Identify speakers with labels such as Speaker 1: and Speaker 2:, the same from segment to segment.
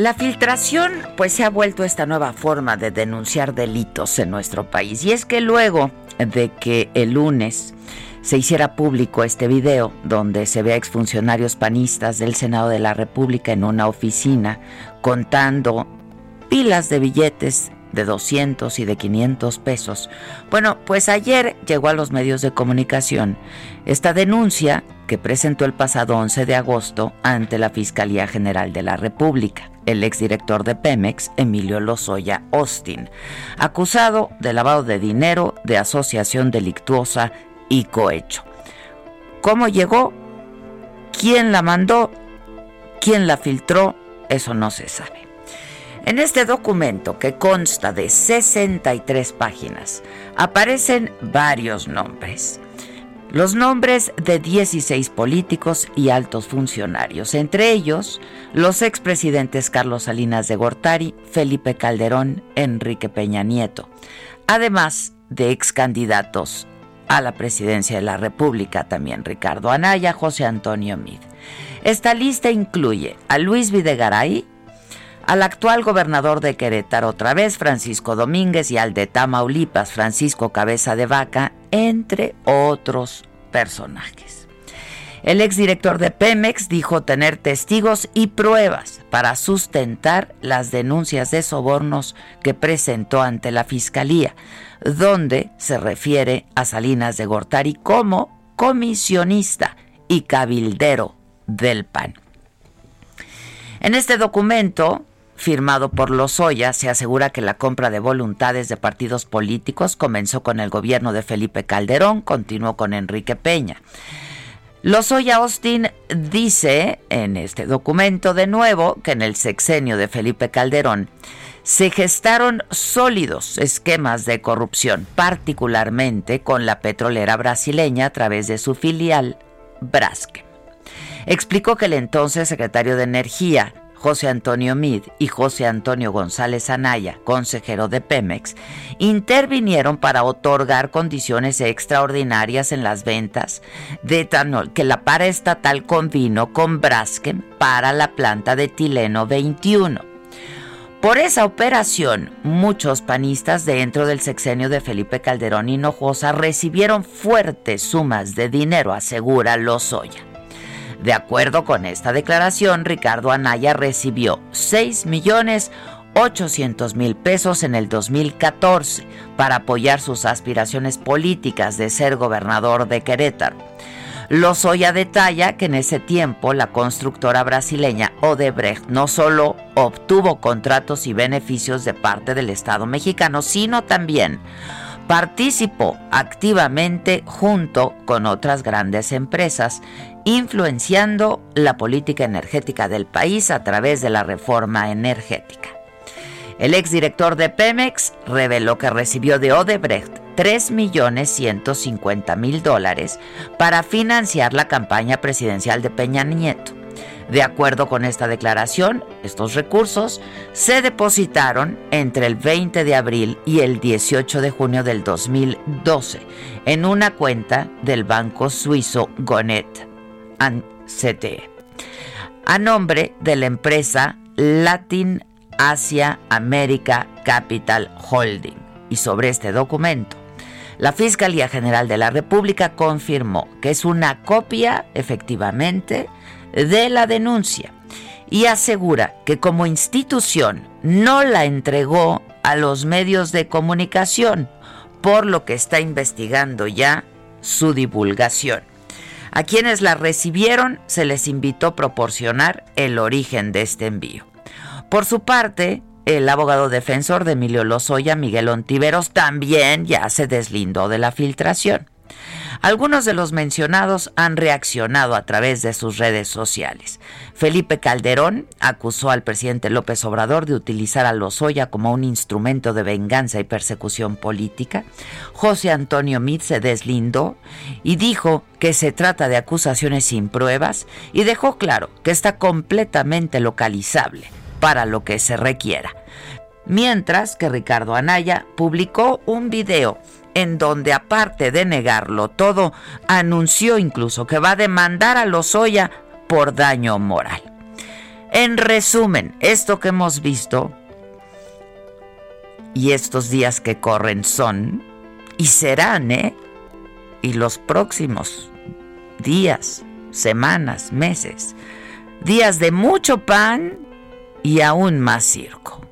Speaker 1: La filtración pues se ha vuelto esta nueva forma de denunciar delitos en nuestro país. Y es que luego de que el lunes se hiciera público este video donde se ve a exfuncionarios panistas del Senado de la República en una oficina contando pilas de billetes de 200 y de 500 pesos. Bueno, pues ayer llegó a los medios de comunicación esta denuncia que presentó el pasado 11 de agosto ante la Fiscalía General de la República, el exdirector de Pemex, Emilio Lozoya Austin, acusado de lavado de dinero, de asociación delictuosa y cohecho. ¿Cómo llegó? ¿Quién la mandó? ¿Quién la filtró? Eso no se sabe. En este documento, que consta de 63 páginas, aparecen varios nombres. Los nombres de 16 políticos y altos funcionarios, entre ellos los expresidentes Carlos Salinas de Gortari, Felipe Calderón, Enrique Peña Nieto, además de ex candidatos a la presidencia de la República, también Ricardo Anaya, José Antonio Mid. Esta lista incluye a Luis Videgaray, al actual gobernador de Querétaro otra vez, Francisco Domínguez, y al de Tamaulipas, Francisco Cabeza de Vaca, entre otros personajes. El exdirector de Pemex dijo tener testigos y pruebas para sustentar las denuncias de sobornos que presentó ante la Fiscalía, donde se refiere a Salinas de Gortari como comisionista y cabildero del PAN. En este documento, firmado por Lozoya, se asegura que la compra de voluntades de partidos políticos comenzó con el gobierno de Felipe Calderón, continuó con Enrique Peña. Lozoya Austin dice en este documento de nuevo que en el sexenio de Felipe Calderón se gestaron sólidos esquemas de corrupción, particularmente con la petrolera brasileña a través de su filial Braskem. Explicó que el entonces secretario de Energía, José Antonio Mid y José Antonio González Anaya, consejero de Pemex, intervinieron para otorgar condiciones extraordinarias en las ventas de etanol que la paraestatal convino con Braskem para la planta de Tileno 21. Por esa operación, muchos panistas dentro del sexenio de Felipe Calderón Hinojosa recibieron fuertes sumas de dinero, asegura Lozoya. De acuerdo con esta declaración, Ricardo Anaya recibió 6 millones 800 mil pesos en el 2014 para apoyar sus aspiraciones políticas de ser gobernador de Querétaro. Lozoya detalla que en ese tiempo la constructora brasileña Odebrecht no solo obtuvo contratos y beneficios de parte del Estado mexicano, sino también participó activamente junto con otras grandes empresas, influenciando la política energética del país a través de la reforma energética. El exdirector de Pemex reveló que recibió de Odebrecht 3.150.000 dólares para financiar la campaña presidencial de Peña Nieto. De acuerdo con esta declaración, estos recursos se depositaron entre el 20 de abril y el 18 de junio del 2012 en una cuenta del banco suizo Gonet CTE a nombre de la empresa Latin Asia America Capital Holding. Y sobre este documento, la Fiscalía General de la República confirmó que es una copia, efectivamente, de la denuncia y asegura que como institución no la entregó a los medios de comunicación, por lo que está investigando ya su divulgación. A quienes la recibieron se les invitó a proporcionar el origen de este envío. Por su parte, el abogado defensor de Emilio Lozoya, Miguel Ontiveros, también ya se deslindó de la filtración. Algunos de los mencionados han reaccionado a través de sus redes sociales. Felipe Calderón acusó al presidente López Obrador de utilizar a Lozoya como un instrumento de venganza y persecución política. José Antonio Mit se deslindó y dijo que se trata de acusaciones sin pruebas y dejó claro que está completamente localizable para lo que se requiera. Mientras que Ricardo Anaya publicó un video en donde aparte de negarlo todo, anunció incluso que va a demandar a Lozoya por daño moral. En resumen, esto que hemos visto y estos días que corren son y serán, ¿eh? Y los próximos días, semanas, meses, días de mucho pan y aún más circo.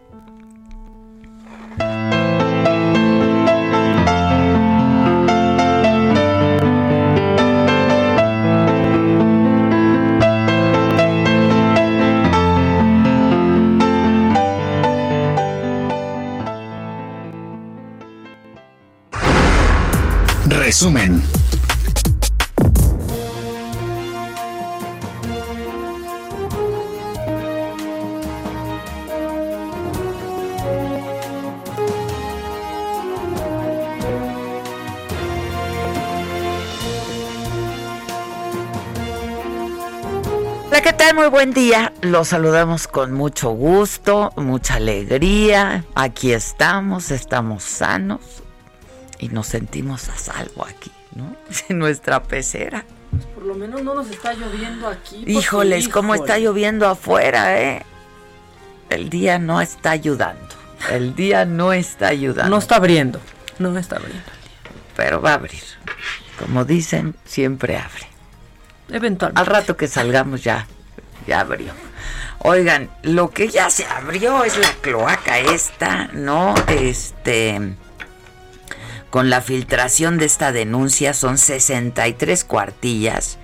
Speaker 2: Resumen.
Speaker 1: ¿qué tal? Muy buen día. Los saludamos con mucho gusto, mucha alegría. Aquí estamos, estamos sanos, y nos sentimos a salvo aquí, ¿no? En nuestra pecera.
Speaker 3: Pues por lo menos no nos está lloviendo aquí.
Speaker 1: Híjoles, cómo está lloviendo afuera, ¿eh? El día no está ayudando. El día no está ayudando.
Speaker 3: No está abriendo. No está abriendo.
Speaker 1: Pero va a abrir. Como dicen, siempre abre.
Speaker 3: Eventualmente.
Speaker 1: Al rato que salgamos ya, ya abrió. Oigan, lo que ya se abrió es la cloaca esta, ¿no? Este con la filtración de esta denuncia son 63 cuartillas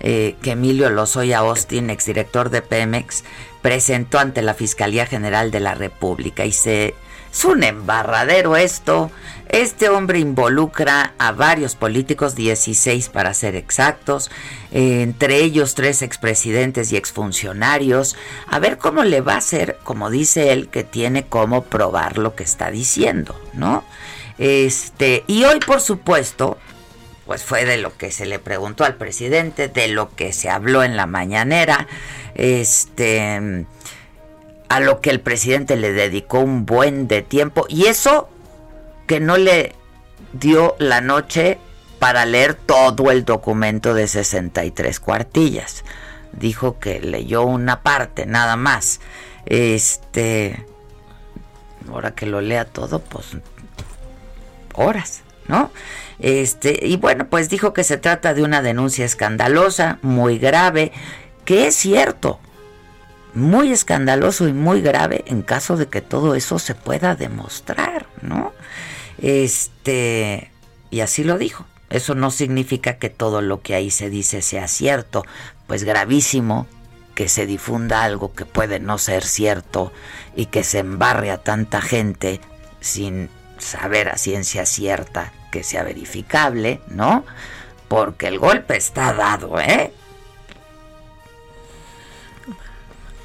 Speaker 1: eh, que Emilio Lozoya Austin, exdirector de Pemex, presentó ante la Fiscalía General de la República. Y se, es un embarradero esto. Este hombre involucra a varios políticos, 16 para ser exactos, eh, entre ellos tres expresidentes y exfuncionarios. A ver cómo le va a hacer, como dice él, que tiene cómo probar lo que está diciendo, ¿no? Este, y hoy, por supuesto, pues fue de lo que se le preguntó al presidente, de lo que se habló en la mañanera, este, a lo que el presidente le dedicó un buen de tiempo, y eso que no le dio la noche para leer todo el documento de 63 cuartillas. Dijo que leyó una parte nada más. Este, ahora que lo lea todo, pues horas, ¿no? Este, y bueno, pues dijo que se trata de una denuncia escandalosa, muy grave, que es cierto, muy escandaloso y muy grave en caso de que todo eso se pueda demostrar, ¿no? Este, y así lo dijo. Eso no significa que todo lo que ahí se dice sea cierto, pues gravísimo que se difunda algo que puede no ser cierto y que se embarre a tanta gente sin saber a ciencia cierta que sea verificable, ¿no? Porque el golpe está dado, ¿eh?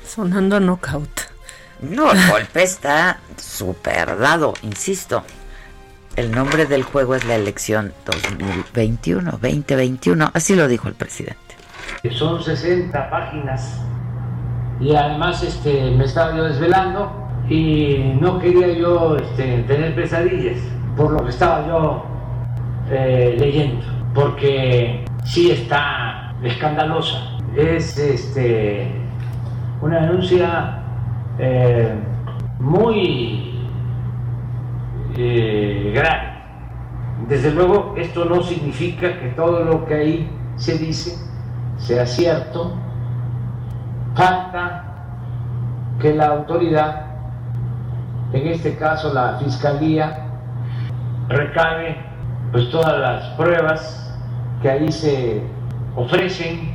Speaker 3: Sonando knockout.
Speaker 1: No, el golpe está súper dado, insisto. El nombre del juego es la elección 2021, 2021, así lo dijo el presidente.
Speaker 4: Son 60 páginas
Speaker 2: y además este, me estaba yo desvelando y no quería yo este, tener pesadillas por lo que estaba yo eh, leyendo, porque sí está escandalosa. Es este, una denuncia eh, muy eh, grave. Desde luego, esto no significa que todo lo que ahí se dice sea cierto. Falta que la autoridad, en este caso la Fiscalía, recabe pues todas las pruebas que ahí se ofrecen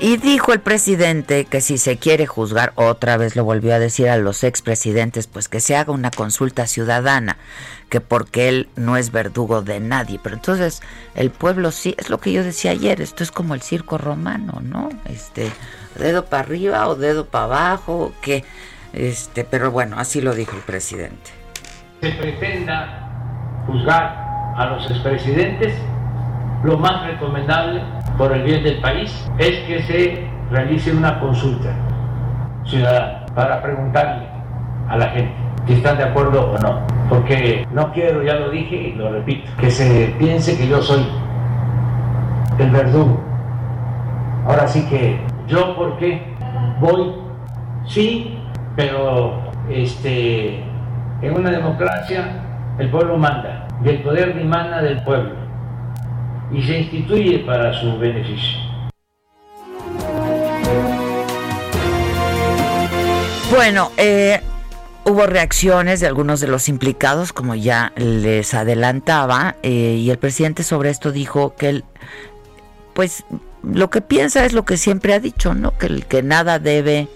Speaker 1: Y dijo el presidente que si se quiere juzgar, otra vez lo volvió a decir a los expresidentes, pues que se haga una consulta ciudadana, que porque él no es verdugo de nadie. Pero entonces el pueblo sí, es lo que yo decía ayer, esto es como el circo romano, ¿no? Este, dedo para arriba o dedo para abajo, que, este, pero bueno, así lo dijo el presidente.
Speaker 2: Se pretenda juzgar a los expresidentes, lo más recomendable por el bien del país es que se realice una consulta ciudadana para preguntarle a la gente si están de acuerdo o no. Porque no quiero, ya lo dije y lo repito, que se piense que yo soy el verdugo. Ahora sí que yo, ¿por qué? Voy, sí, pero este, en una democracia el pueblo manda y el poder dimana del pueblo y se instituye para su beneficio.
Speaker 1: Bueno, eh, hubo reacciones de algunos de los implicados, como ya les adelantaba, eh, y el presidente sobre esto dijo que él, pues lo que piensa es lo que siempre ha dicho, ¿no? Que el que nada debe,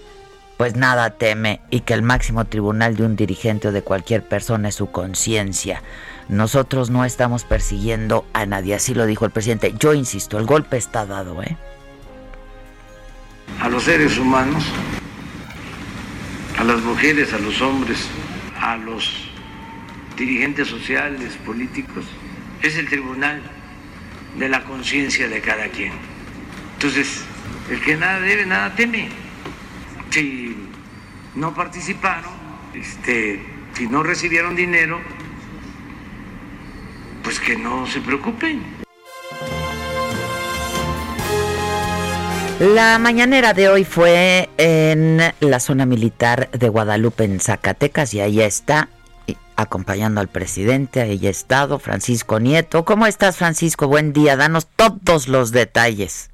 Speaker 1: pues nada teme, y que el máximo tribunal de un dirigente o de cualquier persona es su conciencia. Nosotros no estamos persiguiendo a nadie, así lo dijo el presidente. Yo insisto, el golpe está dado, ¿eh?
Speaker 4: A los seres humanos, a las mujeres, a los hombres, a los dirigentes sociales, políticos, es el tribunal de la conciencia de cada quien. Entonces, el que nada debe, nada teme. Si no participaron, este, si no recibieron dinero, pues que no se preocupen.
Speaker 1: La mañanera de hoy fue en la zona militar de Guadalupe, en Zacatecas, y ahí está, acompañando al presidente, ahí ha estado Francisco Nieto. ¿Cómo estás, Francisco? Buen día, danos todos los detalles.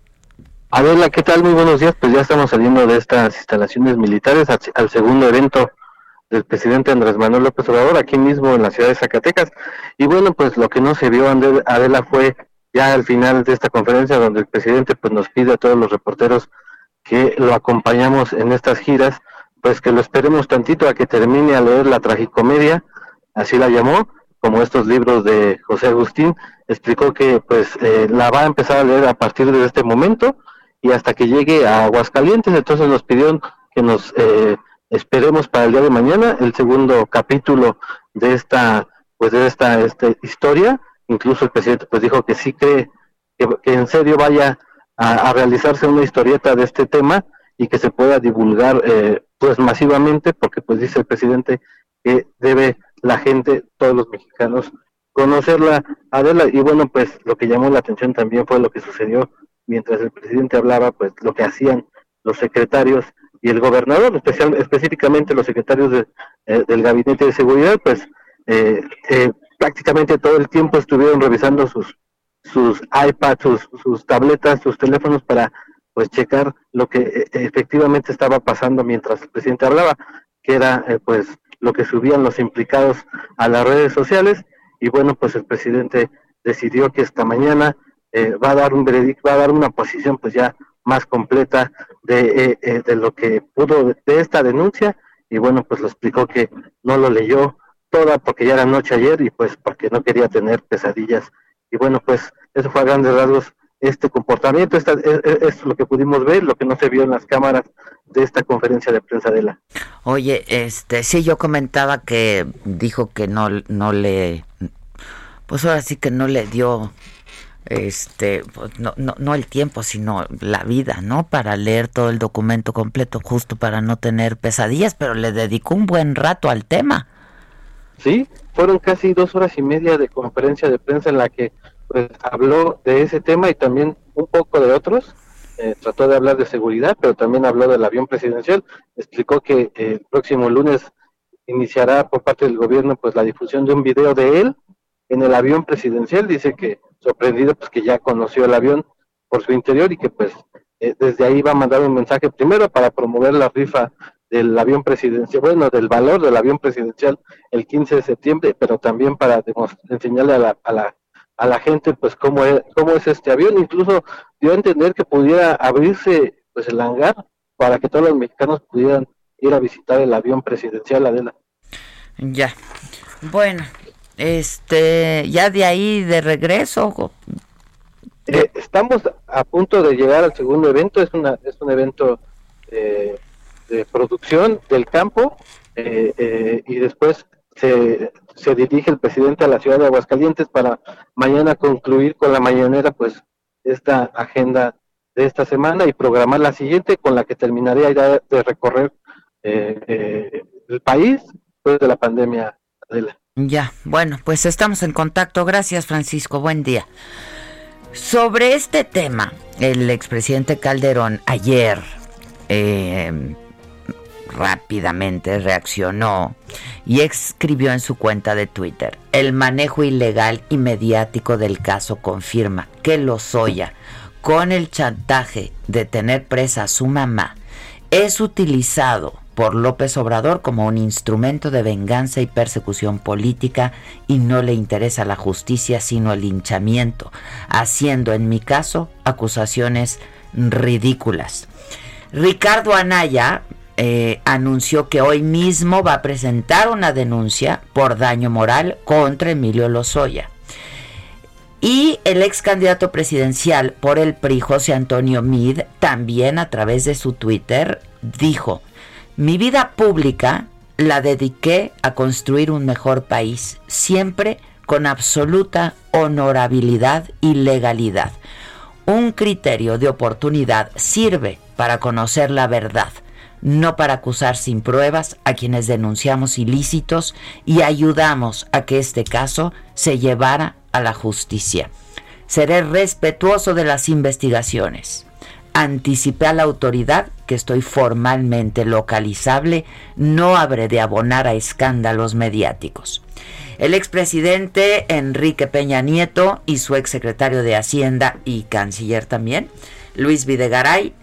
Speaker 5: Adela, ¿qué tal? Muy buenos días. Pues ya estamos saliendo de estas instalaciones militares al, al segundo evento del presidente Andrés Manuel López Obrador aquí mismo en la ciudad de Zacatecas. Y bueno, pues lo que no se vio, Adela, fue ya al final de esta conferencia donde el presidente pues nos pide a todos los reporteros que lo acompañamos en estas giras, pues que lo esperemos tantito a que termine a leer la tragicomedia, así la llamó, como estos libros de José Agustín, explicó que pues eh, la va a empezar a leer a partir de este momento y hasta que llegue a Aguascalientes, entonces nos pidió que nos eh, esperemos para el día de mañana el segundo capítulo de esta pues de esta, esta historia. Incluso el presidente pues dijo que sí cree que, en serio vaya a, realizarse una historieta de este tema y que se pueda divulgar eh, pues masivamente porque pues dice el presidente que debe la gente todos los mexicanos conocerla. Adela y bueno pues lo que llamó la atención también fue lo que sucedió mientras el presidente hablaba pues lo que hacían los secretarios y el gobernador, especial, específicamente los secretarios eh, del Gabinete de Seguridad, pues eh, eh, prácticamente todo el tiempo estuvieron revisando sus sus iPads, sus, sus tabletas, sus teléfonos para pues checar lo que efectivamente estaba pasando mientras el presidente hablaba, que era pues lo que subían los implicados a las redes sociales. Y bueno pues el presidente decidió que esta mañana va a dar un veredicto, va a dar una posición pues ya más completa de, eh, eh, de lo que pudo de, esta denuncia y bueno, pues lo explicó que no lo leyó toda porque ya era noche ayer y pues porque no quería tener pesadillas. Y bueno, pues eso fue a grandes rasgos este comportamiento, esta, es, e, es, lo que pudimos ver, lo que no se vio en las cámaras de esta conferencia de prensa de la.
Speaker 1: Oye, este, sí, yo comentaba que dijo que no, no le, pues ahora sí que no le dio este, pues, no, no, no el tiempo, sino la vida, ¿no? Para leer todo el documento completo, justo para no tener pesadillas, pero le dedicó un buen rato al tema.
Speaker 5: Sí, fueron casi dos horas y media de conferencia de prensa en la que pues, habló de ese tema y también un poco de otros. Eh, trató de hablar de seguridad, pero también habló del avión presidencial. Explicó que el próximo lunes iniciará por parte del gobierno pues la difusión de un video de él en el avión presidencial. Dice que sorprendido pues que ya conoció el avión por su interior y que pues eh, desde ahí va a mandar un mensaje primero para promover la rifa del avión presidencial, bueno, del valor del avión presidencial el 15 de septiembre, pero también para enseñarle a la, a la, a la gente pues cómo es, cómo es este avión, incluso dio a entender que pudiera abrirse pues el hangar para que todos los mexicanos pudieran ir a visitar el avión presidencial Adela.
Speaker 1: Ya. Bueno, este, ya de ahí de regreso.
Speaker 5: Eh, estamos a punto de llegar al segundo evento, es una es un evento eh, de producción del campo eh, y después se, se dirige el presidente a la ciudad de Aguascalientes para mañana concluir con la mañanera pues esta agenda de esta semana y programar la siguiente con la que terminaría ya de recorrer el país después de la pandemia. Adela.
Speaker 1: Ya, bueno, pues estamos en contacto. Gracias, Francisco. Buen día. Sobre este tema, el expresidente Calderón ayer eh, rápidamente reaccionó y escribió en su cuenta de Twitter, el manejo ilegal y mediático del caso confirma que Lozoya, con el chantaje de tener presa a su mamá, es utilizado por López Obrador como un instrumento de venganza y persecución política y no le interesa la justicia sino el linchamiento, haciendo en mi caso acusaciones ridículas. Ricardo Anaya eh, anunció que hoy mismo va a presentar una denuncia por daño moral contra Emilio Lozoya. Y el ex candidato presidencial por el PRI, José Antonio Mid, también a través de su Twitter, dijo, mi vida pública la dediqué a construir un mejor país, siempre con absoluta honorabilidad y legalidad. Un criterio de oportunidad sirve para conocer la verdad, no para acusar sin pruebas a quienes denunciamos ilícitos y ayudamos a que este caso se llevara a la justicia. Seré respetuoso de las investigaciones anticipé a la autoridad que estoy formalmente localizable, no habré de abonar a escándalos mediáticos. El expresidente Enrique Peña Nieto y su exsecretario de Hacienda y canciller también, Luis Videgaray,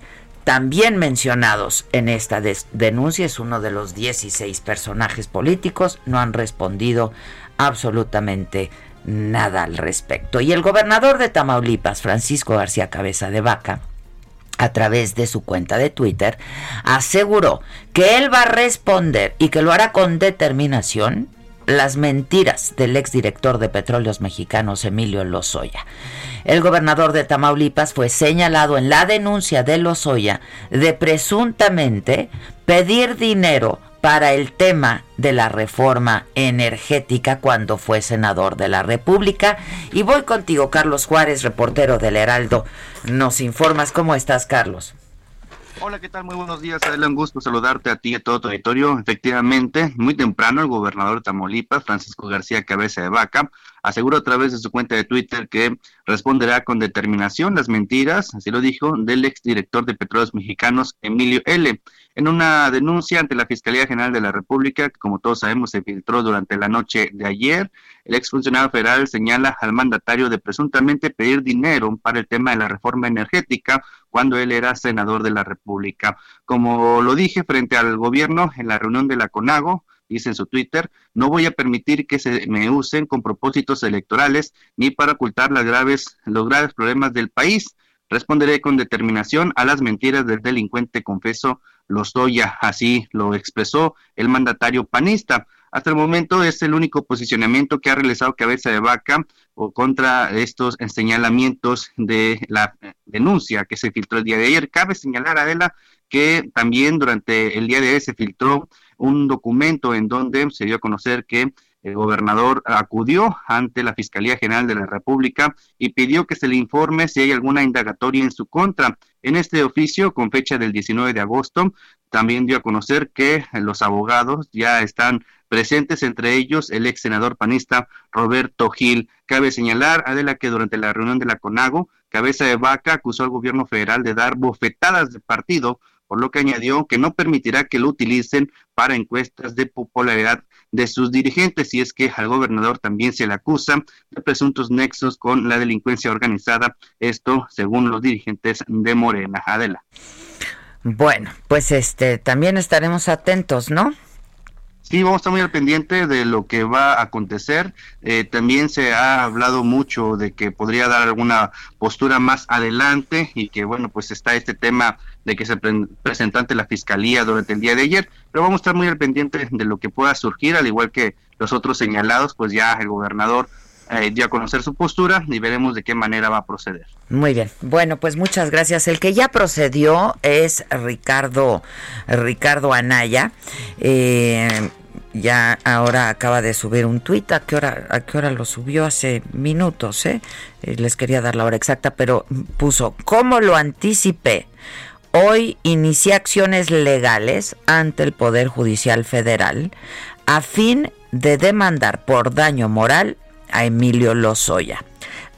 Speaker 1: también mencionados en esta denuncia, es uno de los 16 personajes políticos, no han respondido absolutamente nada al respecto. Y el gobernador de Tamaulipas, Francisco García Cabeza de Vaca, a través de su cuenta de Twitter, aseguró que él va a responder y que lo hará con determinación las mentiras del exdirector de Petróleos Mexicanos Emilio Lozoya. El gobernador de Tamaulipas fue señalado en la denuncia de Lozoya de presuntamente pedir dinero para el tema de la reforma energética cuando fue senador de la República. Y voy contigo, Carlos Juárez, reportero del Heraldo. Nos informas cómo estás, Carlos.
Speaker 6: Hola, ¿qué tal? Muy buenos días. Adela, un gusto saludarte a ti y a todo tu auditorio. Efectivamente, muy temprano el gobernador de Tamaulipas, Francisco García Cabeza de Vaca, aseguró a través de su cuenta de Twitter que responderá con determinación las mentiras, así lo dijo, del exdirector de Petróleos Mexicanos, Emilio L en una denuncia ante la Fiscalía General de la República, que como todos sabemos se filtró durante la noche de ayer. El exfuncionario federal señala al mandatario de presuntamente pedir dinero para el tema de la reforma energética cuando él era senador de la República. Como lo dije frente al gobierno en la reunión de la CONAGO, dice en su Twitter, no voy a permitir que se me usen con propósitos electorales ni para ocultar las graves, los graves problemas del país. Responderé con determinación a las mentiras del delincuente confeso Lozoya, así lo expresó el mandatario panista. Hasta el momento es el único posicionamiento que ha realizado Cabeza de Vaca o contra estos señalamientos de la denuncia que se filtró el día de ayer. Cabe señalar, Adela, que también durante el día de hoy se filtró un documento en donde se dio a conocer que el gobernador acudió ante la Fiscalía General de la República y pidió que se le informe si hay alguna indagatoria en su contra. En este oficio, con fecha del 19 de agosto, también dio a conocer que los abogados ya están presentes, entre ellos el ex senador panista Roberto Gil. Cabe señalar, Adela, que durante la reunión de la CONAGO, Cabeza de Vaca acusó al gobierno federal de dar bofetadas de partido por lo que añadió que no permitirá que lo utilicen para encuestas de popularidad de sus dirigentes, y es que al gobernador también se le acusa de presuntos nexos con la delincuencia organizada, esto según los dirigentes de Morena. Adela.
Speaker 1: Bueno, pues este también estaremos atentos, ¿no?
Speaker 6: Sí, vamos a estar muy al pendiente de lo que va a acontecer. Eh, también se ha hablado mucho de que podría dar alguna postura más adelante y que, bueno, pues está este tema de que se presentó ante la fiscalía durante el día de ayer, pero vamos a estar muy al pendiente de lo que pueda surgir, al igual que los otros señalados, pues ya el gobernador eh, dio a conocer su postura y veremos de qué manera va a proceder.
Speaker 1: Muy bien. Bueno, pues muchas gracias. El que ya procedió es Ricardo Ricardo Anaya. Eh, ya ahora acaba de subir un tuit. ¿A qué hora, a qué hora lo subió? Hace minutos, ¿eh? ¿eh? Les quería dar la hora exacta, pero puso, ¿cómo lo anticipé? Hoy inicié acciones legales ante el Poder Judicial Federal a fin de demandar por daño moral a Emilio Lozoya.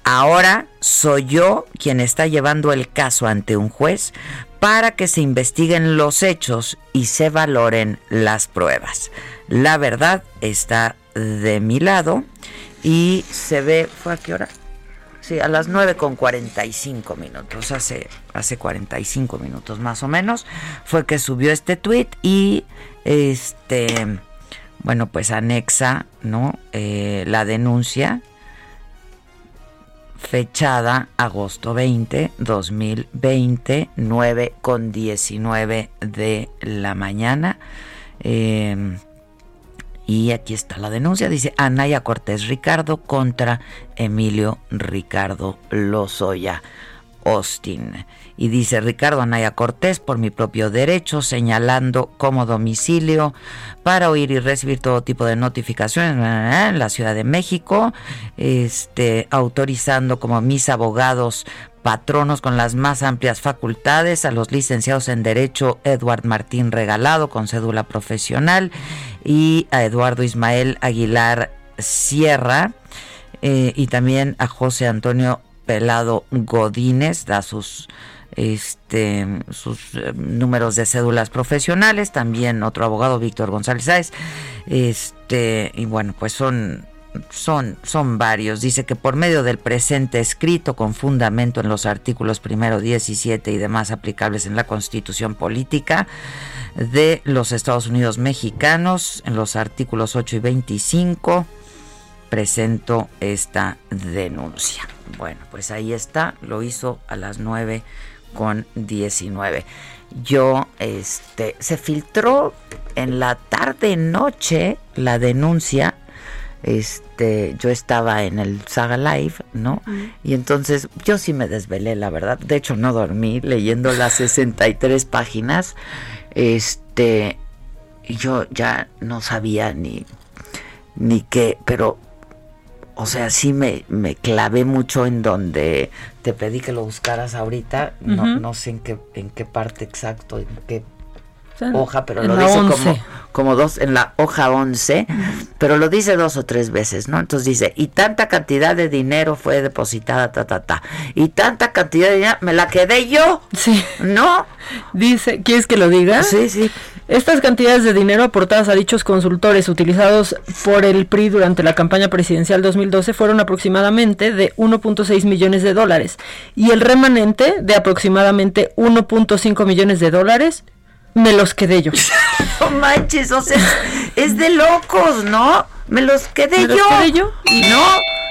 Speaker 1: Ahora soy yo quien está llevando el caso ante un juez para que se investiguen los hechos y se valoren las pruebas. La verdad está de mi lado y se ve, ¿fue a qué hora? Sí, a las 9 con 45 minutos, hace, hace 45 minutos más o menos, fue que subió este tweet y este, bueno, pues anexa, ¿no? Eh, la denuncia fechada agosto 20, 2020, 9 con 19 de la mañana. Eh, y aquí está la denuncia, dice Anaya Cortés Ricardo contra Emilio Ricardo Lozoya Austin. Y dice Ricardo Anaya Cortés, por mi propio derecho, señalando como domicilio para oír y recibir todo tipo de notificaciones en la Ciudad de México, este, autorizando como mis abogados patronos con las más amplias facultades, a los licenciados en Derecho Edward Martín Regalado con cédula profesional y a Eduardo Ismael Aguilar Sierra eh, y también a José Antonio Pelado Godínez, da sus este sus eh, números de cédulas profesionales, también otro abogado Víctor González Sáez, este y bueno, pues son son, son varios. Dice que por medio del presente escrito con fundamento en los artículos primero 17 y demás aplicables en la Constitución Política de los Estados Unidos Mexicanos, en los artículos 8 y 25, presento esta denuncia. Bueno, pues ahí está, lo hizo a las 9 con 19. Yo, este, se filtró en la tarde noche la denuncia este, yo estaba en el Saga Live, ¿no? Y entonces yo sí me desvelé, la verdad. De hecho, no dormí leyendo las 63 páginas. Este, yo ya no sabía ni, ni qué, pero, o sea, sí me, me clavé mucho en donde te pedí que lo buscaras ahorita. No, no sé en qué, en qué parte exacto, en qué hoja, pero lo dice como, como dos, en la hoja 11, pero lo dice dos o tres veces, ¿no? Entonces dice, y tanta cantidad de dinero fue depositada, ta, ta, ta, y tanta cantidad de dinero, me la quedé yo,
Speaker 3: sí.
Speaker 1: ¿no?
Speaker 3: Dice, ¿quieres que lo diga?
Speaker 1: Sí, sí.
Speaker 3: Estas cantidades de dinero aportadas a dichos consultores utilizados por el PRI durante la campaña presidencial 2012 fueron aproximadamente de 1.6 millones de dólares y el remanente de aproximadamente 1.5 millones de dólares me los quedé yo.
Speaker 1: no manches, o sea, es, de locos, ¿no? Me los quedé
Speaker 3: ¿Me
Speaker 1: yo.
Speaker 3: Los quedé yo.
Speaker 1: Y no.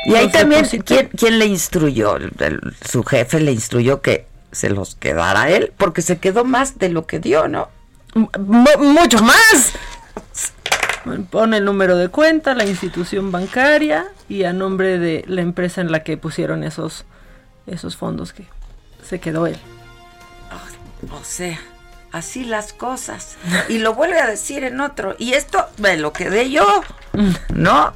Speaker 1: Y ahí también, ¿quién, ¿quién, le instruyó? su jefe le instruyó que se los quedara él, porque se quedó más de lo que dio, ¿no?
Speaker 3: Mucho más. Pone el número de cuenta, la institución bancaria y a nombre de la empresa en la que pusieron esos, esos fondos que se quedó él.
Speaker 1: o sea así las cosas. Y lo vuelve a decir en otro. Y esto me lo quedé yo. ¿no?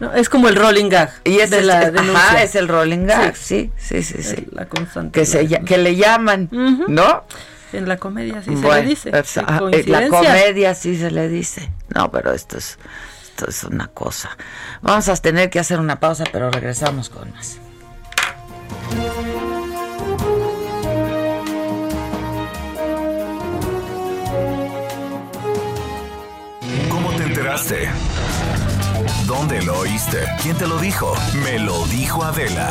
Speaker 3: No, es como el rolling gag.
Speaker 1: Y es
Speaker 3: de
Speaker 1: el,
Speaker 3: la
Speaker 1: ajá,
Speaker 3: denuncia.
Speaker 1: es el rolling gag, sí, sí, sí, sí.
Speaker 3: La constante.
Speaker 1: Que, se, que le llaman, ¿no?
Speaker 3: En la comedia sí se le dice. Qué
Speaker 1: ah, eh, la comedia sí se le dice. No, pero esto es, esto es una cosa. Vamos a tener que hacer una pausa, pero regresamos con más.
Speaker 7: ¿Cómo te enteraste? ¿Dónde lo oíste? ¿Quién te lo dijo? Me lo dijo Adela.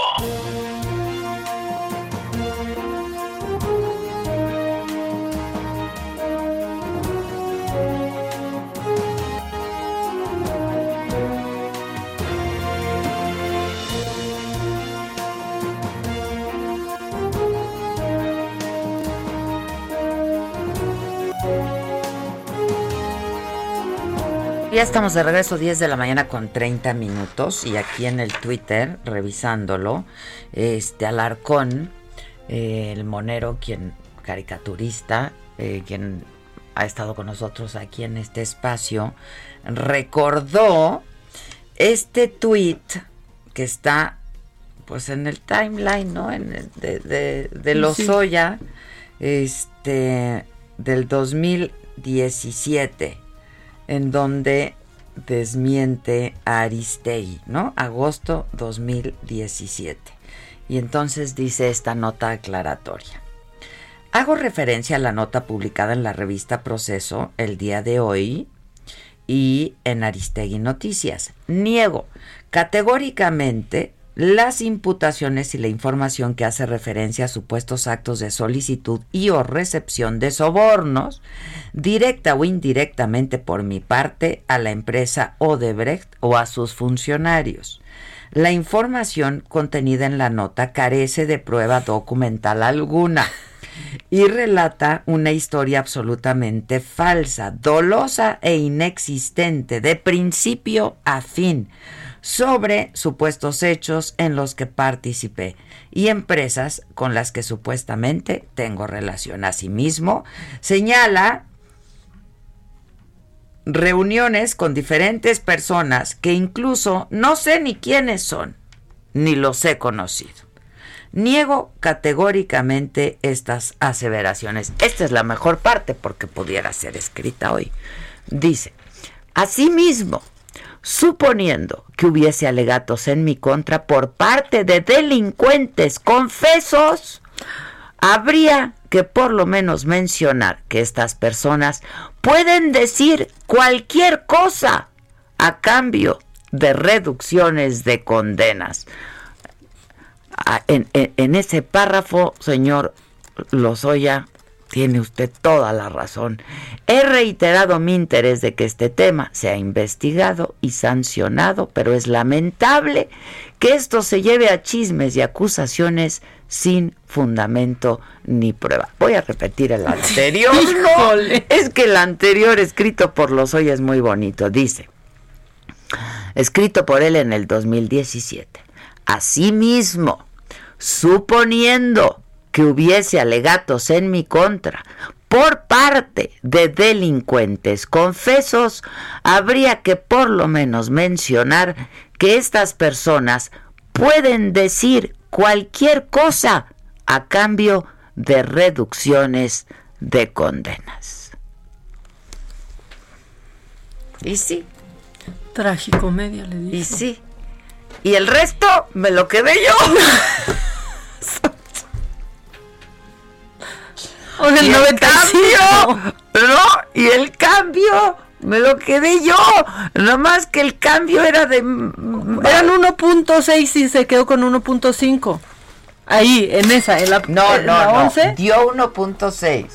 Speaker 1: Ya estamos de regreso, 10 de la mañana con 30 minutos y aquí en el Twitter, revisándolo, este Alarcón, eh, el monero, quien caricaturista, eh, quien ha estado con nosotros aquí en este espacio, recordó este tweet que está pues en el timeline, ¿no? En el de, de, de
Speaker 3: Sí.
Speaker 1: Lozoya, este, del 2017 en donde desmiente a Aristegui, ¿no? Agosto 2017. Y entonces dice esta nota aclaratoria. Hago referencia a la nota publicada en la revista Proceso el día de hoy y en Aristegui Noticias. Niego categóricamente las imputaciones y la información que hace referencia a supuestos actos de solicitud y o recepción de sobornos, directa o indirectamente por mi parte, a la empresa Odebrecht o a sus funcionarios. La información contenida en la nota carece de prueba documental alguna y relata una historia absolutamente falsa, dolosa e inexistente de principio a fin sobre supuestos hechos en los que participé y empresas con las que supuestamente tengo relación. Asimismo, señala reuniones con diferentes personas que incluso no sé ni quiénes son, ni los he conocido. Niego categóricamente estas aseveraciones. Esta es la mejor parte porque pudiera ser escrita hoy. Dice, asimismo, suponiendo que hubiese alegatos en mi contra por parte de delincuentes confesos, habría que por lo menos mencionar que estas personas pueden decir cualquier cosa a cambio de reducciones de condenas. Ah, En, ese párrafo, señor Lozoya, tiene usted toda la razón. He reiterado mi interés de que este tema sea investigado y sancionado, pero es lamentable que esto se lleve a chismes y acusaciones sin fundamento ni prueba. Voy a repetir el anterior. ¿no? Es que el anterior escrito por Lozoya es muy bonito. Dice, escrito por él en el 2017. Asimismo, suponiendo que hubiese alegatos en mi contra por parte de delincuentes confesos, habría que por lo menos mencionar que estas personas pueden decir cualquier cosa a cambio de reducciones de condenas. Y sí,
Speaker 3: Tragicomedia le dice.
Speaker 1: y sí. Y el resto me lo quedé yo.
Speaker 3: O sea, el
Speaker 1: y el
Speaker 3: 95.
Speaker 1: cambio, ¿no? Y el cambio me lo quedé yo. Nada más que el cambio era de...
Speaker 3: Eran 1.6 y se quedó con 1.5. Ahí, en esa, en la,
Speaker 1: No,
Speaker 3: en
Speaker 1: no,
Speaker 3: la
Speaker 1: no.
Speaker 3: 11.
Speaker 1: Dio 1.6.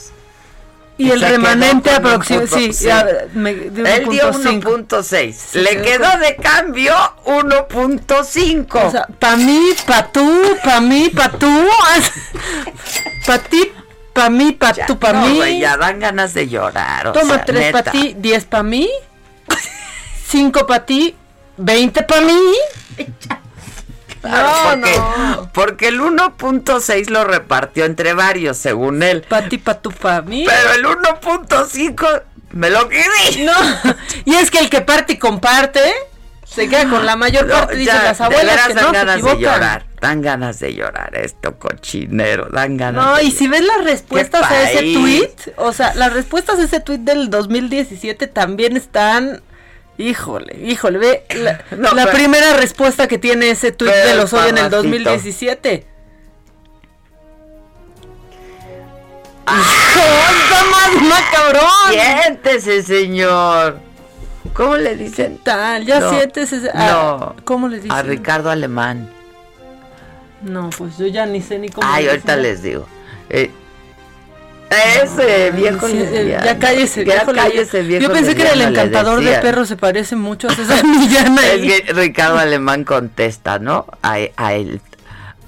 Speaker 3: Y el remanente aproximadamente.
Speaker 1: 1.6.
Speaker 3: Sí, ya, me dio
Speaker 1: Él dio
Speaker 3: 1.5.
Speaker 1: 1.6. Le
Speaker 3: quedó
Speaker 1: quedó
Speaker 3: con-
Speaker 1: de cambio 1.5.
Speaker 3: O sea, pa' mí, pa' tú, pa' mí, pa' tú. pa' ti, pa' mí, pa' tú, pa'
Speaker 1: no,
Speaker 3: mí.
Speaker 1: ya dan ganas de llorar. o
Speaker 3: Toma
Speaker 1: sea,
Speaker 3: tres
Speaker 1: neta.
Speaker 3: para ti, diez para mí, cinco para ti, veinte para mí.
Speaker 1: Claro,
Speaker 3: No,
Speaker 1: porque,
Speaker 3: no.
Speaker 1: porque el 1.6 lo repartió entre varios, según él.
Speaker 3: Pa' ti, pa' tu, pa' mí.
Speaker 1: Pero el 1.5 me lo quedé.
Speaker 3: No, y es que el que parte y comparte se queda con la mayor
Speaker 1: No,
Speaker 3: parte, dicen
Speaker 1: ya,
Speaker 3: las abuelas que
Speaker 1: dan
Speaker 3: no se
Speaker 1: ganas de
Speaker 3: equivocan.
Speaker 1: llorar. Dan ganas de llorar esto, cochinero. Dan ganas
Speaker 3: No,
Speaker 1: de
Speaker 3: y si ves las respuestas
Speaker 1: ¿Qué
Speaker 3: a ese tweet, o sea, las respuestas a ese tweet del 2017 también están, híjole, híjole, ve la,
Speaker 1: No,
Speaker 3: la
Speaker 1: pero-
Speaker 3: primera respuesta que tiene ese tweet
Speaker 1: pero
Speaker 3: de los hoy en el
Speaker 1: parrafito.
Speaker 3: 2017. ¡Hijo, está más macabrón!
Speaker 1: Siéntese, señor. ¿Cómo le dicen?
Speaker 3: Tal, ya
Speaker 1: No,
Speaker 3: sientes ese, ah,
Speaker 1: no.
Speaker 3: ¿Cómo le dicen?
Speaker 1: A Ricardo Alemán.
Speaker 3: No, pues yo ya ni sé ni cómo
Speaker 1: Ay,
Speaker 3: le
Speaker 1: ahorita les digo. Eh, ese viejo
Speaker 3: Sí, eh,
Speaker 1: lesbiano.
Speaker 3: ya cállese,
Speaker 1: Ya
Speaker 3: viejo
Speaker 1: cállese, viejo
Speaker 3: Yo pensé que era el encantador de perros, se parece mucho a César Millán ahí.
Speaker 1: Es que Ricardo Alemán contesta, ¿no? A, a el,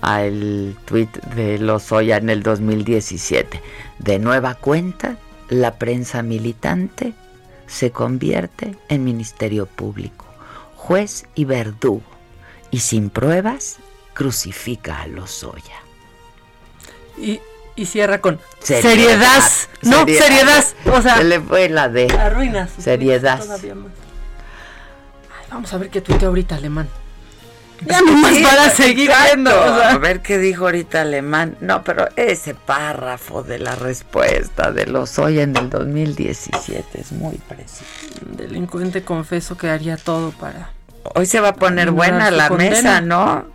Speaker 1: a el tweet de Lozoya en el 2017. De nueva cuenta, la prensa militante se convierte en ministerio público, juez y verdugo, y sin pruebas crucifica a Lozoya.
Speaker 3: Y, y cierra con
Speaker 1: Seriedad.
Speaker 3: seriedad. No,
Speaker 1: Seriedad.
Speaker 3: seriedad. O sea,
Speaker 1: Se le fue la de
Speaker 3: arruinas.
Speaker 1: seriedad.
Speaker 3: tweets todavía más. Ay, vamos a ver qué tuitea ahorita alemán. Ya nomás
Speaker 1: Sí,
Speaker 3: para seguir viendo. o sea.
Speaker 1: A ver qué dijo ahorita Alemán. No, pero ese párrafo de la respuesta de los hoy en el 2017 es muy preciso.
Speaker 3: Delincuente confeso que haría todo para.
Speaker 1: Hoy se va a poner buena la
Speaker 3: condena.
Speaker 1: mesa, ¿no?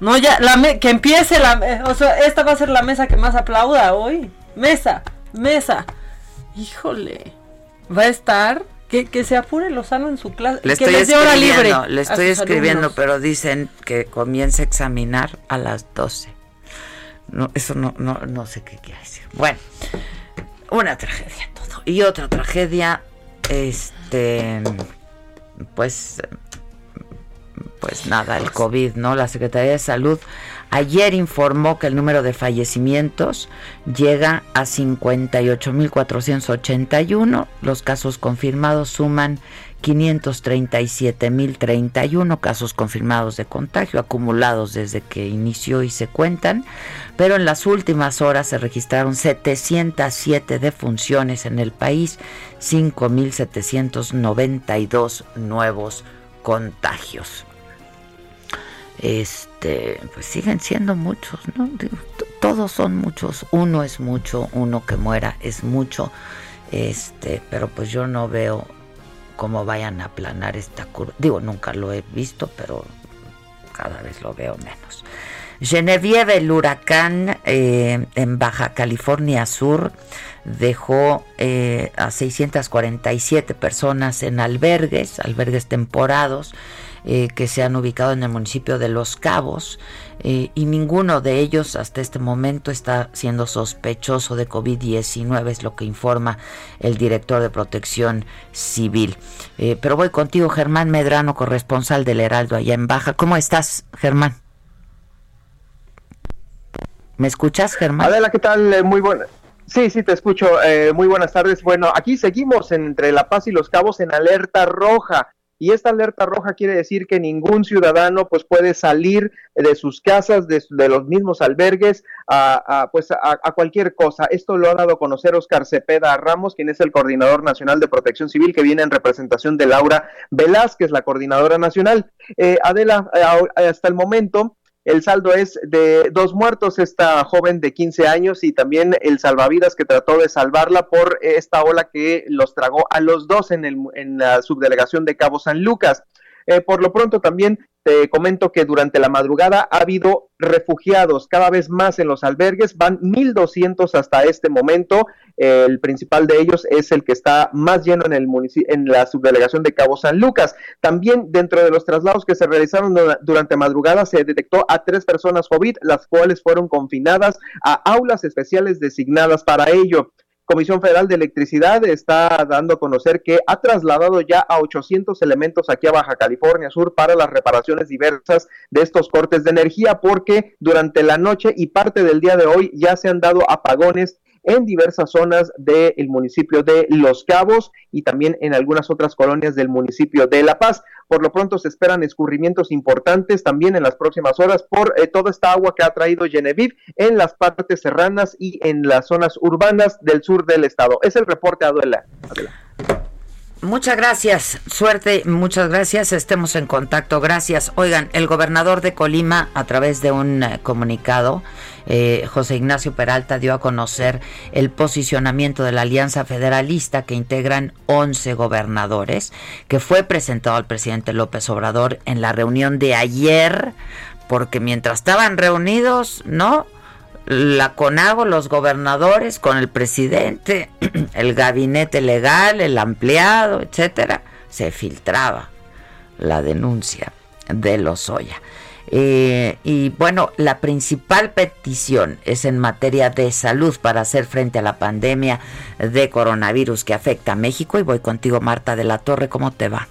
Speaker 3: No, ya, la me- que empiece la. O sea, esta va a ser la mesa que más aplauda hoy. Mesa, mesa. Híjole. Va a estar. Que, que se apure Lozano en su clase.
Speaker 1: Le
Speaker 3: que
Speaker 1: estoy
Speaker 3: les dé hora libre.
Speaker 1: escribiendo, le estoy escribiendo,
Speaker 3: alumnos.
Speaker 1: pero dicen que comience a examinar a las 12. No, eso no, no, no sé qué quiere decir. Bueno, una tragedia todo. Y otra tragedia, este, pues, pues nada, el COVID, ¿no? La Secretaría de Salud ayer informó que el número de fallecimientos llega a 58.481. Los casos confirmados suman 537.031 casos confirmados de contagio acumulados desde que inició y se cuentan, pero en las últimas horas se registraron 707 defunciones en el país, 5.792 nuevos contagios. Este, pues siguen siendo muchos, ¿no? Todos son muchos, uno es mucho, uno que muera es mucho, este, pero pues yo no veo cómo vayan a aplanar esta curva. Digo, nunca lo he visto, pero cada vez lo veo menos. Genevieve, el huracán eh, en Baja California Sur, dejó eh, a 647 personas en albergues, albergues temporados, eh, que se han ubicado en el municipio de Los Cabos, eh, y ninguno de ellos hasta este momento está siendo sospechoso de COVID-19, es lo que informa el director de Protección Civil. Eh, pero voy contigo, Germán Medrano, corresponsal del Heraldo allá en Baja. ¿Cómo estás, Germán? ¿Me escuchas, Germán?
Speaker 8: Adela, ¿qué tal? Eh, Muy buena. Sí, sí, te escucho. Eh, muy buenas tardes. Bueno, aquí seguimos entre La Paz y Los Cabos en alerta roja. Y esta alerta roja quiere decir que ningún ciudadano pues puede salir de sus casas, de, de los mismos albergues, a, pues a, a, cualquier cosa. Esto lo ha dado a conocer Oscar Cepeda Ramos, quien es el coordinador nacional de protección civil, que viene en representación de Laura Velázquez, la coordinadora nacional. Eh, Adela, eh, hasta el momento el saldo es de dos muertos, esta joven de 15 años y también el salvavidas que trató de salvarla por esta ola que los tragó a los dos en, el, en la subdelegación de Cabo San Lucas. Eh, por lo pronto también te comento que durante la madrugada ha habido refugiados cada vez más en los albergues, van 1.200 hasta este momento, el principal de ellos es el que está más lleno en, el en la subdelegación de Cabo San Lucas. También dentro de los traslados que se realizaron durante madrugada se detectó a tres personas COVID, las cuales fueron confinadas a aulas especiales designadas para ello. Comisión Federal de Electricidad está dando a conocer que ha trasladado ya a 800 elementos aquí a Baja California Sur para las reparaciones diversas de estos cortes de energía porque durante la noche y parte del día de hoy ya se han dado apagones en diversas zonas del municipio de Los Cabos y también en algunas otras colonias del municipio de La Paz. Por lo pronto se esperan escurrimientos importantes también en las próximas horas por eh, toda esta agua que ha traído Genevieve en las partes serranas y en las zonas urbanas del sur del estado. Es el reporte, Aduela.
Speaker 1: Muchas gracias, suerte, muchas gracias, estemos en contacto, gracias. Oigan, el gobernador de Colima, a través de un eh, comunicado, eh, José Ignacio Peralta dio a conocer el posicionamiento de la Alianza Federalista que integran 11 gobernadores, que fue presentado al presidente López Obrador en la reunión de ayer, porque mientras estaban reunidos, ¿no? la CONAGO, los gobernadores, con el presidente, el gabinete legal, el ampliado, etcétera, se filtraba la denuncia de Lozoya. Eh, y bueno, la principal petición es en materia de salud para hacer frente a la pandemia de coronavirus que afecta a México. Y voy contigo, Marta de la Torre, ¿cómo te va?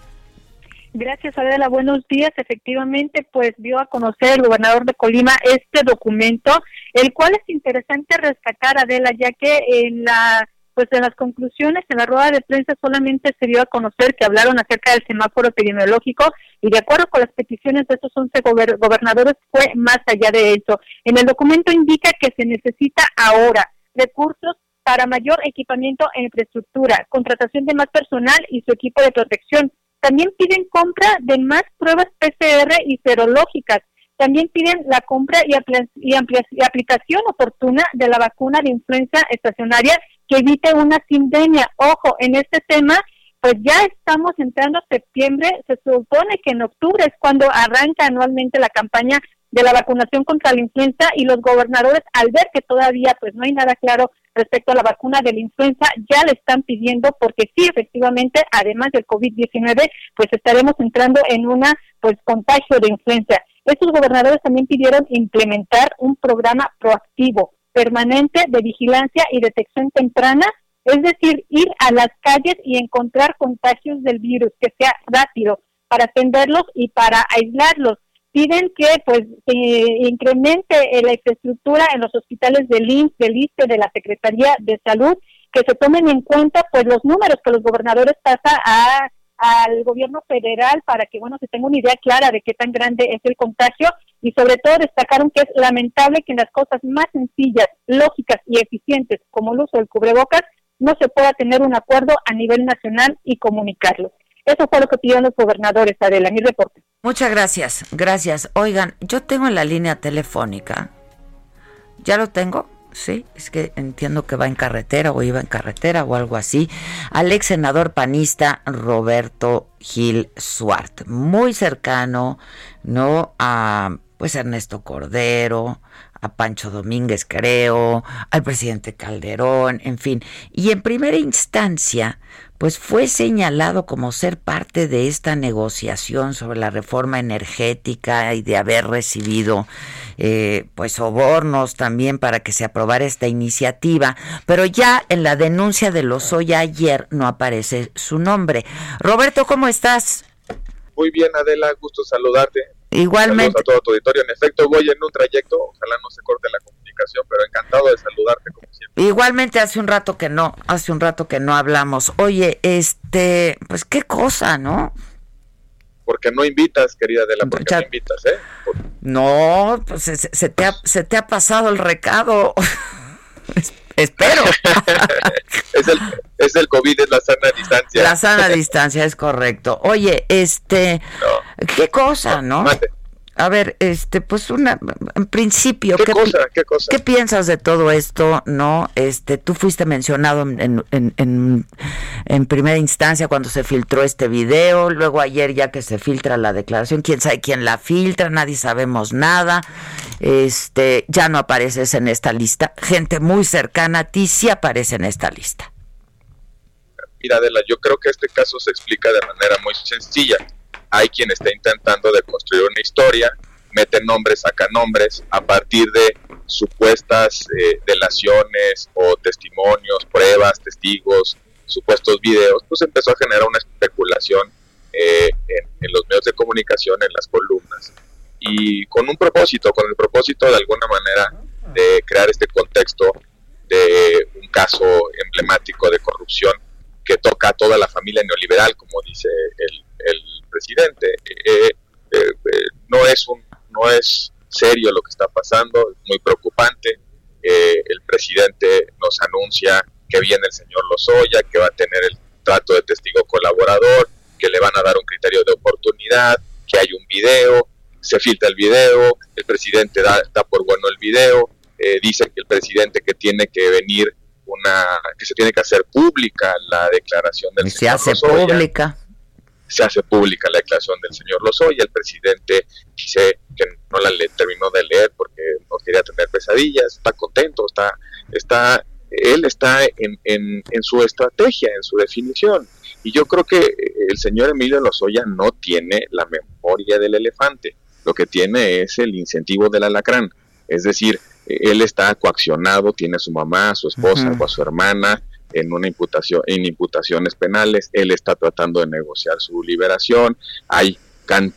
Speaker 9: Gracias, Adela. Buenos días. Efectivamente, pues dio a conocer el gobernador de Colima este documento, el cual es interesante rescatar, Adela, ya que en la pues en las conclusiones, en la rueda de prensa solamente se dio a conocer que hablaron acerca del semáforo epidemiológico y de acuerdo con las peticiones de estos 11 gobernadores fue más allá de eso. En el documento indica que se necesita ahora recursos para mayor equipamiento e infraestructura, contratación de más personal y su equipo de protección, también piden compra de más pruebas PCR y serológicas. También piden la compra y, y, aplicación oportuna de la vacuna de influenza estacionaria que evite una sindemia. Ojo, en este tema, pues ya estamos entrando a septiembre. Se supone que en octubre es cuando arranca anualmente la campaña de la vacunación contra la influenza y los gobernadores al ver que todavía pues no hay nada claro respecto a la vacuna de la influenza ya le están pidiendo porque sí efectivamente además del COVID-19 pues estaremos entrando en una pues contagio de influenza. Estos gobernadores también pidieron implementar un programa proactivo permanente de vigilancia y detección temprana, es decir, ir a las calles y encontrar contagios del virus que sea rápido para atenderlos y para aislarlos. Piden que pues se incremente la infraestructura en los hospitales del INS, del ISTE, de la Secretaría de Salud, que se tomen en cuenta pues los números que los gobernadores pasan al gobierno federal para que bueno se tenga una idea clara de qué tan grande es el contagio y sobre todo destacaron que es lamentable que en las cosas más sencillas, lógicas y eficientes como el uso del cubrebocas no se pueda tener un acuerdo a nivel nacional y comunicarlo. Eso fue lo que pidieron los gobernadores, Adela, mi reporte.
Speaker 1: Muchas gracias, gracias. Oigan, yo tengo en la línea telefónica, ¿ya lo tengo? Sí, es que entiendo que va en carretera o iba en carretera o algo así, al ex senador panista Roberto Gil Suart, muy cercano, ¿no? A pues Ernesto Cordero, a Pancho Domínguez, creo, al presidente Calderón, en fin. Y en primera instancia, pues fue señalado como ser parte de esta negociación sobre la reforma energética y de haber recibido eh, pues sobornos también para que se aprobara esta iniciativa, pero ya en la denuncia de Lozoya ayer no aparece su nombre. Roberto, ¿cómo estás?
Speaker 10: Muy bien, Adela, gusto saludarte.
Speaker 1: Igualmente.
Speaker 10: a todo tu auditorio. En efecto, voy en un trayecto, ojalá no se corte la comunicación, pero encantado de saludarte como siempre.
Speaker 1: Igualmente hace un rato que no, hace un rato que no hablamos. Oye, este, pues qué cosa, ¿no?
Speaker 10: Porque no invitas, querida Adela, porque no invitas, ¿eh?
Speaker 1: No, pues se, te ha, se te ha pasado el recado. Espero.
Speaker 10: es, el, es el COVID, es la sana distancia.
Speaker 1: La sana distancia, es correcto. Oye, este, qué cosa, ¿no? A ver, este, pues una, en principio,
Speaker 10: ¿Qué, cosa, ¿qué, cosa?
Speaker 1: ¿qué piensas de todo esto, no? Este, tú fuiste mencionado en, en, en, en, primera instancia cuando se filtró este video, luego ayer ya que se filtra la declaración, quién sabe quién la filtra, nadie sabemos nada, este, ya no apareces en esta lista, gente muy cercana a ti sí aparece en esta lista.
Speaker 10: Mira, Adela, yo creo que este caso se explica de manera muy sencilla hay quien está intentando de construir una historia, mete nombres, saca nombres, a partir de supuestas eh, delaciones o testimonios, pruebas, testigos, supuestos videos, pues empezó a generar una especulación eh, en, los medios de comunicación, en las columnas, y con un propósito, con el propósito de alguna manera de crear este contexto de un caso emblemático de corrupción que toca a toda la familia neoliberal, como dice el, presidente. Eh, no es un, no es serio lo que está pasando, es muy preocupante. el presidente nos anuncia que viene el señor Lozoya, que va a tener el trato de testigo colaborador, que le van a dar un criterio de oportunidad, que hay un video, se filtra el video, el presidente da, por bueno el video, eh, dice que el presidente que tiene que venir una, que se tiene que hacer pública la declaración del señor
Speaker 1: se hace pública.
Speaker 10: Se hace pública la declaración del señor Lozoya, el presidente dice que no la le, terminó de leer porque no quería tener pesadillas, está contento, está, está él está en, en, su estrategia, en su definición. Y yo creo que el señor Emilio Lozoya no tiene la memoria del elefante, lo que tiene es el incentivo del alacrán. Es decir, él está coaccionado, tiene a su mamá, a su esposa o a su hermana en una imputación, en imputaciones penales, él está tratando de negociar su liberación, hay,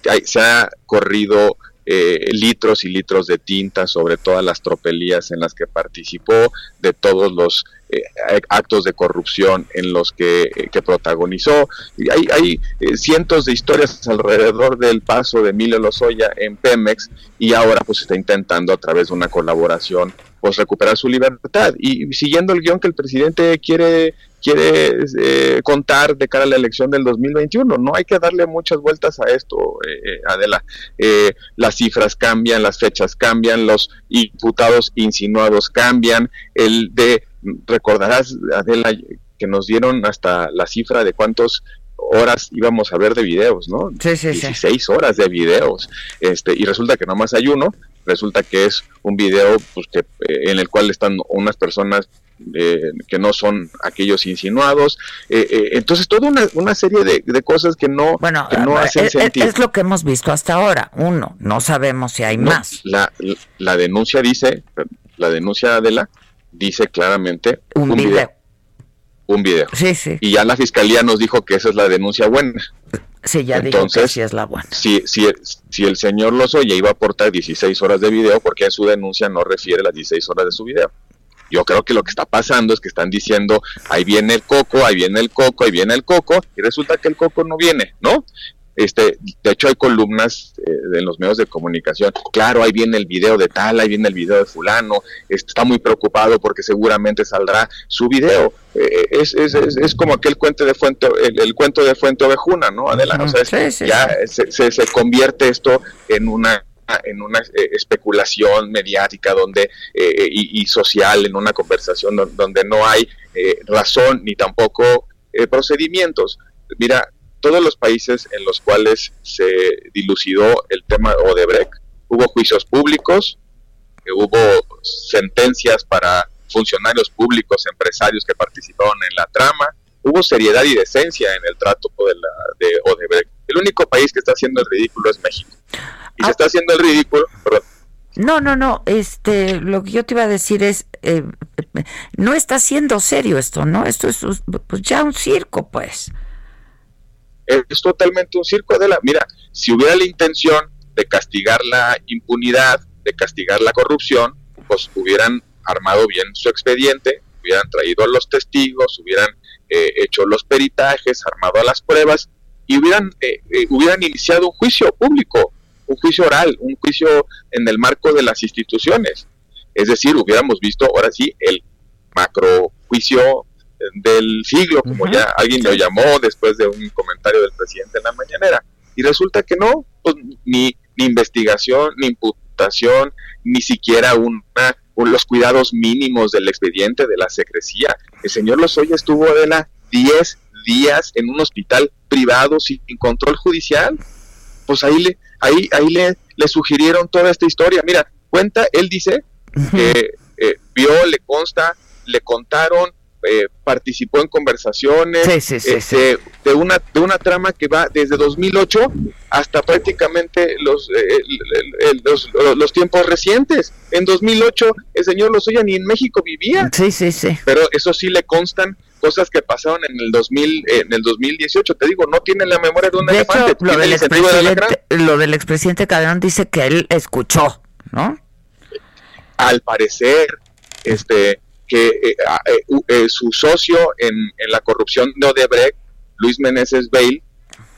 Speaker 10: hay se ha corrido eh, litros y litros de tinta sobre todas las tropelías en las que participó, de todos los eh, actos de corrupción en los que, eh, protagonizó. Y hay, hay cientos de historias alrededor del paso de Emilio Lozoya en Pemex y ahora pues está intentando a través de una colaboración pues recuperar su libertad y siguiendo el guion que el presidente quiere quiere eh, contar de cara a la elección del 2021. No hay que darle muchas vueltas a esto, eh, eh, Adela. las cifras cambian, las fechas cambian, los imputados insinuados cambian. El de, recordarás, Adela, que nos dieron hasta la cifra de cuántos horas íbamos a ver de videos, ¿no?
Speaker 1: Sí, sí,
Speaker 10: 16 horas de videos. Este, y resulta que no más hay uno, resulta que es un video pues, que, en el cual están unas personas que no son aquellos insinuados. Eh, eh, entonces, toda una, serie de, cosas que no,
Speaker 1: bueno,
Speaker 10: no
Speaker 1: eh, hacen es, sentido. Es lo que hemos visto hasta ahora. Uno, no sabemos si hay más.
Speaker 10: La, la, denuncia dice, la denuncia de la dice claramente
Speaker 1: un, video.
Speaker 10: Un video.
Speaker 1: Sí, sí.
Speaker 10: Y ya la fiscalía nos dijo que esa es la denuncia buena.
Speaker 1: Sí, ya Entonces, dijo que es la buena.
Speaker 10: Si, si, si el señor Lozoya iba a aportar 16 horas de video, porque en su denuncia no refiere las 16 horas de su video? Yo creo que lo que está pasando es que están diciendo, ahí viene el coco, ahí viene el coco, ahí viene el coco, y resulta que el coco no viene, ¿no? Este, de hecho hay columnas eh, en los medios de comunicación, claro, ahí viene el video de tal, ahí viene el video de fulano, está muy preocupado porque seguramente saldrá su video. Eh, es, es, es, como aquel cuento de Fuente, el, cuento de Fuente Ovejuna, ¿no? Adelante, o sea, ya Se, se convierte esto en una en una eh, especulación mediática donde eh, y, social, en una conversación donde no hay eh, razón ni tampoco procedimientos. Mira, todos los países en los cuales se dilucidó el tema Odebrecht, hubo juicios públicos, hubo sentencias para funcionarios públicos, empresarios que participaron en la trama, hubo seriedad y decencia en el trato de, la, de Odebrecht. El único país que está haciendo el ridículo es México y se está haciendo el ridículo.
Speaker 1: No, no, no. Este, lo que yo te iba a decir es, eh, no está siendo serio esto, ¿no? Esto es pues, ya un circo, pues.
Speaker 10: Es, totalmente un circo, de la. Mira, si hubiera la intención de castigar la impunidad, de castigar la corrupción, pues hubieran armado bien su expediente, hubieran traído a los testigos, hubieran eh, hecho los peritajes, armado las pruebas y hubieran, eh, hubieran iniciado un juicio público un juicio oral, un juicio en el marco de las instituciones. Es decir, hubiéramos visto ahora sí el macro juicio del siglo, como ya alguien lo llamó después de un comentario del presidente en la mañanera. Y resulta que no, pues, ni, ni investigación, ni imputación, ni siquiera una, los cuidados mínimos del expediente de la secrecía. El señor Lozoya estuvo de la 10 días en un hospital privado sin control judicial. Pues ahí le, ahí, ahí le, le sugirieron toda esta historia. Mira, cuenta, él dice que eh, vio, le consta, le contaron, eh, participó en conversaciones
Speaker 1: este,
Speaker 10: de una de una trama que va desde 2008 hasta prácticamente los, eh, los, los, tiempos recientes. En 2008 el señor Lozoya ni en México vivía.
Speaker 1: Sí, sí, sí.
Speaker 10: Pero eso sí le constan cosas que pasaron en el 2000 en el 2018 te digo no tiene la memoria de un elefante
Speaker 1: lo del, expresidente, lo del expresidente Calderón dice que él escuchó no
Speaker 10: al parecer este que eh, eh, eh, su socio en, la corrupción de Odebrecht, Luis Meneses Bail,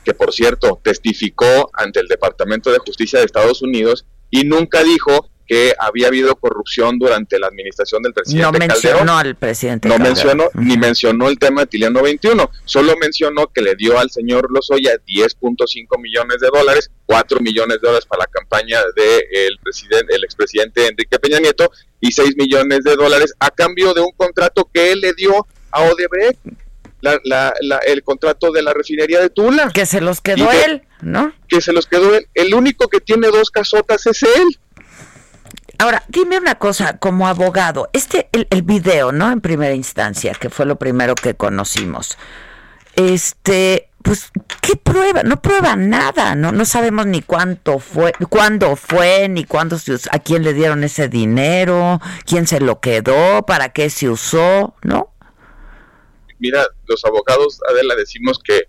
Speaker 10: que por cierto testificó ante el Departamento de Justicia de Estados Unidos y nunca dijo que había habido corrupción durante la administración del presidente
Speaker 1: No mencionó al presidente
Speaker 10: No mencionó, ni mencionó el tema de Tiliano 21, solo mencionó que le dio al señor Lozoya 10.5 millones de dólares, 4 millones de dólares para la campaña del presidente, el expresidente Enrique Peña Nieto y 6 millones de dólares a cambio de un contrato que él le dio a Odebrecht. La, el contrato de la refinería de Tula.
Speaker 1: Que se los quedó él, ¿no?
Speaker 10: Que se los quedó él. El único que tiene dos casotas es él.
Speaker 1: Ahora, dime una cosa, como abogado, este, el, el, video, ¿no? En primera instancia, que fue lo primero que conocimos. Este, pues, ¿qué prueba? No prueba nada, ¿no? No sabemos ni cuánto fue, cuándo fue, ni cuándo se usó, a quién le dieron ese dinero, quién se lo quedó, para qué se usó, ¿no?
Speaker 10: Mira, los abogados, Adela, decimos que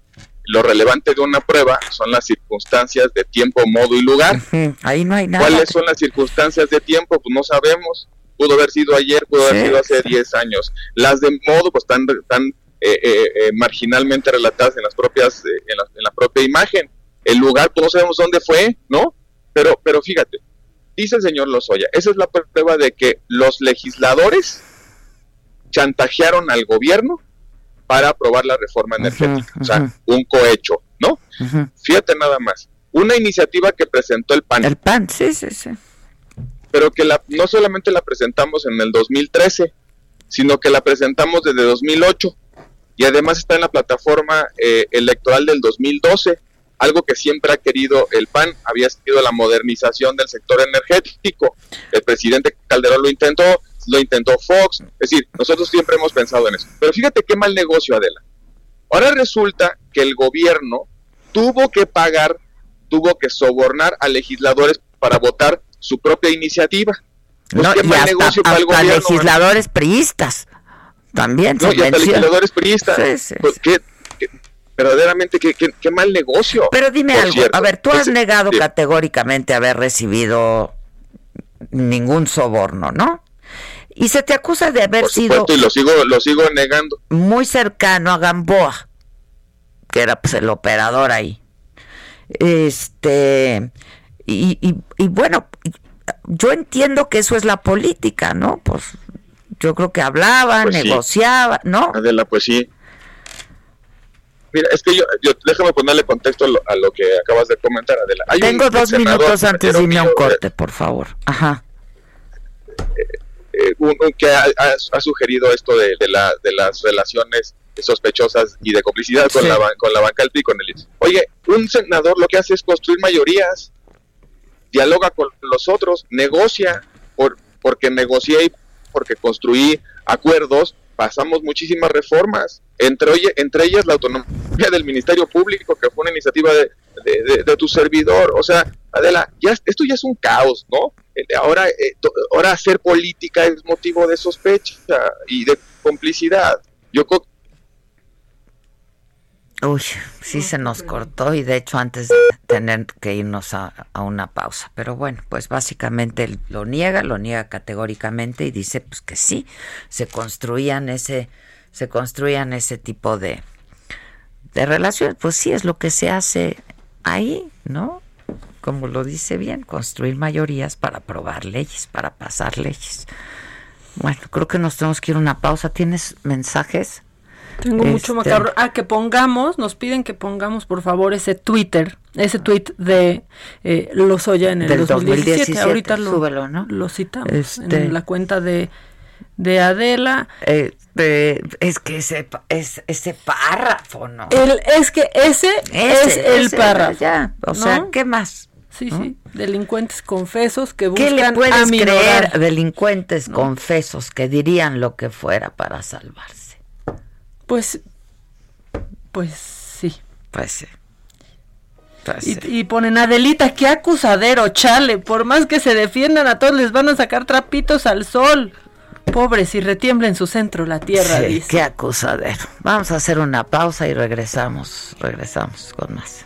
Speaker 10: lo relevante de una prueba son las circunstancias de tiempo, modo y lugar.
Speaker 1: Ahí no hay nada.
Speaker 10: ¿Cuáles son las circunstancias de tiempo? Pues no sabemos. Pudo haber sido ayer, pudo haber sido hace 10 años. Las de modo, pues están, están eh, eh, eh, marginalmente relatadas en las propias, en la, en, la, propia imagen. El lugar, pues no sabemos dónde fue, ¿no? Pero, pero fíjate, dice el señor Lozoya, esa es la prueba de que los legisladores chantajearon al gobierno para aprobar la reforma energética, uh -huh, o sea, uh -huh. un cohecho, ¿no? Uh -huh. Fíjate nada más, una iniciativa que presentó el PAN.
Speaker 1: El PAN, sí, sí, sí.
Speaker 10: Pero que la, no solamente la presentamos en el 2013, sino que la presentamos desde 2008 y además está en la plataforma eh, electoral del 2012, algo que siempre ha querido el PAN, había sido la modernización del sector energético. El presidente Calderón lo intentó, lo intentó Fox, es decir, nosotros siempre hemos pensado en eso. Pero fíjate qué mal negocio, Adela. Ahora resulta que el gobierno tuvo que pagar, tuvo que sobornar a legisladores para votar su propia iniciativa.
Speaker 1: Pues no, qué mal hasta, negocio para el gobierno. legisladores priistas también.
Speaker 10: No, y hasta legisladores priistas. Sí, sí, pues, ¿qué, qué, verdaderamente qué, qué, mal negocio.
Speaker 1: Pero dime algo, cierto, a ver, tú has ese, negado categóricamente haber recibido ningún soborno, ¿no? Y se te acusa de haber
Speaker 10: Por supuesto,
Speaker 1: sido
Speaker 10: y lo sigo, lo sigo negando.
Speaker 1: muy cercano a Gamboa, que era pues el operador ahí. Este y, y, y bueno, yo entiendo que eso es la política, ¿no? Pues yo creo que hablaban,
Speaker 10: Pues sí.
Speaker 1: negociaban, ¿no?
Speaker 10: Adela, pues sí. Mira, es que yo, yo déjame ponerle contexto a lo, a lo que acabas de comentar, Adela. Hay
Speaker 1: Tengo
Speaker 10: un
Speaker 1: dos minutos antes de irme a un corte, por favor. Ajá.
Speaker 10: Eh, un- un que ha, ha- sugerido esto de, de la, de las relaciones sospechosas y de complicidad con,
Speaker 1: Sí.
Speaker 10: la, con la banca del PRI con el. Oye, un senador lo que hace es construir mayorías, dialoga con los otros, negocia, por, porque negocié y porque construí acuerdos, pasamos muchísimas reformas, entre, oye, entre ellas la autonomía del Ministerio Público, que fue una iniciativa de, de, de- de tu servidor. O sea, Adela, ya, esto ya es un caos, ¿no? Eh, Ahora, eh, ahora hacer política es motivo de sospecha y de complicidad. Yo co-
Speaker 1: Uy, sí se nos cortó y de hecho antes de tener que irnos a, a una pausa. Pero bueno, pues básicamente él lo niega, lo niega categóricamente y dice pues que sí, se construían ese, se construían ese tipo de, de relaciones. Pues sí, es lo que se hace ahí, ¿no? Como lo dice bien, construir mayorías para aprobar leyes, para pasar leyes. Bueno, creo que nos tenemos que ir a una pausa. ¿Tienes mensajes?
Speaker 3: Tengo mucho
Speaker 1: Este,
Speaker 3: macabro. Ah, que pongamos, nos piden que pongamos por favor ese Twitter, ese tweet de eh, Lozoya en el
Speaker 1: Del
Speaker 3: 2017.
Speaker 1: 2017,
Speaker 3: Ahorita lo,
Speaker 1: súbelo, ¿no?
Speaker 3: lo citamos
Speaker 1: Este-
Speaker 3: en la cuenta de, de Adela.
Speaker 1: Eh, eh, es que ese, es, ese párrafo, ¿no?
Speaker 3: El, es que ese,
Speaker 1: Ese,
Speaker 3: es el
Speaker 1: ese,
Speaker 3: párrafo.
Speaker 1: ya, o
Speaker 3: ¿no?
Speaker 1: sea, ¿qué más?
Speaker 3: Sí, sí. Delincuentes confesos que
Speaker 1: ¿Qué
Speaker 3: buscan
Speaker 1: le puedes
Speaker 3: aminorar.
Speaker 1: creer? Delincuentes confesos que dirían lo que fuera para salvarse.
Speaker 3: Pues, pues sí.
Speaker 1: Pues sí. Pues
Speaker 3: Y,
Speaker 1: sí.
Speaker 3: y ponen Adelita, qué acusadero, chale. Por más que se defiendan a todos, les van a sacar trapitos al sol. Pobres, y retiembla en su centro la tierra,
Speaker 1: Sí,
Speaker 3: dice.
Speaker 1: qué acusadero. Vamos a hacer una pausa y regresamos, regresamos con más.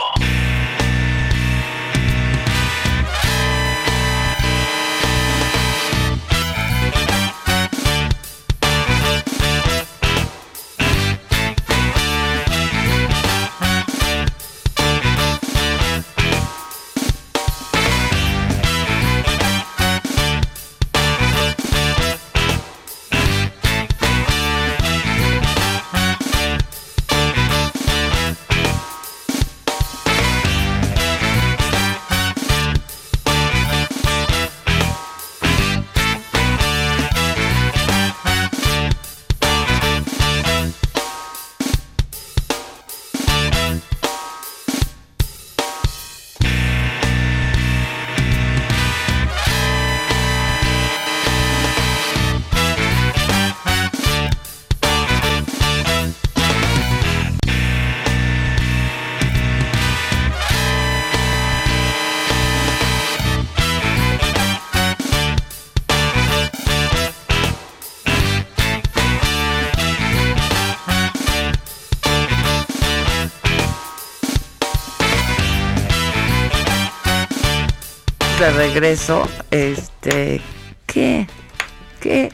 Speaker 1: Regreso, este, ¿qué? ¿Qué?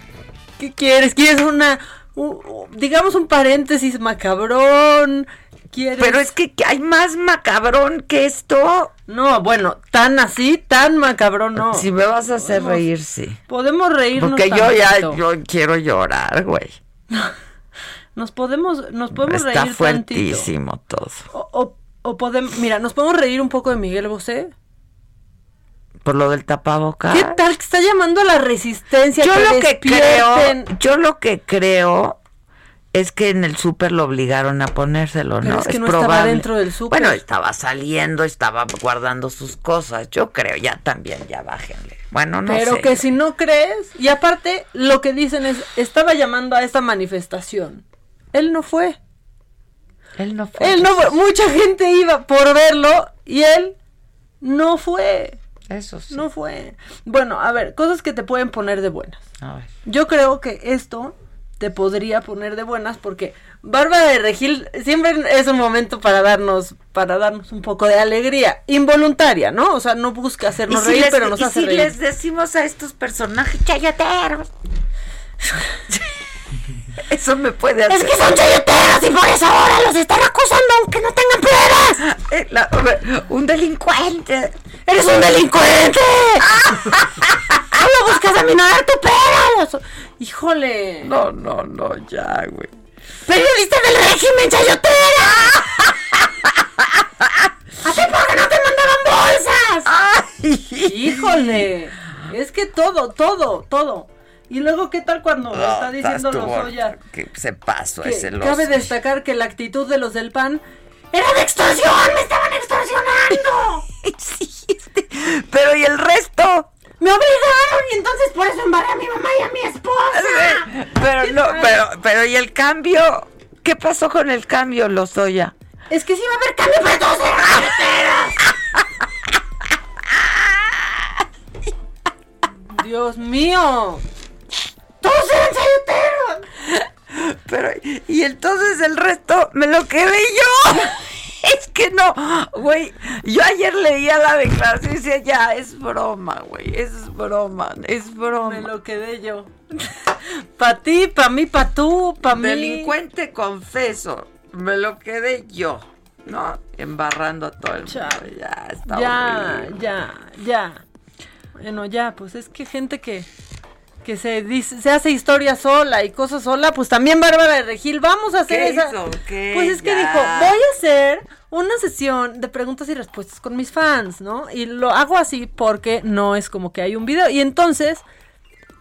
Speaker 3: ¿Qué quieres? ¿Quieres una, digamos un paréntesis macabrón? ¿Quieres?
Speaker 1: Pero es que hay más macabrón que esto.
Speaker 3: No, bueno, tan así, tan macabrón no.
Speaker 1: Si me vas a hacer
Speaker 3: Podemos-
Speaker 1: reír, sí.
Speaker 3: Podemos reírnos
Speaker 1: Porque yo ya,
Speaker 3: tantito.
Speaker 1: yo quiero llorar, güey.
Speaker 3: Nos podemos, nos podemos
Speaker 1: Está
Speaker 3: reír tantito.
Speaker 1: fuertísimo todo.
Speaker 3: O, o, o podemos, mira, nos podemos reír un poco de Miguel Bosé.
Speaker 1: Por lo del tapabocas.
Speaker 3: ¿Qué tal que está llamando a la resistencia?
Speaker 1: Yo lo que creo, yo lo que creo es que en el súper lo obligaron a ponérselo,
Speaker 3: Pero
Speaker 1: ¿no?
Speaker 3: es que no estaba dentro del súper.
Speaker 1: Bueno, estaba saliendo, estaba guardando sus cosas. Yo creo, ya también, ya bájenle. Bueno, no
Speaker 3: Pero
Speaker 1: sé.
Speaker 3: que si no crees, y aparte lo que dicen es, estaba llamando a esta manifestación. Él no fue.
Speaker 1: Él no fue.
Speaker 3: Él no fue. Mucha gente iba por verlo y él no fue.
Speaker 1: Eso sí.
Speaker 3: No fue. Bueno, a ver, cosas que te pueden poner de buenas.
Speaker 1: A ver.
Speaker 3: Yo creo que esto te podría poner de buenas porque Bárbara de Regil siempre es un momento para darnos para darnos un poco de alegría involuntaria, ¿no? O sea, no busca hacernos
Speaker 1: ¿Y si
Speaker 3: reír,
Speaker 1: les-
Speaker 3: pero nos
Speaker 1: y
Speaker 3: hace
Speaker 1: si
Speaker 3: reír.
Speaker 1: les decimos a estos personajes chayoteros. Eso me puede hacer.
Speaker 11: Es que son chayoteros y por eso ahora los están acusando aunque no tengan pruebas.
Speaker 1: Eh, la- a un delincuente.
Speaker 11: ¡Eres un delincuente! ¡Solo buscas aminorar tu pelo!
Speaker 3: Híjole.
Speaker 1: No, no, no, ya, güey.
Speaker 11: ¡Periodista del régimen chayotera! ¡Hace poco no te mandaban bolsas!
Speaker 3: Híjole. Es que todo, todo, todo. Y luego, ¿qué tal cuando
Speaker 1: No,
Speaker 3: está diciendo Lozoya?
Speaker 1: Que se pasó
Speaker 3: Que
Speaker 1: ese
Speaker 3: cabe
Speaker 1: los.
Speaker 3: destacar que la actitud de los del PAN
Speaker 11: ¡Era de extorsión! ¡Me estaban extorsionando!
Speaker 1: Pero ¿y el resto?
Speaker 11: ¡Me obligaron! Y entonces por eso embarré a mi mamá y a mi esposa.
Speaker 1: Pero no, pero, pero ¿y el cambio? ¿Qué pasó con el cambio, Lozoya?
Speaker 3: Es que sí va a haber
Speaker 11: ¡Cambio para todos chayoteros!
Speaker 3: Dios mío.
Speaker 11: ¡Todos eran chayoteros!
Speaker 1: Pero, y entonces el resto me lo quedé yo. Es que no, güey. Yo ayer leía la declaración y decía, ya, es broma, güey. Es broma, es broma.
Speaker 3: Me lo quedé yo. pa' ti, pa' mí, pa' tú, pa' mí.
Speaker 1: Delincuente confeso. Me lo quedé yo, ¿no? Embarrando a todo el mundo. Ya, está
Speaker 3: Ya, ya, ya. Bueno, ya, pues es que gente que que se dice, se hace historia sola y cosas sola, pues también Bárbara de Regil, vamos a hacer
Speaker 1: ¿Qué
Speaker 3: esa.
Speaker 1: hizo? ¿Qué?
Speaker 3: Pues es que dijo, voy a hacer una sesión de preguntas y respuestas con mis fans, ¿no? Y lo hago así porque no es como que hay un video. Y entonces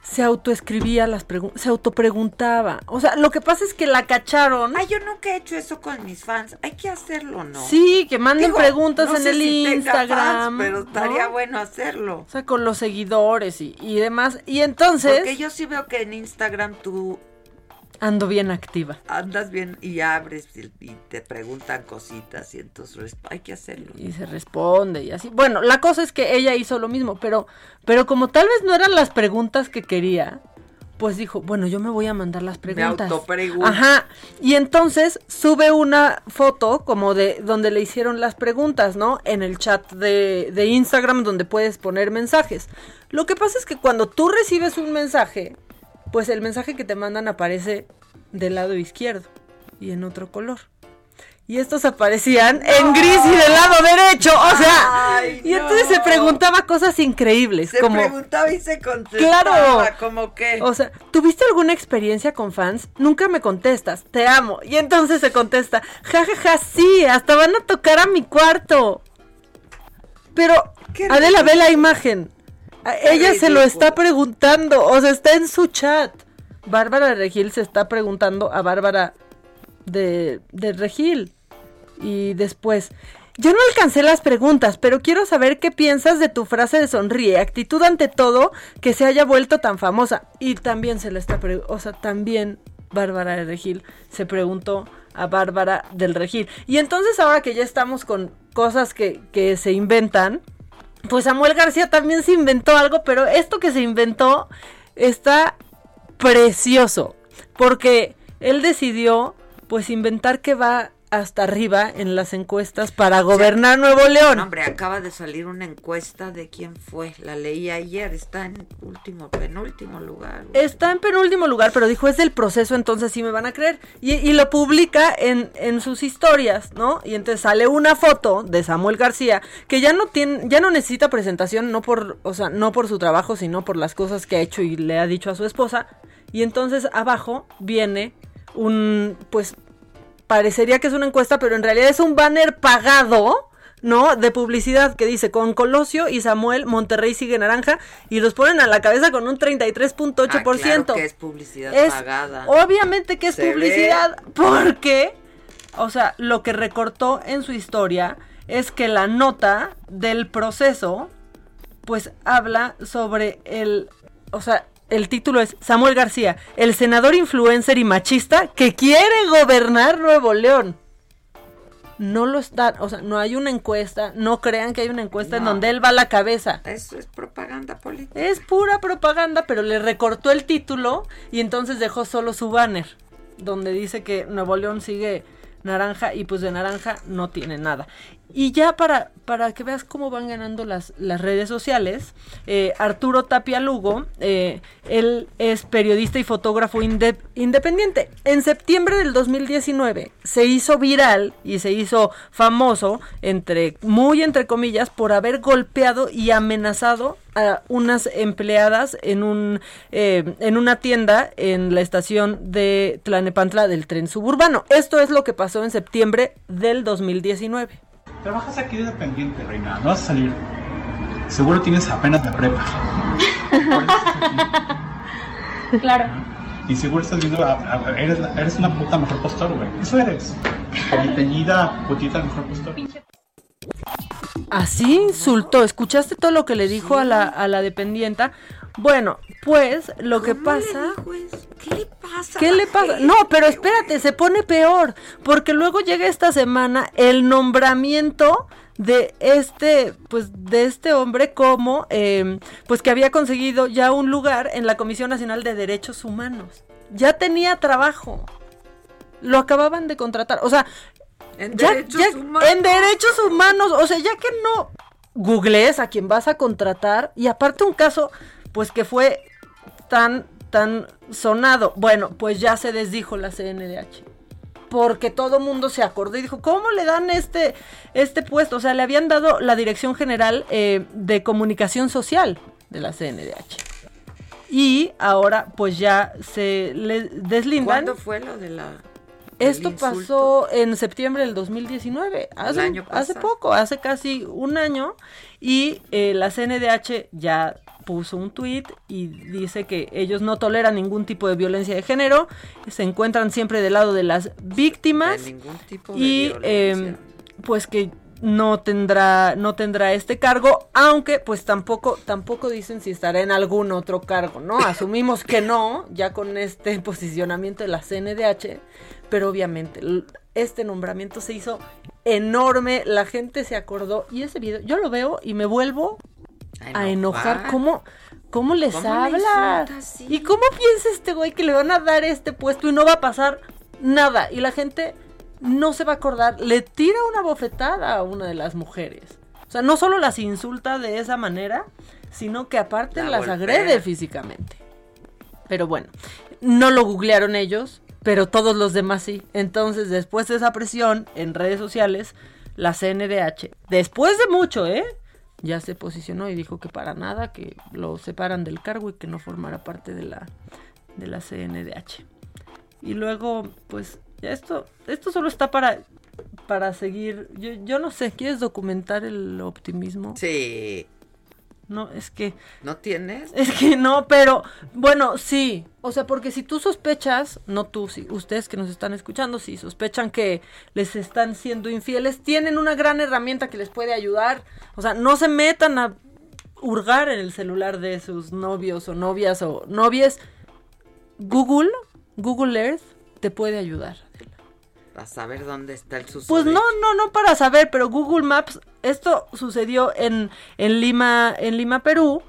Speaker 3: se autoescribía las preguntas, se autopreguntaba. O sea, lo que pasa es que la cacharon.
Speaker 1: Ay, yo nunca he hecho eso con mis fans. Hay que hacerlo, ¿no?
Speaker 3: Sí, que manden
Speaker 1: Digo,
Speaker 3: preguntas
Speaker 1: no
Speaker 3: en
Speaker 1: sé
Speaker 3: el
Speaker 1: si
Speaker 3: Instagram.
Speaker 1: fans, pero estaría
Speaker 3: ¿no?
Speaker 1: bueno hacerlo.
Speaker 3: O sea, con los seguidores y, y demás. Y entonces
Speaker 1: Porque yo sí veo que en Instagram tú
Speaker 3: ando bien activa.
Speaker 1: andas bien y abres y, y te preguntan cositas y entonces hay que hacerlo.
Speaker 3: y se responde y así. Bueno, la cosa es que ella hizo lo mismo, pero, pero como tal vez no eran las preguntas que quería, pues dijo, bueno, yo me voy a mandar las preguntas.
Speaker 1: autopregunto.
Speaker 3: Ajá. Y entonces sube una foto como de donde le hicieron las preguntas, ¿no? En el chat de, de Instagram donde puedes poner mensajes. Lo que pasa es que cuando tú recibes un mensaje, pues el mensaje que te mandan aparece del lado izquierdo y en otro color. Y estos aparecían en gris y del lado derecho. O sea,
Speaker 1: Ay,
Speaker 3: y entonces se preguntaba cosas increíbles.
Speaker 1: Se
Speaker 3: como,
Speaker 1: preguntaba y se contestaba.
Speaker 3: Claro.
Speaker 1: como que.
Speaker 3: o sea, ¿tuviste alguna experiencia con fans? Nunca me contestas, te amo. Y entonces se contesta, jajaja, sí, hasta van a tocar a mi cuarto. Pero, Adela, ve la imagen. A- Ella se lo está preguntando, o sea, está en su chat. Bárbara de Regil se está preguntando a Bárbara de, de Regil. Y después, yo no alcancé las preguntas, pero quiero saber qué piensas de tu frase de sonríe, actitud ante todo, que se haya vuelto tan famosa. Y también se le está, o sea, también Bárbara de Regil se preguntó a Bárbara del Regil. Y entonces ahora que ya estamos con cosas que, que se inventan, pues Samuel García también se inventó algo, pero esto que se inventó está precioso, porque él decidió pues inventar que va hasta arriba en las encuestas para gobernar Nuevo León.
Speaker 1: Hombre, acaba de salir una encuesta de quién fue. La leí ayer. Está en último, penúltimo lugar.
Speaker 3: Está en penúltimo lugar, pero dijo es del proceso, entonces sí me van a creer. Y, y lo publica en, en sus historias, ¿no? Y entonces sale una foto de Samuel García, que ya no tiene, ya no necesita presentación, no por, o sea, no por su trabajo, sino por las cosas que ha hecho y le ha dicho a su esposa. Y entonces abajo viene un, pues, parecería que es una encuesta, pero en realidad es un banner pagado. ¿No? De publicidad que dice con Colosio y Samuel Monterrey sigue naranja y los ponen a la cabeza con un 33.8%.
Speaker 1: Ah, claro que es publicidad
Speaker 3: Es-
Speaker 1: pagada.
Speaker 3: Obviamente que es
Speaker 1: Se
Speaker 3: publicidad, porque, o sea, lo que recortó en su historia es que la nota del proceso, pues habla sobre el, o sea, el título es Samuel García, el senador influencer y machista que quiere gobernar Nuevo León. No lo está, o sea, no hay una encuesta, no crean que hay una encuesta en donde él va a la cabeza.
Speaker 1: Eso es propaganda política.
Speaker 3: Es pura propaganda, pero le recortó el título y entonces dejó solo su banner, donde dice que Nuevo León sigue naranja y pues de naranja no tiene nada. Y ya para, para que veas cómo van ganando las, las redes sociales, eh, Arturo Tapia Lugo, eh, él es periodista y fotógrafo inde- independiente. En septiembre del 2019 se hizo viral y se hizo famoso, entre muy entre comillas, por haber golpeado y amenazado a unas empleadas en un eh, en una tienda en la estación de Tlanepantla del tren suburbano. Esto es lo que pasó en septiembre del 2019.
Speaker 12: Trabajas aquí de dependiente, reina. No vas a salir. Seguro tienes apenas la prepa.
Speaker 13: Claro.
Speaker 12: Y seguro estás viendo. a- a- eres, eres una puta mejor postor, güey. Eso eres. Y teñida, putita mejor postor.
Speaker 3: Así insultó. ¿Escuchaste todo lo que le dijo a la, a la dependienta? Bueno, pues lo que pasa...
Speaker 1: ¿Qué le pasa?
Speaker 3: ¿Qué le pasa? No, pero espérate, se pone peor, porque luego llega esta semana el nombramiento de este, pues, de este hombre como, eh, pues, que había conseguido ya un lugar en la Comisión Nacional de Derechos Humanos. Ya tenía trabajo. Lo acababan de contratar. O sea,
Speaker 1: En
Speaker 3: ya-
Speaker 1: derechos
Speaker 3: ya-
Speaker 1: humanos.
Speaker 3: en derechos humanos. O sea, ya que no googlees a quien vas a contratar. Y aparte un caso, pues que fue tan, tan sonado. Bueno, pues ya se desdijo la CNDH. Porque todo mundo se acordó y dijo, ¿cómo le dan este, este puesto? O sea, le habían dado la Dirección General eh, de Comunicación Social de la CNDH. y ahora pues ya se le deslindan.
Speaker 1: ¿Cuándo fue lo de la
Speaker 3: Esto pasó en septiembre del 2019, hace,
Speaker 1: año
Speaker 3: hace poco, hace casi un año, y eh, la CNDH ya puso un tuit y dice que ellos no toleran ningún tipo de violencia de género, se encuentran siempre del lado de las víctimas
Speaker 1: De ningún tipo de
Speaker 3: y eh, pues que no tendrá no tendrá este cargo aunque pues tampoco tampoco dicen si estará en algún otro cargo no asumimos que no ya con este posicionamiento de la CNDH pero obviamente este nombramiento se hizo enorme la gente se acordó y ese video yo lo veo y me vuelvo a enojar cómo cómo les
Speaker 1: ¿Cómo le
Speaker 3: habla
Speaker 1: insulta
Speaker 3: y cómo piensa este güey que le van a dar este puesto y no va a pasar nada y la gente no se va a acordar, le tira una bofetada a una de las mujeres. O sea, no solo las insulta de esa manera, sino que aparte
Speaker 1: La
Speaker 3: las
Speaker 1: golpea.
Speaker 3: agrede físicamente. Pero bueno, no lo googlearon ellos, pero todos los demás sí. Entonces, después de esa presión en redes sociales, la CNDH, después de mucho, ¿eh? Ya se posicionó y dijo que para nada, que lo separan del cargo y que no formará parte de la, de la CNDH. Y luego, pues, esto, esto solo está para, para seguir. Yo, yo no sé, ¿quieres documentar el optimismo?
Speaker 1: Sí.
Speaker 3: No, es que.
Speaker 1: ¿No tienes?
Speaker 3: Es que no, pero bueno, sí. O sea, porque si tú sospechas, no tú, sí, ustedes que nos están escuchando, si sospechan que les están siendo infieles, tienen una gran herramienta que les puede ayudar. O sea, no se metan a hurgar en el celular de sus novios o novias o novias. Google, Google Earth, te puede ayudar.
Speaker 1: A saber dónde está el susodicho.
Speaker 3: Pues no, no, no para saber, pero Google Maps, esto sucedió en, en Lima, en Lima, Perú,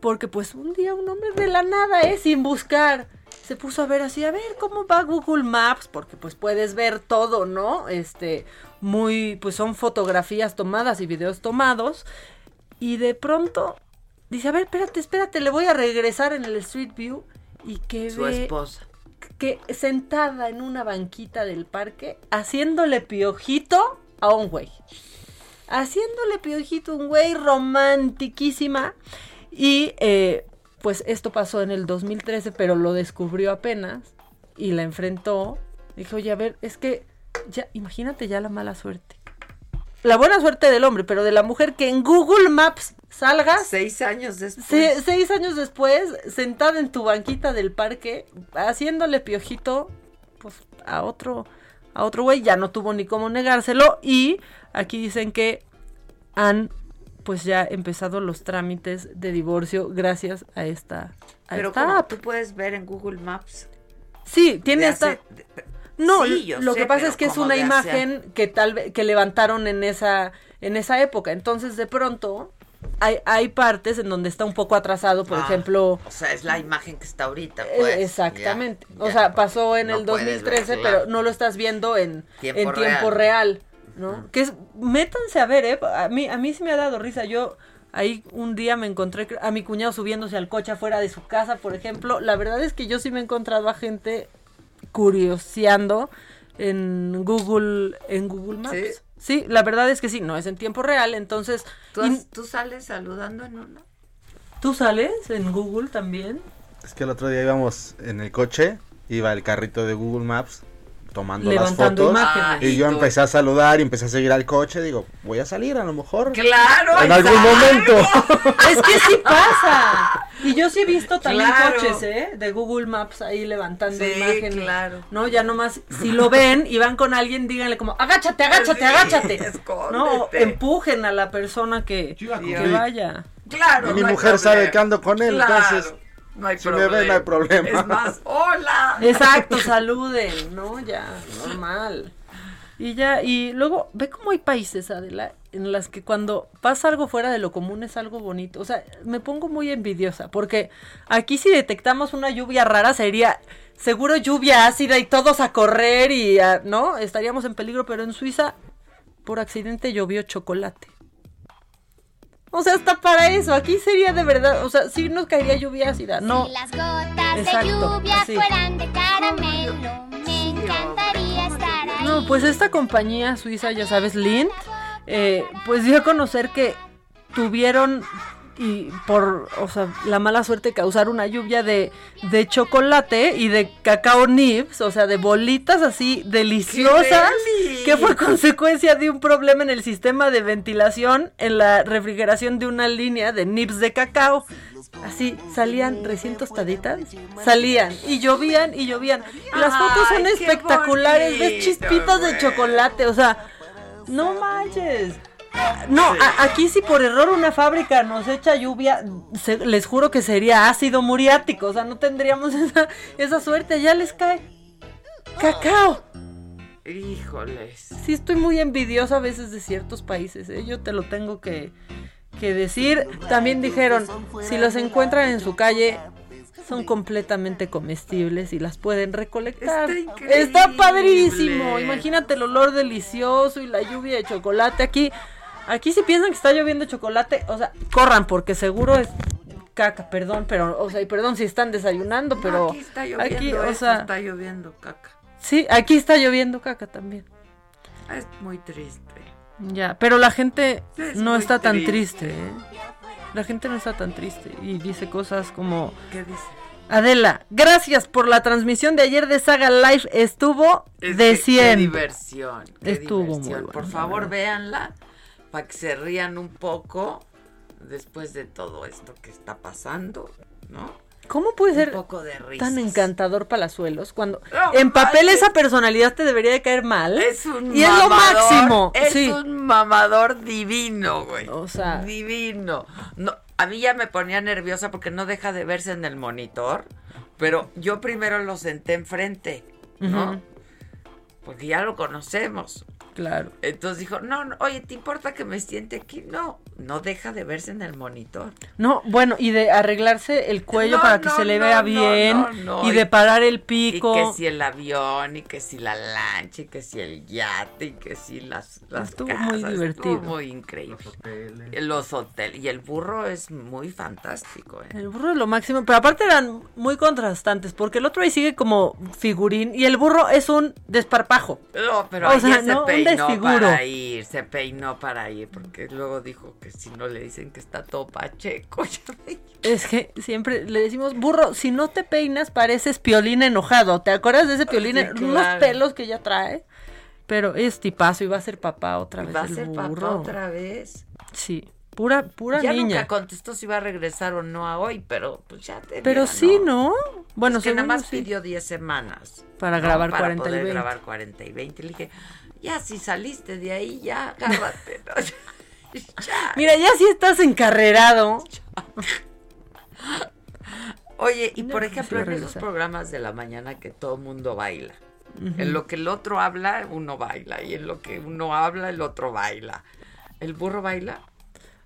Speaker 3: porque pues un día un hombre de la nada, ¿eh? Sin buscar, se puso a ver así, a ver cómo va Google Maps, porque pues puedes ver todo, ¿no? Este, muy, pues son fotografías tomadas y videos tomados, y de pronto dice, a ver, espérate, espérate, le voy a regresar en el Street View, y que
Speaker 1: Su
Speaker 3: ve
Speaker 1: esposa.
Speaker 3: Sentada en una banquita del parque, haciéndole piojito a un güey. Haciéndole piojito a un güey romantiquísima. Y eh, pues esto pasó en el 2013, pero lo descubrió apenas y la enfrentó. Dijo, oye, a ver, es que ya, imagínate ya la mala suerte. La buena suerte del hombre, pero de la mujer que en Google Maps salgas.
Speaker 1: Seis años después.
Speaker 3: Se- seis años después, sentada en tu banquita del parque, haciéndole piojito, pues, a otro, a otro güey, ya no tuvo ni cómo negárselo. Y aquí dicen que han, pues, ya empezado los trámites de divorcio gracias a esta, a
Speaker 1: Pero
Speaker 3: esta
Speaker 1: como
Speaker 3: app.
Speaker 1: tú puedes ver en Google Maps.
Speaker 3: Sí, tiene esta. No,
Speaker 1: Sí, yo
Speaker 3: lo
Speaker 1: sé,
Speaker 3: que pasa es que es una imagen que tal vez que levantaron en esa en esa época. Entonces, de pronto hay, hay partes en donde está un poco atrasado, por
Speaker 1: Ah,
Speaker 3: ejemplo,
Speaker 1: O sea, es la imagen que está ahorita,
Speaker 3: eh,
Speaker 1: pues.
Speaker 3: exactamente.
Speaker 1: Ya,
Speaker 3: o sea, pasó en
Speaker 1: No
Speaker 3: el
Speaker 1: puedes
Speaker 3: 2013,
Speaker 1: ver, claro.
Speaker 3: pero no lo estás viendo en
Speaker 1: Tiempo
Speaker 3: en tiempo
Speaker 1: real.
Speaker 3: real, ¿no? Que es métanse a ver, eh, a mí a mí sí me ha dado risa. Yo ahí un día me encontré a mi cuñado subiéndose al coche afuera de su casa, por ejemplo. La verdad es que yo sí me he encontrado a gente curioseando en Google en Google Maps.
Speaker 1: ¿Sí?
Speaker 3: Sí, la verdad es que sí, no es en tiempo real, entonces
Speaker 1: ¿Tú,
Speaker 3: y-
Speaker 1: has- tú sales saludando en una?
Speaker 3: ¿tú sales en Google también.
Speaker 14: Es que el otro día íbamos en el coche, iba el carrito de Google Maps tomando
Speaker 3: Levantando
Speaker 14: las fotos
Speaker 3: imágenes.
Speaker 14: y yo empecé a saludar y empecé a seguir al coche, digo, voy a salir a lo mejor.
Speaker 1: Claro,
Speaker 14: En algún momento.
Speaker 3: Es que sí pasa. Y yo sí he visto también
Speaker 1: Claro.
Speaker 3: coches, ¿eh? De Google Maps ahí levantando
Speaker 1: Sí,
Speaker 3: imágenes.
Speaker 1: claro.
Speaker 3: No, ya nomás, si lo ven y van con alguien, díganle como, agáchate, agáchate,
Speaker 1: Sí,
Speaker 3: agáchate.
Speaker 1: escóndete.
Speaker 3: No, empujen a la persona que, vaya.
Speaker 1: Claro.
Speaker 14: y mi
Speaker 1: no
Speaker 14: mujer sabe que ando con él,
Speaker 1: Claro,
Speaker 14: entonces
Speaker 1: no hay
Speaker 14: si me ven no hay problema.
Speaker 1: Es más, hola.
Speaker 3: Exacto, saluden, ¿no? Ya, normal. Y ya, y luego, ve cómo hay países, Adela, en las que cuando pasa algo fuera de lo común es algo bonito. O sea, me pongo muy envidiosa, porque aquí si detectamos una lluvia rara sería seguro lluvia ácida y todos a correr y, a- ¿no? Estaríamos en peligro, pero en Suiza, por accidente llovió chocolate. O sea, hasta para eso, aquí sería de verdad, o sea, sí nos caería lluvia ácida, no.
Speaker 11: Si las gotas
Speaker 3: Exacto,
Speaker 11: de lluvia
Speaker 3: así.
Speaker 11: fueran de caramelo, me encantaría estar ahí.
Speaker 3: No, pues esta compañía suiza, ya sabes, Lind, eh, pues dio a conocer que tuvieron y por, o sea, la mala suerte causar una lluvia de, de chocolate y de cacao nibs, o sea, de bolitas así deliciosas,
Speaker 1: deli!
Speaker 3: que fue consecuencia de un problema en el sistema de ventilación en la refrigeración de una línea de nibs de cacao. Así salían recién tostaditas, salían y llovían y llovían. Las fotos son espectaculares, ves
Speaker 1: bonito,
Speaker 3: chispitas de chocolate, o sea, no manches. No, a- aquí si por error una fábrica nos echa lluvia, se- les juro que sería ácido muriático, o sea, no tendríamos esa, esa suerte, ya les cae cacao.
Speaker 1: Híjoles.
Speaker 3: Sí estoy muy envidiosa a veces de ciertos países, ¿eh? yo te lo tengo que, que decir. También dijeron, si los encuentran en su calle, son completamente comestibles y las pueden recolectar.
Speaker 1: Está.
Speaker 3: Está padrísimo. Imagínate el olor delicioso y la lluvia de chocolate. Aquí, aquí si piensan que está lloviendo chocolate, o sea, corran porque seguro es caca, perdón, pero, o sea, y perdón si están desayunando, pero
Speaker 1: aquí está lloviendo,
Speaker 3: aquí, o sea,
Speaker 1: está lloviendo caca.
Speaker 3: sí, aquí está lloviendo caca también.
Speaker 1: Es muy triste.
Speaker 3: Ya, pero la gente
Speaker 1: Es
Speaker 3: no está tan
Speaker 1: triste.
Speaker 3: ¿eh? La gente no está tan triste y dice cosas como
Speaker 1: ¿Qué dice?
Speaker 3: Adela, gracias por la transmisión de ayer de Saga Live, estuvo
Speaker 1: Es
Speaker 3: de
Speaker 1: que
Speaker 3: 100.
Speaker 1: Qué diversión. qué
Speaker 3: Estuvo muy bueno,
Speaker 1: Por favor, véanla para que se rían un poco después de todo esto que está pasando, ¿no?
Speaker 3: ¿Cómo puede
Speaker 1: Un
Speaker 3: ser
Speaker 1: poco de risas.
Speaker 3: tan encantador Palazuelos cuando
Speaker 1: No
Speaker 3: en papel esa personalidad te debería de caer mal?
Speaker 1: Es un
Speaker 3: y es lo
Speaker 1: mamador,
Speaker 3: máximo.
Speaker 1: Es
Speaker 3: sí.
Speaker 1: un mamador divino, güey.
Speaker 3: O sea-
Speaker 1: Divino. No, a mí ya me ponía nerviosa porque no deja de verse en el monitor. Pero yo primero lo senté enfrente, ¿no? Porque ya lo conocemos.
Speaker 3: Claro.
Speaker 1: Entonces dijo, no, no, oye, ¿te importa que me siente aquí? No, no deja de verse en el monitor.
Speaker 3: No, bueno, y de arreglarse el cuello
Speaker 1: No,
Speaker 3: para que
Speaker 1: no,
Speaker 3: se le
Speaker 1: no,
Speaker 3: vea
Speaker 1: no,
Speaker 3: bien
Speaker 1: no, no,
Speaker 3: y
Speaker 1: y-
Speaker 3: de parar el
Speaker 1: Y
Speaker 3: pico.
Speaker 1: que si el avión, y que si la lancha, y que si el yate, y que si las, las
Speaker 3: Estuvo
Speaker 1: casas.
Speaker 3: muy divertido.
Speaker 1: Estuvo muy increíble. Los hoteles. Y el burro es muy fantástico, ¿eh?
Speaker 3: El burro es lo máximo, pero aparte eran muy contrastantes, porque el otro ahí sigue como figurín y el burro es un desparpajo.
Speaker 1: No, pero
Speaker 3: O
Speaker 1: ayer
Speaker 3: sea,
Speaker 1: se
Speaker 3: no,
Speaker 1: peinó
Speaker 3: desfiguro.
Speaker 1: para ir, se peinó para ir, porque luego dijo que si no le dicen que está todo pacheco.
Speaker 3: Es que siempre le decimos, burro, si no te peinas pareces piolín enojado. ¿Te acuerdas de ese piolín?
Speaker 1: Sí,
Speaker 3: Unos
Speaker 1: claro.
Speaker 3: pelos que ya trae. Pero es tipazo y va a ser papá otra vez.
Speaker 1: Va a ser papá otra vez.
Speaker 3: Sí, pura, pura
Speaker 1: ya
Speaker 3: niña.
Speaker 1: nunca contestó si va a regresar o no a hoy, pero pues ya te
Speaker 3: Pero sí, ¿no? Bueno,
Speaker 1: es que nada más
Speaker 3: sí.
Speaker 1: pidió 10 semanas.
Speaker 3: Para
Speaker 1: ¿no?
Speaker 3: grabar
Speaker 1: para
Speaker 3: 40 y
Speaker 1: poder
Speaker 3: 20.
Speaker 1: grabar 40 y 20. Le dije, ya si saliste de ahí, ya agárrate. ¿no? Ya.
Speaker 3: Mira, ya sí estás encarrerado.
Speaker 1: Oye, y por ejemplo, en esos programas de la mañana que todo mundo baila. En lo que el otro habla, uno baila. Y en lo que uno habla, el otro baila. ¿El burro baila?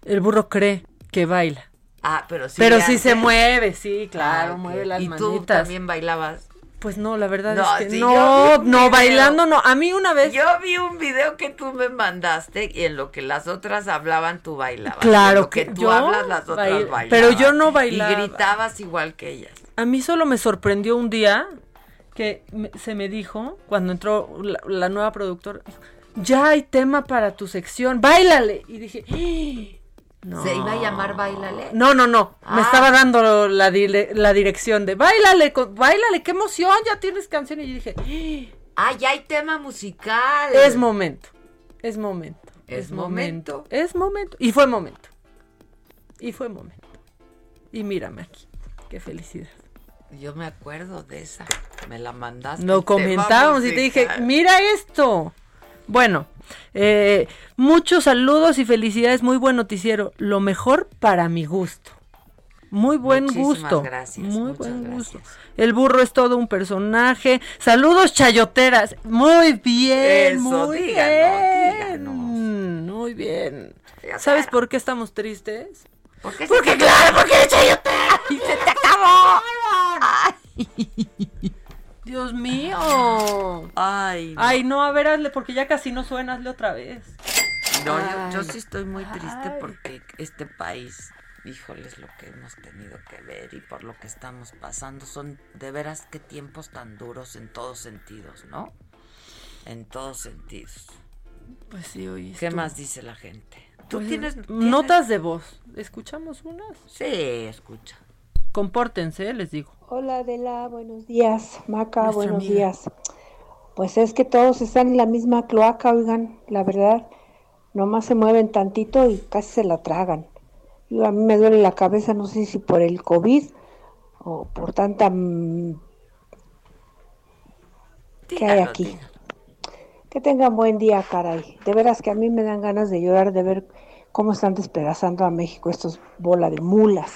Speaker 3: El burro cree que baila.
Speaker 1: Ah, pero sí.
Speaker 3: Pero sí se mueve, sí, claro,
Speaker 1: Ah,
Speaker 3: mueve las
Speaker 1: ¿Y tú
Speaker 3: manitas.
Speaker 1: también bailabas?
Speaker 3: Pues no, la verdad
Speaker 1: No,
Speaker 3: es que no, no, bailando no. A mí una vez.
Speaker 1: Yo vi un video que tú me mandaste y en lo que las otras hablaban, tú bailabas.
Speaker 3: Claro
Speaker 1: En lo que,
Speaker 3: que
Speaker 1: tú
Speaker 3: yo
Speaker 1: hablas, las otras
Speaker 3: bail-
Speaker 1: bailaban.
Speaker 3: pero yo no bailaba.
Speaker 1: Y gritabas igual que ellas.
Speaker 3: A mí solo me sorprendió un día que se me dijo, cuando entró la, la nueva productora, ya hay tema para tu sección, bailale. Y dije, "Ah, no.
Speaker 1: ¿Se iba a llamar Bailale?
Speaker 3: No, no, no. Me
Speaker 1: Ah.
Speaker 3: estaba dando la, la dirección de bailale, bailale, qué emoción, ya tienes canción. Y yo dije,
Speaker 1: Ah, ya hay tema musical.
Speaker 3: es momento, es momento.
Speaker 1: Es momento.
Speaker 3: Es momento. Y fue momento. Y fue momento. Y mírame aquí. Qué felicidad.
Speaker 1: Yo me acuerdo de esa. Me la mandaste.
Speaker 3: Lo comentábamos y te dije, mira esto. Bueno, eh, muchos saludos y felicidades, muy buen noticiero. Lo mejor para mi gusto. Muy buen
Speaker 1: Muchísimas
Speaker 3: gusto.
Speaker 1: gracias,
Speaker 3: Muy
Speaker 1: muchas
Speaker 3: buen
Speaker 1: gracias.
Speaker 3: gusto. El burro es todo un personaje. Saludos chayoteras. Muy bien,
Speaker 1: Eso,
Speaker 3: muy
Speaker 1: díganos,
Speaker 3: bien. Muy bien.
Speaker 1: Ya
Speaker 3: ¿Sabes por qué estamos tristes?
Speaker 1: ¿Por qué
Speaker 3: Porque
Speaker 1: se-
Speaker 3: claro, porque eres chayotera y se te acabó. Dios mío.
Speaker 1: Ay, no.
Speaker 3: Ay, no, a ver, hazle, porque ya casi no suena, hazle otra vez.
Speaker 1: No, yo, yo sí estoy muy triste porque este país, híjoles, lo que hemos tenido que ver y por lo que estamos pasando, son de veras qué tiempos tan duros en todos sentidos, ¿no? En todos sentidos.
Speaker 3: Pues sí, oye.
Speaker 1: ¿Qué más dice la gente? ¿Tú
Speaker 3: Pues,
Speaker 1: tienes,
Speaker 3: Notas de voz. ¿Escuchamos unas?
Speaker 1: Sí, escucha.
Speaker 3: Compórtense, les digo.
Speaker 15: Hola Adela, buenos días. Maca,
Speaker 3: Nuestra
Speaker 15: buenos
Speaker 3: amiga.
Speaker 15: días. Pues es que todos están en la misma cloaca, oigan, la verdad. Nomás se mueven tantito y casi se la tragan. Y a mí me duele la cabeza, no sé si por el COVID o por tanta... ¿Qué hay aquí? Que tengan buen día, caray. De veras que a mí me dan ganas de llorar de ver cómo están despedazando a México estos bola de mulas.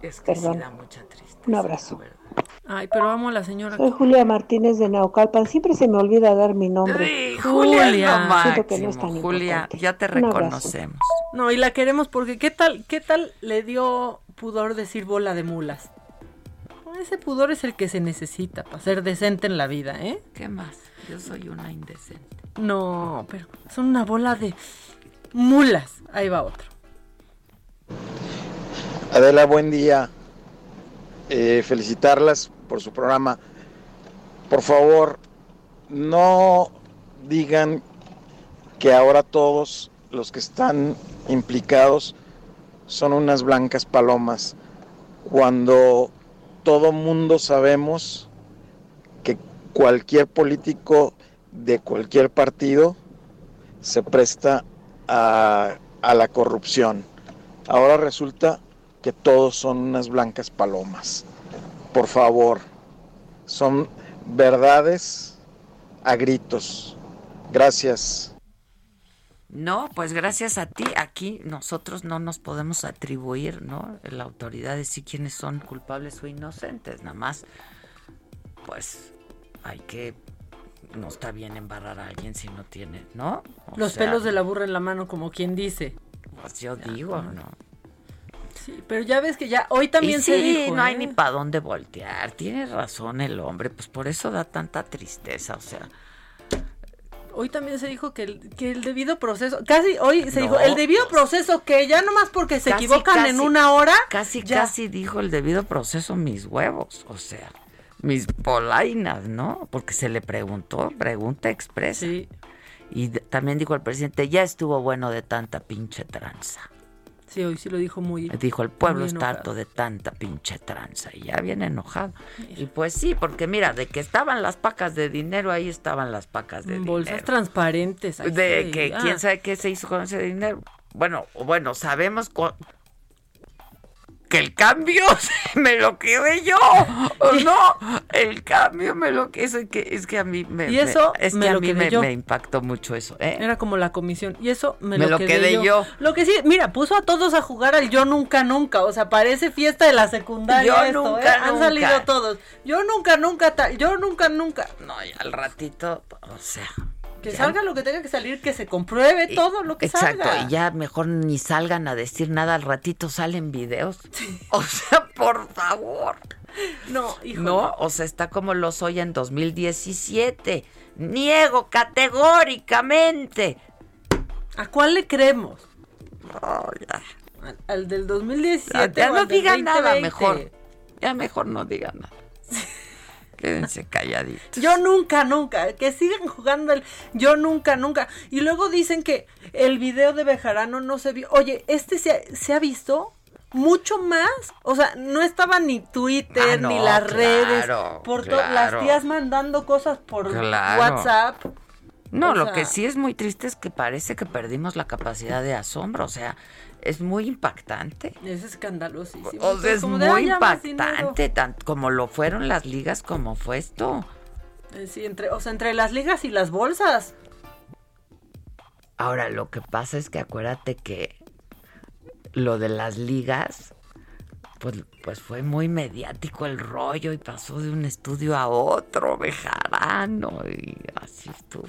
Speaker 1: Es que
Speaker 15: Perdón.
Speaker 1: sí da mucha tristeza.
Speaker 15: Un abrazo.
Speaker 3: Ay, pero amo a la señora.
Speaker 15: Soy Julia Martínez de Naucalpan. Siempre se me olvida dar mi nombre.
Speaker 1: Ay, Julia,
Speaker 15: que no es tan
Speaker 1: Julia,
Speaker 15: importante.
Speaker 1: ya te reconocemos.
Speaker 3: No, y la queremos porque ¿qué tal, qué tal le dio pudor decir bola de mulas? Ese pudor es el que se necesita para ser decente en la vida, ¿eh?
Speaker 1: ¿Qué más? Yo soy una indecente.
Speaker 3: No, pero son una bola de mulas. Ahí va otro.
Speaker 16: Adela, buen día. Eh, felicitarlas por su programa. Por favor, no digan que ahora todos los que están implicados son unas blancas palomas, cuando todo mundo sabemos que cualquier político de cualquier partido se presta a, a la corrupción. Ahora resulta que todos son unas blancas palomas. Por favor, son verdades a gritos. Gracias.
Speaker 1: No, pues gracias a ti, aquí nosotros no nos podemos atribuir, ¿no? La autoridad de decir quiénes son culpables o inocentes, nada más, pues hay que, no está bien embarrar a alguien si no tiene, ¿no? O
Speaker 3: Los
Speaker 1: sea,
Speaker 3: pelos de la burra en la mano, como quien dice.
Speaker 1: Pues yo digo, ¿no?
Speaker 3: Sí, pero ya ves que ya hoy también
Speaker 1: y
Speaker 3: se
Speaker 1: sí,
Speaker 3: dijo.
Speaker 1: no hay
Speaker 3: ¿eh?
Speaker 1: ni para dónde voltear, tiene razón el hombre, pues por eso da tanta tristeza, o sea,
Speaker 3: Hoy también se dijo que el, que el debido proceso, casi hoy se
Speaker 1: No,
Speaker 3: dijo, el debido proceso que ya nomás porque se
Speaker 1: Casi,
Speaker 3: equivocan en una hora,
Speaker 1: Casi,
Speaker 3: ya.
Speaker 1: casi dijo el debido proceso mis huevos, o sea, mis polainas, ¿no? Porque se le preguntó, pregunta expresa. Y también dijo el presidente, ya estuvo bueno de tanta pinche tranza.
Speaker 3: Sí, hoy sí lo dijo muy.
Speaker 1: Dijo, el pueblo está harto de tanta pinche tranza. Y ya viene enojado. Y pues sí, porque mira, de que estaban las pacas de dinero, ahí estaban las pacas de
Speaker 3: Bolsas
Speaker 1: dinero.
Speaker 3: transparentes. ahí
Speaker 1: De que quién sabe qué se hizo con ese dinero. Bueno, bueno, sabemos que el cambio me lo quedé yo. ¿o no, el cambio me lo que es que es que a mí me
Speaker 3: Y eso
Speaker 1: me- es
Speaker 3: me
Speaker 1: que a mí
Speaker 3: quedé
Speaker 1: me, impactó mucho eso, ¿eh?
Speaker 3: Era como la comisión. Y eso me,
Speaker 1: Me
Speaker 3: lo, quedé,
Speaker 1: quedé
Speaker 3: yo.
Speaker 1: yo.
Speaker 3: Lo que sí, mira, puso a todos a jugar al yo nunca nunca. O sea, parece fiesta de la secundaria.
Speaker 1: Yo
Speaker 3: esto,
Speaker 1: nunca,
Speaker 3: ¿eh? Han
Speaker 1: nunca.
Speaker 3: salido todos. Yo nunca nunca tal. Yo nunca nunca.
Speaker 1: No, y al ratito, o sea,
Speaker 3: Que
Speaker 1: ya-
Speaker 3: salga lo que tenga que salir, que se compruebe todo lo que
Speaker 1: Exacto,
Speaker 3: salga.
Speaker 1: y ya mejor ni salgan a decir nada, al ratito salen videos. O sea, por favor.
Speaker 3: No, hijo.
Speaker 1: No, o sea, está como lo soy en 2017. Niego categóricamente.
Speaker 3: ¿A cuál le creemos?
Speaker 1: Oh, ya.
Speaker 3: ¿Al, al del 2017?
Speaker 1: Ya
Speaker 3: o
Speaker 1: no
Speaker 3: al
Speaker 1: digan nada
Speaker 3: 2020?
Speaker 1: mejor. Ya mejor no digan nada. Quédense calladitos.
Speaker 3: Yo nunca, nunca, que sigan jugando el yo nunca, nunca. Y luego dicen que el video de Bejarano no se vio. Oye, este se ha, se ha visto mucho más. O sea, no estaba ni Twitter,
Speaker 1: Ah, no,
Speaker 3: ni las
Speaker 1: claro,
Speaker 3: redes. Por to- las
Speaker 1: claro.
Speaker 3: tías mandando cosas por
Speaker 1: Claro.
Speaker 3: WhatsApp.
Speaker 1: No,
Speaker 3: O
Speaker 1: lo
Speaker 3: sea,
Speaker 1: que sí es muy triste es que parece que perdimos la capacidad de asombro. O sea, es muy impactante.
Speaker 3: Es escandalosísimo.
Speaker 1: O sea, es muy impactante, tanto como lo fueron las ligas, como fue esto.
Speaker 3: Eh, Sí, entre, o sea, entre las ligas y las bolsas.
Speaker 1: Ahora, lo que pasa es que acuérdate que lo de las ligas, pues, pues fue muy mediático el rollo y pasó de un estudio a otro, Bejarano, y así estuvo.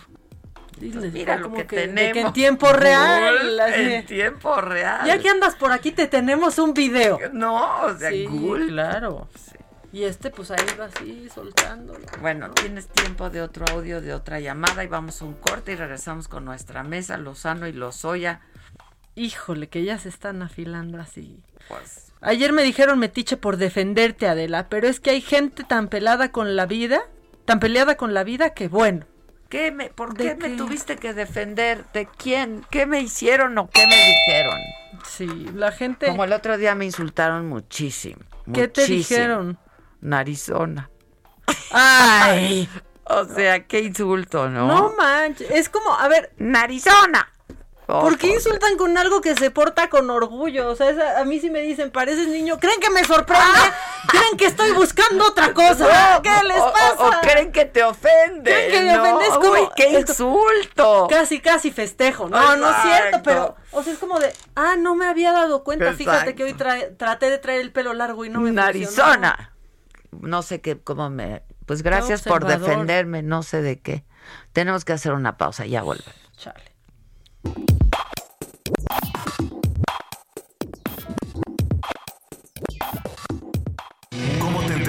Speaker 3: Diles,
Speaker 1: mira
Speaker 3: como
Speaker 1: lo que,
Speaker 3: que-
Speaker 1: tenemos.
Speaker 3: que en tiempo real, así.
Speaker 1: En tiempo real.
Speaker 3: Ya que andas por aquí, te tenemos un video.
Speaker 1: No, o sea,
Speaker 3: sí,
Speaker 1: cool.
Speaker 3: claro. Y este, pues ahí va así, soltándolo.
Speaker 1: Bueno, tienes tiempo de otro audio, de otra llamada y vamos a un corte y regresamos con nuestra mesa, Lozano y Lozoya.
Speaker 3: Híjole, que ya se están afilando así.
Speaker 1: Pues,
Speaker 3: Ayer me dijeron metiche por defenderte, Adela, pero es que hay gente tan pelada con la vida, tan peleada con la vida que bueno,
Speaker 1: qué me, por
Speaker 3: ¿De
Speaker 1: qué, me tuviste que defender? ¿De quién? ¿Qué me hicieron o qué me dijeron?
Speaker 3: Sí, la gente...
Speaker 1: Como el otro día me insultaron muchísimo.
Speaker 3: ¿Qué te dijeron?
Speaker 1: Narizona.
Speaker 3: Ay.
Speaker 1: O sea, qué insulto, ¿no?
Speaker 3: No manches, es como, a ver,
Speaker 1: Narizona.
Speaker 3: ¿Por qué insultan con algo que se porta con orgullo? O sea, esa- a mí sí me dicen, pareces niño. ¿Creen que me sorprende? ¿Creen que estoy buscando otra cosa? ¿Qué les
Speaker 1: O- o-
Speaker 3: pasa?
Speaker 1: O, creen que te ofende.
Speaker 3: ¿Creen que me
Speaker 1: ¿no?
Speaker 3: como-
Speaker 1: Uy, qué insulto.
Speaker 3: Casi, casi festejo. No, no es cierto, pero, o sea, es como de, ah, no me había dado cuenta. Fíjate que hoy trae- traté de traer el pelo largo y no me funcionó.
Speaker 1: Narizona. No sé qué, cómo me. Pues gracias por defenderme, no sé de qué. Tenemos que hacer una pausa, ya vuelven.
Speaker 3: Chale.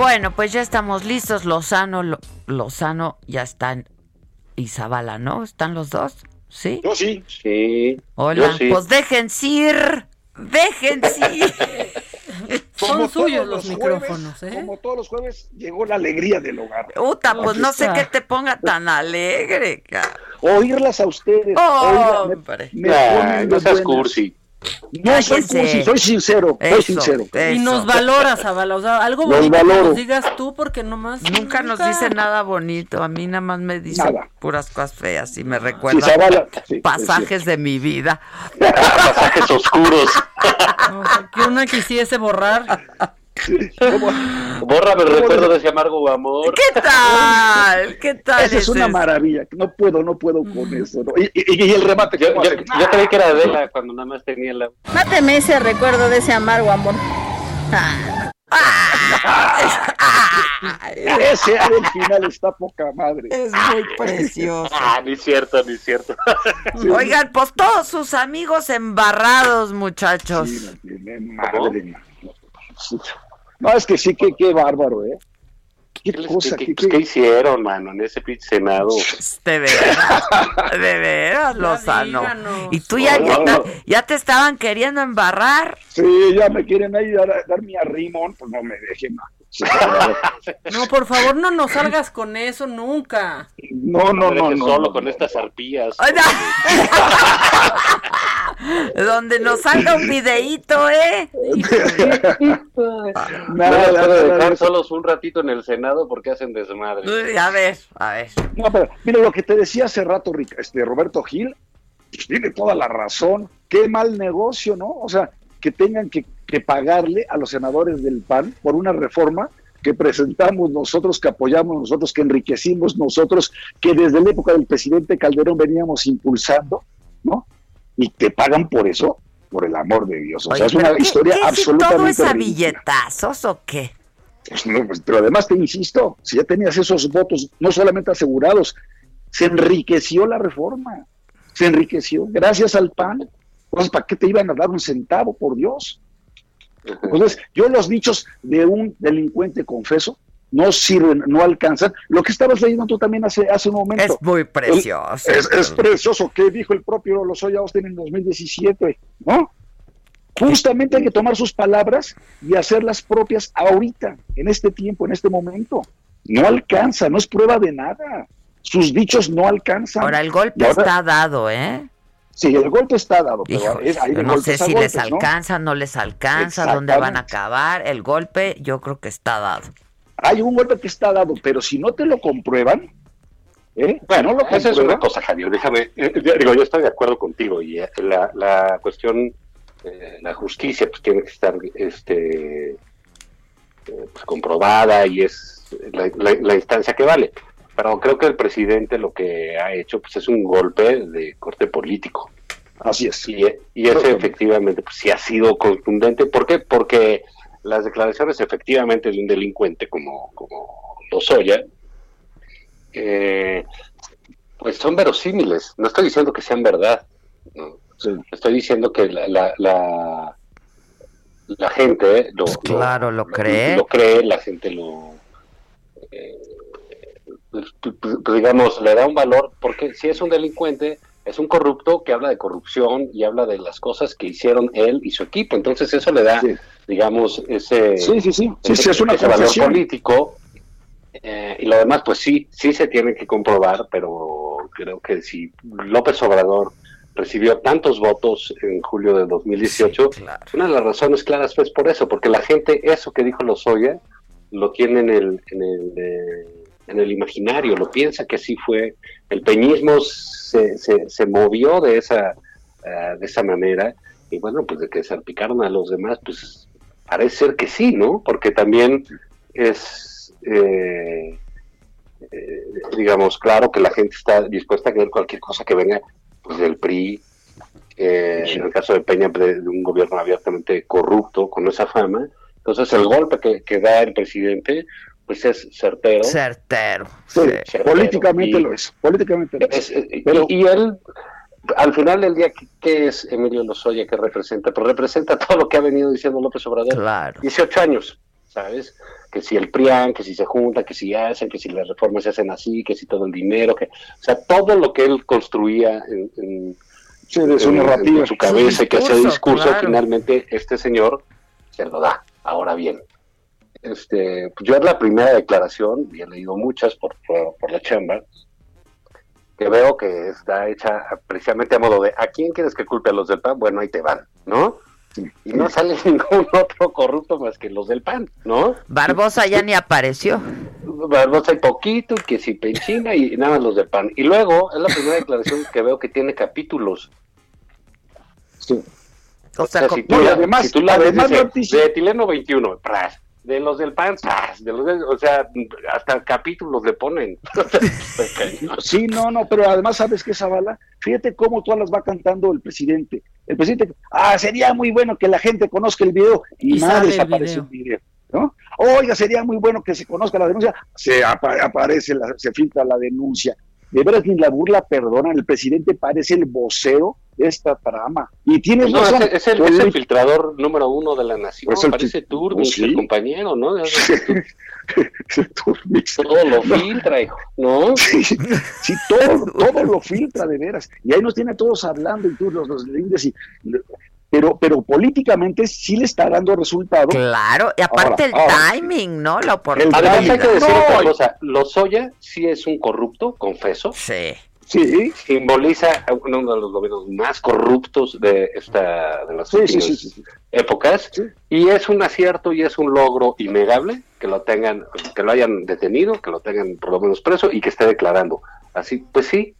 Speaker 1: Bueno, pues ya estamos listos. Lozano, Lo- Lozano ya están. Y Zavala, ¿no? ¿Están los dos? ¿Sí?
Speaker 17: Yo sí. Sí.
Speaker 1: Hola.
Speaker 17: yo sí.
Speaker 1: Pues dejen ir. Dejen ir.
Speaker 3: Son suyos los
Speaker 17: jueves,
Speaker 3: micrófonos, ¿eh?
Speaker 17: Como todos los jueves, llegó la alegría del hogar.
Speaker 1: Puta, pues no sé qué te ponga tan alegre, cara.
Speaker 17: Oírlas a ustedes.
Speaker 1: Oh,
Speaker 17: oírlas, me-
Speaker 1: hombre.
Speaker 17: me Ay, no seas buenas. cursi. No soy
Speaker 1: Cállese.
Speaker 17: cursi, soy sincero, soy
Speaker 1: Eso,
Speaker 17: sincero.
Speaker 3: Y nos valoras, Zavala. O sea, algo bonito que nos digas tú, porque nomás.
Speaker 1: Nunca nos dice nada bonito. A mí nada más me dice
Speaker 17: Nada.
Speaker 1: puras cosas feas y me recuerda
Speaker 17: Zavala, sí, es
Speaker 1: pasajes de mi vida.
Speaker 17: Pasajes oscuros.
Speaker 3: O sea, que una quisiese borrar.
Speaker 17: Bórrame el recuerdo de ese amargo amor.
Speaker 1: ¿Qué tal? ¿Qué tal?
Speaker 17: Esa es una maravilla. No puedo, no puedo con eso. ¿no? Y, y- y el remate.
Speaker 18: Yo,
Speaker 17: ¿cómo
Speaker 18: yo, creí que era Adela cuando nada más tenía la.
Speaker 19: Máteme ese recuerdo de ese amargo amor.
Speaker 17: Ese al final está poca madre.
Speaker 1: Es muy precioso.
Speaker 18: Ah, ni cierto, ni cierto.
Speaker 1: Oigan, pues todos sus amigos embarrados, muchachos.
Speaker 17: Madre mía. No, es que sí, que qué bárbaro, ¿eh? Qué cosa,
Speaker 18: ¿Qué,
Speaker 17: qué-
Speaker 18: pues,
Speaker 17: qué-
Speaker 18: ¿qué hicieron, mano, en ese pinche Senado?
Speaker 1: De veras, de veras, Lozano. Y tú ya, ya, te- ya te estaban queriendo embarrar.
Speaker 17: Sí, ya me quieren ahí dar, dar mi arrimón, pues no me dejen.
Speaker 3: No, por favor, no nos salgas con eso nunca.
Speaker 17: No, no, no, no.
Speaker 18: solo
Speaker 17: no,
Speaker 18: con
Speaker 17: no.
Speaker 18: estas arpías.
Speaker 1: Donde nos salga un videíto, ¿eh?
Speaker 18: No
Speaker 17: Nada, nada,
Speaker 18: puedo
Speaker 17: nada.
Speaker 18: dejar solos un ratito en el Senado porque hacen desmadre.
Speaker 1: Uy, A ver, a ver.
Speaker 17: No, pero mira lo que te decía hace rato, Rica- este Roberto Gil, pues tiene toda la razón. Qué mal negocio, ¿no? O sea, que tengan que, que pagarle a los senadores del PAN por una reforma que presentamos nosotros, que apoyamos nosotros, que enriquecimos nosotros, que desde la época del presidente Calderón veníamos impulsando, ¿no? Y te pagan por eso, por el amor de Dios. O
Speaker 1: Oye,
Speaker 17: sea, es una
Speaker 1: ¿qué-
Speaker 17: historia
Speaker 1: qué,
Speaker 17: absolutamente
Speaker 1: todo es a billetazos o qué?
Speaker 17: Pues no, pues, pero además te insisto, si ya tenías esos votos no solamente asegurados, se enriqueció la reforma, se enriqueció gracias al PAN. Entonces, ¿para qué te iban a dar un centavo, por Dios? Entonces, yo los dichos de un delincuente confeso no sirven, no alcanzan. Lo que estabas leyendo tú también hace, hace un momento.
Speaker 1: Es muy precioso.
Speaker 17: El- es, es precioso. ¿Qué dijo el propio Lozoya Austin en 2017? ¿No? Justamente hay que tomar sus palabras y hacerlas propias ahorita, en este tiempo, en este momento. No alcanza, no es prueba de nada. Sus dichos no alcanzan.
Speaker 1: Ahora, el golpe
Speaker 17: ahora-
Speaker 1: está dado, ¿eh?
Speaker 17: Sí, el golpe está dado, pero
Speaker 1: Hijo,
Speaker 17: es- hay de
Speaker 1: yo no sé
Speaker 17: golpes
Speaker 1: si les alcanza, no les alcanza, dónde van a acabar. El golpe yo creo que está dado.
Speaker 17: Hay un golpe que está dado, pero si no te lo comprueban, ¿eh?
Speaker 18: Bueno,
Speaker 17: lo
Speaker 18: esa es una cosa, Javier. Déjame, eh, yo- digo, yo estoy de acuerdo contigo y eh, la, la cuestión, eh, la justicia, pues tiene que estar este, eh, pues, comprobada y es la, la- la instancia que vale. pero creo que el presidente lo que ha hecho pues es un golpe de corte político.
Speaker 17: Así es.
Speaker 18: Y, y ese efectivamente pues sí ha sido contundente. ¿Por qué? Porque las declaraciones efectivamente de un delincuente como, como Lozoya, eh, pues son verosímiles. No estoy diciendo que sean verdad. ¿no? Estoy diciendo que la, la, la, la gente lo,
Speaker 1: claro, lo, cree.
Speaker 18: Lo cree, la gente lo... Eh, pues, pues, pues, digamos, le da un valor, porque si es un delincuente, es un corrupto que habla de corrupción y habla de las cosas que hicieron él y su equipo. Entonces eso le da, digamos, ese,
Speaker 17: sí, sí, sí.
Speaker 18: ese,
Speaker 17: es una
Speaker 18: ese valor político. Eh, y lo demás, pues sí, sí se tiene que comprobar, pero creo que si López Obrador recibió tantos votos en julio de 2018, una de las razones claras fue por eso, porque la gente, eso que dijo Lozoya, lo tiene en el, en el, eh, en el imaginario, lo piensa que así fue. El peñismo se, se, movió de esa, uh, de esa manera, y bueno, pues de que salpicaron a los demás, pues parece ser que sí, ¿no? Porque también es, eh, eh, digamos, claro que la gente está dispuesta a creer cualquier cosa que venga pues, del PRI, eh, en el caso de Peña, de, un gobierno abiertamente corrupto, con esa fama. Entonces, el golpe que da el presidente, pues es certero.
Speaker 1: Certero.
Speaker 17: Sí, certero. Políticamente y, lo es. Políticamente lo es.
Speaker 18: es Pero, y, y, él, al final del día, ¿qué es Emilio Lozoya que representa? Pues representa todo lo que ha venido diciendo López Obrador.
Speaker 1: Claro.
Speaker 18: 18 años, ¿sabes? Que si el PRIAN, que si se junta, que si hacen, que si las reformas se hacen así, que si todo el dinero, que, o sea, todo lo que él construía en, en,
Speaker 17: sí, de su,
Speaker 18: en,
Speaker 17: narrativa.
Speaker 18: en su cabeza, y que hacía
Speaker 1: discurso,
Speaker 18: discurso,
Speaker 1: claro.
Speaker 18: finalmente este señor se lo da. Ahora bien, este, pues yo es la primera declaración, y he leído muchas por, por, por, la chamba, que veo que está hecha precisamente a modo de ¿a quién quieres que culpe a los del PAN? Bueno, ahí te van, ¿no? Y no sale ningún otro corrupto más que los del PAN, ¿no?
Speaker 1: Barbosa ya ni apareció.
Speaker 18: Barbosa hay poquito, que si Penchina y nada más los del PAN. Y luego es la primera declaración que veo que tiene capítulos.
Speaker 17: Sí.
Speaker 1: O sea,
Speaker 18: si, tú, la, además, si tú la ves, dice, de Tileno 21, pras, de los del PAN, pras, de los de, o sea, hasta capítulos le ponen.
Speaker 17: sí, no, no, pero además, ¿sabes qué, Zavala? Fíjate cómo todas las va cantando el presidente. El presidente, ah, sería muy bueno que la gente conozca el video y,
Speaker 3: Y
Speaker 17: nada desaparece
Speaker 3: video.
Speaker 17: el video. ¿no? Oiga, sería muy bueno que se conozca la denuncia, se apa- aparece, la- se filtra la denuncia. De veras, ni la burla perdonan, el presidente parece el vocero de esta trama. Y tienes
Speaker 18: No,
Speaker 17: razón.
Speaker 18: es, es el, es el filtrador número uno de la nación,
Speaker 17: Pues el
Speaker 18: parece Turbis,
Speaker 17: pues sí.
Speaker 18: el compañero, ¿no? Todo lo filtra, hijo, ¿no?
Speaker 17: Sí, sí, todo, todo lo filtra de veras. Y ahí nos tiene a todos hablando y tú los, los lindes y pero, pero políticamente sí le está dando resultado.
Speaker 1: Claro, y aparte
Speaker 17: Ahora,
Speaker 1: el
Speaker 17: ahora,
Speaker 1: timing, ¿no? La
Speaker 18: Además hay que
Speaker 1: oportunidad.
Speaker 18: decir
Speaker 17: No,
Speaker 18: otra cosa, Lozoya sí es un corrupto, confeso,
Speaker 1: Sí.
Speaker 17: Sí,
Speaker 18: simboliza uno de los gobiernos más corruptos de esta de las
Speaker 17: sí, sí,
Speaker 18: últimas
Speaker 17: sí, sí, sí.
Speaker 18: épocas
Speaker 17: Sí.
Speaker 18: y es un acierto y es un logro innegable que lo tengan que lo hayan detenido que lo tengan por lo menos preso y que esté declarando así pues sí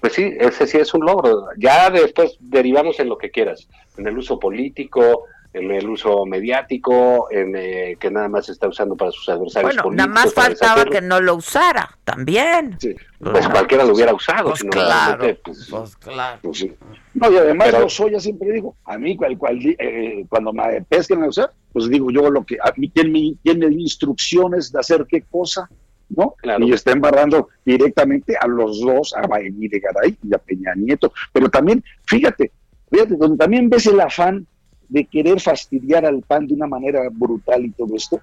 Speaker 18: pues sí ese sí es un logro ya después derivamos en lo que quieras en el uso político en el uso mediático en eh, que nada más se está usando para sus adversarios
Speaker 1: Bueno,
Speaker 18: políticos
Speaker 1: nada más faltaba que no lo usara, también.
Speaker 17: Sí.
Speaker 18: pues cualquiera lo hubiera usado
Speaker 1: Pues
Speaker 18: sino
Speaker 1: claro,
Speaker 18: realmente, pues,
Speaker 1: pues claro.
Speaker 17: Pues sí. No, y además
Speaker 18: Pero-
Speaker 17: Lozoya siempre digo, a mí cual, cual, eh, cuando me pesquen a usar, pues digo yo lo que, a mí quien me, quien me dio instrucciones de hacer qué cosa, ¿no?
Speaker 18: Claro.
Speaker 17: Y está embarrando directamente a los dos, a Baení de Garay y a Peña Nieto. Pero también, fíjate, fíjate, donde también ves el afán de querer fastidiar al PAN de una manera brutal y todo esto,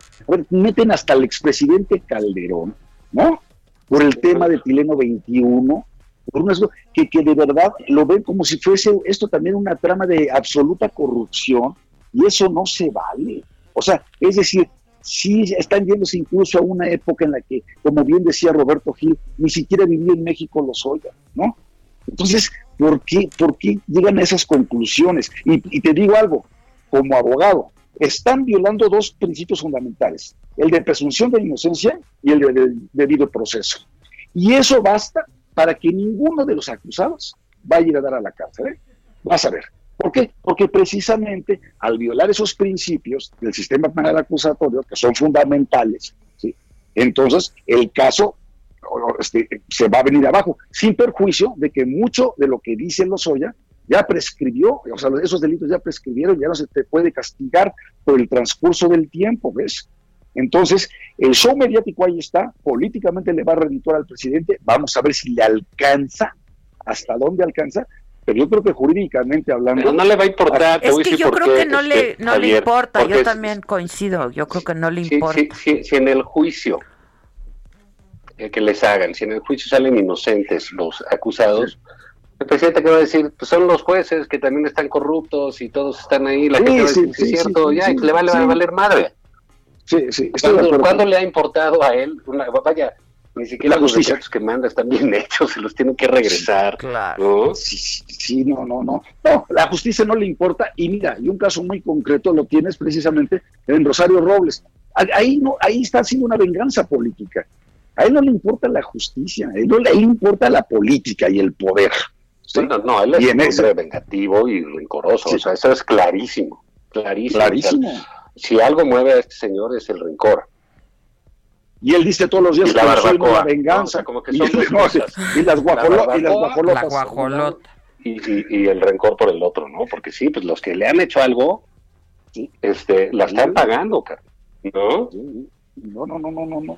Speaker 17: meten hasta el expresidente Calderón, ¿no? Por el tema de Tileno 21, por cosas que, que de verdad lo ven como si fuese esto también una trama de absoluta corrupción y eso no se vale. O sea, es decir, sí están yéndose incluso a una época en la que, como bien decía Roberto Gil, ni siquiera vivía en México los oiga, ¿no? Entonces, ¿por qué, ¿por qué llegan a esas conclusiones? Y, te digo algo, como abogado, están violando dos principios fundamentales, el de presunción de inocencia y el de, de debido proceso. Y eso basta para que ninguno de los acusados vaya a ir a dar a la cárcel. ¿eh? Vas a ver. ¿Por qué? Porque precisamente al violar esos principios del sistema penal acusatorio, que son fundamentales, entonces el caso este, se va a venir abajo, sin perjuicio de que mucho de lo que dice Lozoya ya prescribió, o sea, esos delitos ya prescribieron, ya no se te puede castigar por el transcurso del tiempo, ¿ves? Entonces, el show mediático ahí está, políticamente le va a redituar al presidente, vamos a ver si le alcanza, hasta dónde alcanza, pero yo creo que jurídicamente hablando...
Speaker 18: Pero no le va a importar,
Speaker 1: es que yo creo que no le, no le importa, yo también coincido, yo creo que no le importa.
Speaker 18: Si, si en el juicio eh, que les hagan, si en el juicio salen inocentes los acusados, el presidente que va a decir, pues son los jueces que también están corruptos y todos están ahí, la gente va a decir, es cierto, ya, le va, a valer madre.
Speaker 17: Sí, sí.
Speaker 18: ¿Cuándo, le ha importado a él? Una, vaya, ni siquiera los decretos que manda están bien hechos, se los tienen que regresar.
Speaker 1: claro.
Speaker 18: ¿no?
Speaker 17: Sí, sí, no, no, no. No, la justicia no le importa. Y mira, y un caso muy concreto lo tienes precisamente en Rosario Robles. Ahí, no, ahí está haciendo una venganza política. A él no le importa la justicia, a él no le importa la política y el poder.
Speaker 18: No, no, él es un hombre vengativo y rencoroso, o sea, eso es clarísimo, clarísimo.
Speaker 17: Clarísimo.
Speaker 18: si algo mueve a este señor es el rencor.
Speaker 17: Y él dice todos los días
Speaker 18: que
Speaker 17: soy una venganza.
Speaker 18: como que
Speaker 17: y,
Speaker 18: son
Speaker 17: y, las guajolotas.
Speaker 1: La guajolota.
Speaker 18: Y, y, y, el rencor por el otro, ¿no? Porque sí, pues los que le han hecho algo, este, la están pagando, ¿no?
Speaker 17: No, no, no, no, no, no.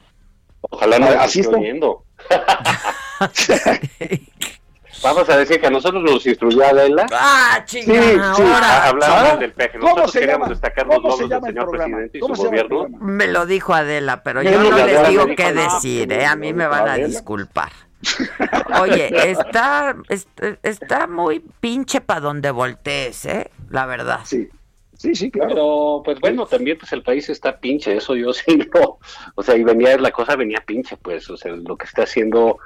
Speaker 18: Ojalá no
Speaker 17: así
Speaker 18: esté oyendo. Vamos a decir que a nosotros nos instruyó Adela.
Speaker 1: Ah, chinga,
Speaker 17: Sí, sí.
Speaker 1: ahora.
Speaker 18: Hablando del peje.
Speaker 17: ¿Cómo
Speaker 18: Nosotros queríamos
Speaker 17: llama?
Speaker 18: destacar los
Speaker 17: ¿Cómo se
Speaker 18: logros del señor
Speaker 17: programa?
Speaker 18: presidente y
Speaker 17: ¿Cómo
Speaker 18: su gobierno.
Speaker 1: Me lo dijo Adela, pero yo no les digo qué decir, ¿eh? A mí me van a
Speaker 17: Adela.
Speaker 1: disculpar. Oye, está, está, está muy pinche para donde voltees, ¿eh? La verdad.
Speaker 17: Sí, sí, sí, claro.
Speaker 18: Pero, pues bueno, también pues el país está pinche, eso yo sí no. O sea, y venía, la cosa venía pinche, pues, o sea, lo que está haciendo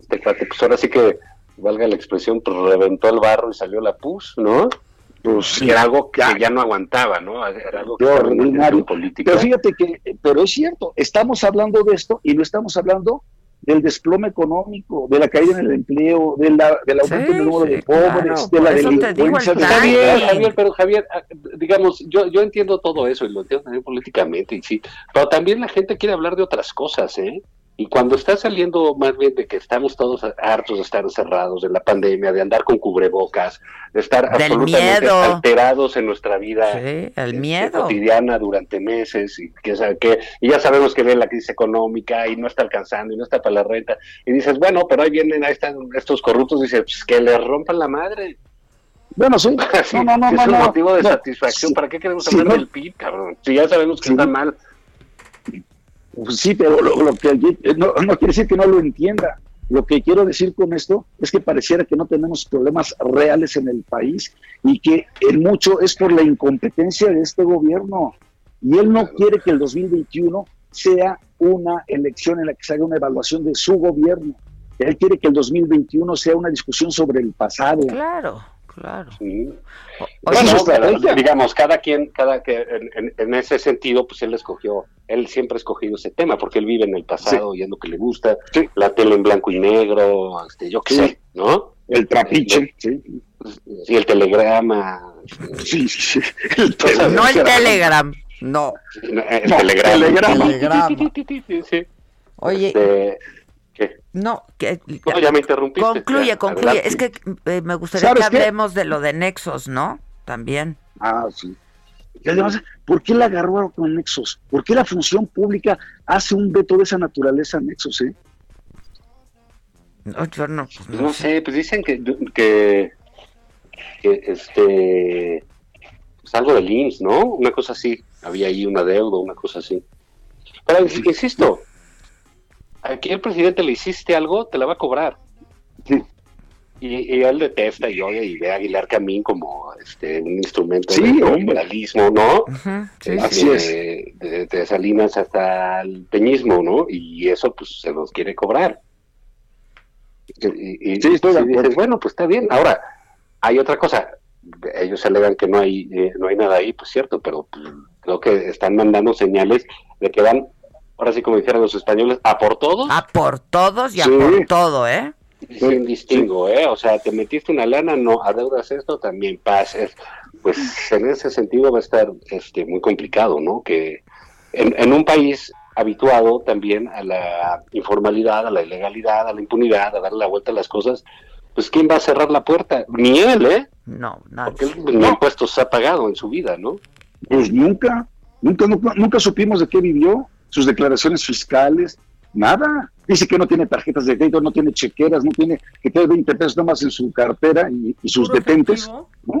Speaker 18: este cuate, pues ahora sí que, valga la expresión, pues reventó el barro y salió la pus, ¿no?
Speaker 17: Pues
Speaker 18: Que era algo que ya, no aguantaba, ¿no? Era algo que
Speaker 17: ordinario.
Speaker 18: política.
Speaker 17: Pero fíjate que, pero es cierto, estamos hablando de esto y no estamos hablando del desplome económico, de la caída en el empleo, de la, del aumento
Speaker 1: Sí,
Speaker 17: del número de
Speaker 1: sí,
Speaker 17: pobres,
Speaker 1: claro,
Speaker 17: de la delincuencia.
Speaker 18: Javier. Javier, pero Javier, ah, digamos, yo, yo entiendo todo eso y lo entiendo también políticamente, y sí, pero también la gente quiere hablar de otras cosas, ¿eh? Y cuando está saliendo más bien de que estamos todos hartos de estar encerrados, de la pandemia, de andar con cubrebocas, de estar
Speaker 1: Del
Speaker 18: absolutamente
Speaker 1: miedo.
Speaker 18: alterados en nuestra vida
Speaker 1: Sí, el
Speaker 18: este,
Speaker 1: miedo.
Speaker 18: cotidiana durante meses y que qué, y ya sabemos que viene la crisis económica y no está alcanzando y no está para la renta y dices bueno pero ahí vienen ahí están estos corruptos dices pues que les rompan la madre
Speaker 17: Bueno, sí.
Speaker 18: Sí,
Speaker 17: No, no, no,
Speaker 18: es
Speaker 17: no,
Speaker 18: un
Speaker 17: no.
Speaker 18: motivo de
Speaker 17: No.
Speaker 18: satisfacción
Speaker 17: Sí.
Speaker 18: para qué queremos
Speaker 17: Sí,
Speaker 18: hablar
Speaker 17: no.
Speaker 18: del PIB cabrón si ya sabemos que
Speaker 17: Sí.
Speaker 18: está mal
Speaker 17: Pues sí, pero lo, lo que no, no quiere decir que no lo entienda. Lo que quiero decir con esto es que pareciera que no tenemos problemas reales en el país y que en mucho es por la incompetencia de este gobierno. Y él no quiere que el 2021 sea una elección en la que se haga una evaluación de su gobierno. Él quiere que el 2021 sea una discusión sobre el pasado.
Speaker 1: Claro, claro.
Speaker 18: Sí.
Speaker 17: Bueno,
Speaker 18: No, pero,
Speaker 17: estrategia.
Speaker 18: digamos cada quien cada que en, en- en ese sentido pues él escogió él siempre ha escogido ese tema porque él vive en el pasado y es lo que le gusta
Speaker 17: Sí.
Speaker 18: la tele en blanco y negro este yo qué
Speaker 17: Sí.
Speaker 18: sé no
Speaker 17: El trapiche. Sí,
Speaker 18: sí el telegrama
Speaker 17: sí, sí. El
Speaker 1: no el Telegram, no.
Speaker 18: el
Speaker 17: No,
Speaker 18: telegrama
Speaker 17: telegrama.
Speaker 1: Telegrama.
Speaker 18: Sí.
Speaker 1: Oye,
Speaker 18: Este, ¿qué?
Speaker 1: no, que,
Speaker 18: No, ya me interrumpiste.
Speaker 1: concluye,
Speaker 18: Ya,
Speaker 1: concluye.
Speaker 18: adelante.
Speaker 1: Es que eh, me gustaría que hablemos de lo de Nexos, ¿no? También.
Speaker 17: Ah, sí. Y además, ¿por qué la agarraron con Nexos? ¿Por qué la función pública hace un veto de esa naturaleza a Nexos? Eh?
Speaker 1: No, yo no, pues,
Speaker 18: Pues
Speaker 1: no
Speaker 18: no
Speaker 1: sé.
Speaker 18: sé, pues dicen que, que, que, este pues algo del IMSS, ¿no? Una cosa así, había ahí una deuda, una cosa así. Pero ins- insisto, aquí el presidente le hiciste algo, te la va a cobrar.
Speaker 17: Sí.
Speaker 18: Y, y él detesta y odia y ve a Aguilar Camín como este un instrumento
Speaker 17: Sí,
Speaker 18: de
Speaker 17: hombre.
Speaker 18: neoliberalismo, ¿no?
Speaker 1: Sí,
Speaker 17: Así es.
Speaker 18: De, de Salinas hasta el peñismo, ¿no? Y eso pues se nos quiere cobrar. Y, y-
Speaker 17: Sí, estoy de
Speaker 18: y
Speaker 17: acuerdo.
Speaker 18: dices, bueno, pues está bien. Ahora, hay otra cosa. Ellos alegan que no hay eh, no hay nada ahí, pues cierto, pero pues, creo que están mandando señales de que van, ahora sí como dijeran los españoles, a por todos
Speaker 1: A por todos y a
Speaker 17: Sí.
Speaker 1: por todo, ¿eh?
Speaker 18: sin distingo, ¿eh? O sea, te metiste una lana, no adeudas esto, también pases. Pues en ese sentido va a estar este muy complicado, ¿no? Que en, en un país habituado también a la informalidad, a la ilegalidad, a la impunidad, a darle la vuelta a las cosas, pues ¿quién va a cerrar la puerta? Ni él, ¿eh?
Speaker 1: No, nadie.
Speaker 18: Porque él ni impuestos ha pagado en su vida, ¿no?
Speaker 17: Pues nunca, nunca, nunca, nunca supimos de qué vivió, sus declaraciones fiscales, nada. Dice que no tiene tarjetas de crédito, no tiene chequeras, no tiene, que tiene 20 pesos nomás en su cartera y, y sus detentes, ¿no?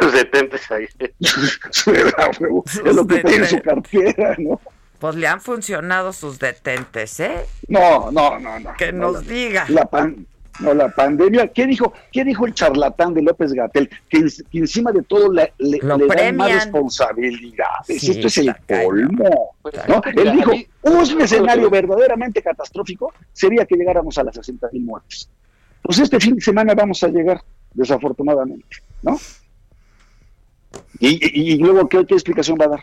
Speaker 18: Los detentes ahí.
Speaker 17: es lo que tiene en su cartera, ¿no?
Speaker 1: Pues le han funcionado sus detentes, ¿eh?
Speaker 17: No, no, no, no.
Speaker 1: Que
Speaker 17: no,
Speaker 1: nos
Speaker 17: la-
Speaker 1: diga.
Speaker 17: La pan, no, la pandemia. ¿Qué dijo, qué dijo el charlatán de López Gatel? Que, en- que encima de todo le, le,
Speaker 1: Lo
Speaker 17: le dan más responsabilidades.
Speaker 1: Sí,
Speaker 17: Esto es el colmo. ¿no?
Speaker 18: Mira,
Speaker 17: Él dijo,
Speaker 18: mí-
Speaker 17: un escenario verdaderamente catastrófico sería que llegáramos a las 60 mil muertes. Pues este fin de semana vamos a llegar, desafortunadamente, ¿no? Y, y- y luego, ¿qué, ¿qué explicación va a dar?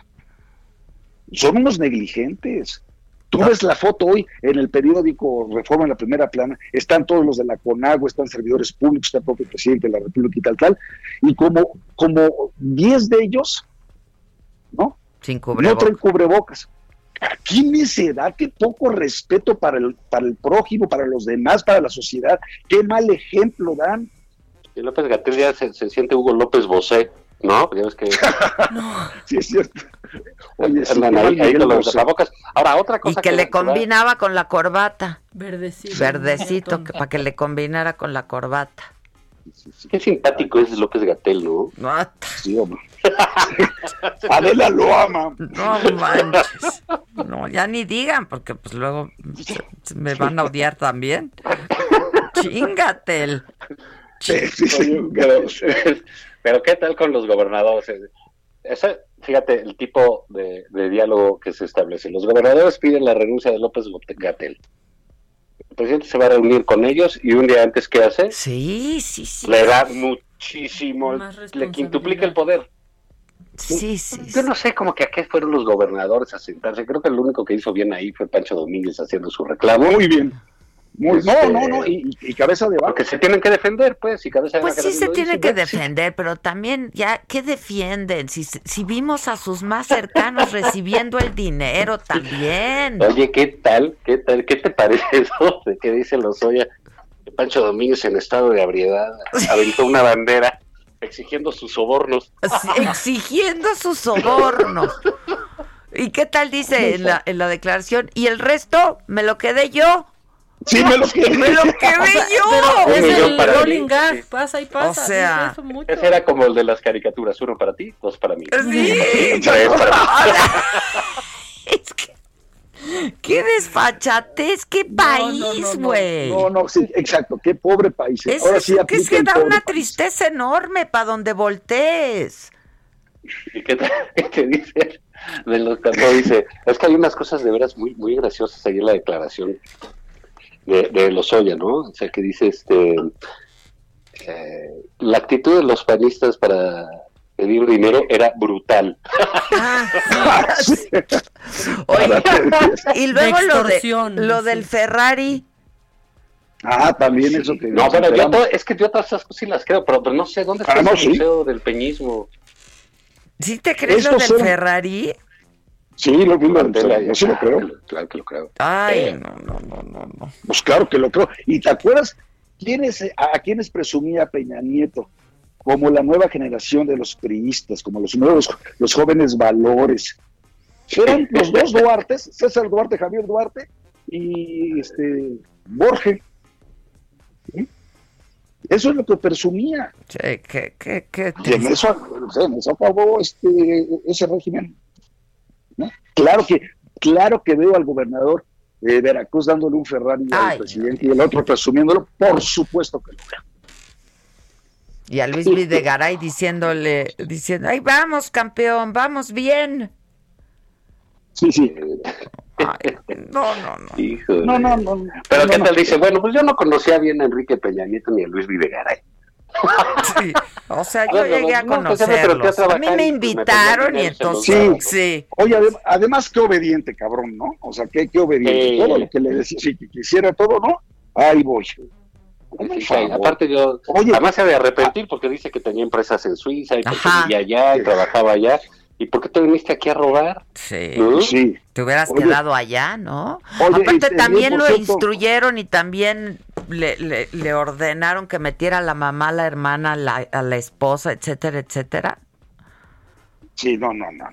Speaker 17: Son unos negligentes. Tú ves la foto hoy en el periódico Reforma en la primera plana, están todos los de la CONAGUA, están servidores públicos, está el propio presidente de la República y tal, tal, y como, como 10 de ellos, ¿no?
Speaker 1: Sin
Speaker 17: No
Speaker 1: cubrebocas.
Speaker 17: traen cubrebocas. Qué necedad, qué poco respeto para el, para el prójimo, para los demás, para la sociedad. Qué mal ejemplo dan.
Speaker 18: Y López Gatel ya se, se siente Hugo López Bosé, ¿no? Ya ves que
Speaker 17: Sí, es cierto. Oye, sí,
Speaker 18: ahí, con los tapabocas. Ahora, otra
Speaker 1: Y
Speaker 18: cosa
Speaker 1: que le
Speaker 18: que va-
Speaker 1: combinaba con la corbata.
Speaker 3: Verdecito.
Speaker 1: Verdecito, que, para que le combinara con la corbata.
Speaker 18: Qué simpático es López Gatel, ¿no?
Speaker 1: No,
Speaker 17: Sí, hombre. Adela lo ama.
Speaker 1: no manches. No, ya ni digan, porque pues luego se- se me van a odiar también. Chingatel.
Speaker 18: Pero, pero ¿qué tal con los gobernadores? Ese, fíjate, el tipo de, de diálogo que se establece. Los gobernadores piden la renuncia de López Gatel. El presidente se va a reunir con ellos y un día antes, ¿qué hace?
Speaker 1: Sí, sí, sí.
Speaker 18: Le da muchísimo, le quintuplica el poder.
Speaker 1: Sí, sí.
Speaker 18: Yo no sé cómo que a qué fueron los gobernadores a sentarse. Creo que el único que hizo bien ahí fue Pancho Domínguez haciendo su reclamo.
Speaker 17: Muy bien. Muy- no,
Speaker 18: Este,
Speaker 17: no, no. Y, y cabeza de vaca.
Speaker 18: Porque se tienen que defender, pues. Y cabeza de
Speaker 1: Pues sí se tiene
Speaker 18: dice,
Speaker 1: que
Speaker 18: pues, sí.
Speaker 1: defender, pero también ya, ¿qué defienden? Si, si vimos a sus más cercanos recibiendo el dinero también.
Speaker 18: Oye, ¿qué tal? ¿Qué tal? ¿Qué te parece eso de que dice Lozoya? que Pancho Domínguez en estado de abriedad aventó una bandera exigiendo sus sobornos.
Speaker 1: Sí, exigiendo sus sobornos. ¿Y qué tal dice en la, en la declaración? ¿Y el resto me lo quedé yo?
Speaker 17: Sí, me lo quedé.
Speaker 1: ¡Me lo
Speaker 3: sea,
Speaker 1: yo!
Speaker 3: es
Speaker 18: Un millón
Speaker 3: el
Speaker 18: para
Speaker 3: rolling
Speaker 18: mí,
Speaker 3: gag, pasa y pasa.
Speaker 1: O sea,
Speaker 3: mucho.
Speaker 18: Ese era como el de las caricaturas, uno para ti, dos para mí.
Speaker 1: Sí.
Speaker 18: Tres para mí.
Speaker 1: Es que... ¡Qué desfachatez! ¡Qué país, güey!
Speaker 17: No, no, sí, exacto. Qué pobre país.
Speaker 1: Es,
Speaker 17: Ahora
Speaker 1: es
Speaker 17: sí
Speaker 1: que es que da una
Speaker 17: país.
Speaker 1: tristeza enorme para donde voltees.
Speaker 18: ¿Y qué? ¿Qué te dice? De los tanto dice, es que hay unas cosas de veras muy, muy graciosas ahí en la declaración de, de Lozoya, ¿no? O sea, que dice, este, eh, la actitud de los panistas para pedir dinero era brutal.
Speaker 1: Oye, y luego lo, de, lo del Ferrari.
Speaker 17: Ah, también eso que.
Speaker 18: No, bueno, yo
Speaker 17: enteramos.
Speaker 18: to- es que yo todas esas cosas sí las creo, pero, pero no sé dónde está
Speaker 17: Ah, no,
Speaker 18: el
Speaker 17: sí.
Speaker 18: museo del peñismo.
Speaker 1: ¿Sí te crees lo
Speaker 17: Estos
Speaker 1: del
Speaker 17: son-
Speaker 1: Ferrari?
Speaker 17: Sí, lo vi, lo,
Speaker 18: Tela,
Speaker 17: yo sí lo creo.
Speaker 18: Claro que lo creo.
Speaker 1: Ay, no, no, no, no, no.
Speaker 17: Pues claro que lo creo. ¿Y te acuerdas quiénes, a, a quiénes presumía Peña Nieto? Como la nueva generación de los priistas, como los nuevos, los jóvenes valores. Eran los dos Duartes, César Duarte, Javier Duarte y este Borges. Eso es lo que presumía.
Speaker 1: Sí, qué, qué, qué
Speaker 17: Y en eso, en eso acabó este, ese régimen. ¿No? Claro que, claro que veo al gobernador de Veracruz dándole un Ferrari
Speaker 1: Ay,
Speaker 17: al presidente y el otro presumiéndolo, por supuesto que lo veo.
Speaker 1: Y a Luis Videgaray diciéndole, diciendo, ay, vamos, campeón, vamos bien.
Speaker 17: Sí, sí.
Speaker 1: Ay, no, no, no.
Speaker 18: Híjole.
Speaker 17: No, no, no.
Speaker 18: Pero
Speaker 17: no,
Speaker 18: ¿qué
Speaker 17: no.
Speaker 18: tal? Dice, bueno, pues yo no conocía bien a Enrique Peña Nieto ni a Luis Videgaray.
Speaker 1: Sí. O sea, yo llegué a
Speaker 18: pues metí a
Speaker 1: conocerlos. A mí me
Speaker 18: pues,
Speaker 1: invitaron y entonces,
Speaker 18: los
Speaker 1: sí.
Speaker 17: Oye, adem- además, qué obediente, cabrón, ¿no? O sea, qué, qué obediente.
Speaker 18: Sí.
Speaker 17: Todo lo que le decía, si quisiera todo, ¿no? Ahí voy.
Speaker 18: Sí, sí, aparte yo,
Speaker 17: Oye.
Speaker 18: además se ha de arrepentir porque dice que tenía empresas en Suiza y que vivía allá y trabajaba allá. ¿Y por qué te viniste aquí a robar?
Speaker 1: Sí.
Speaker 18: ¿No?
Speaker 17: Sí.
Speaker 1: Te hubieras
Speaker 17: Oye.
Speaker 1: quedado allá, ¿no?
Speaker 17: Oye,
Speaker 1: Aparte
Speaker 17: este,
Speaker 1: también lo instruyeron y también le, le, le ordenaron que metiera a la mamá, a la hermana, a la, a la esposa, etcétera, etcétera.
Speaker 17: Sí, no, no, no, no,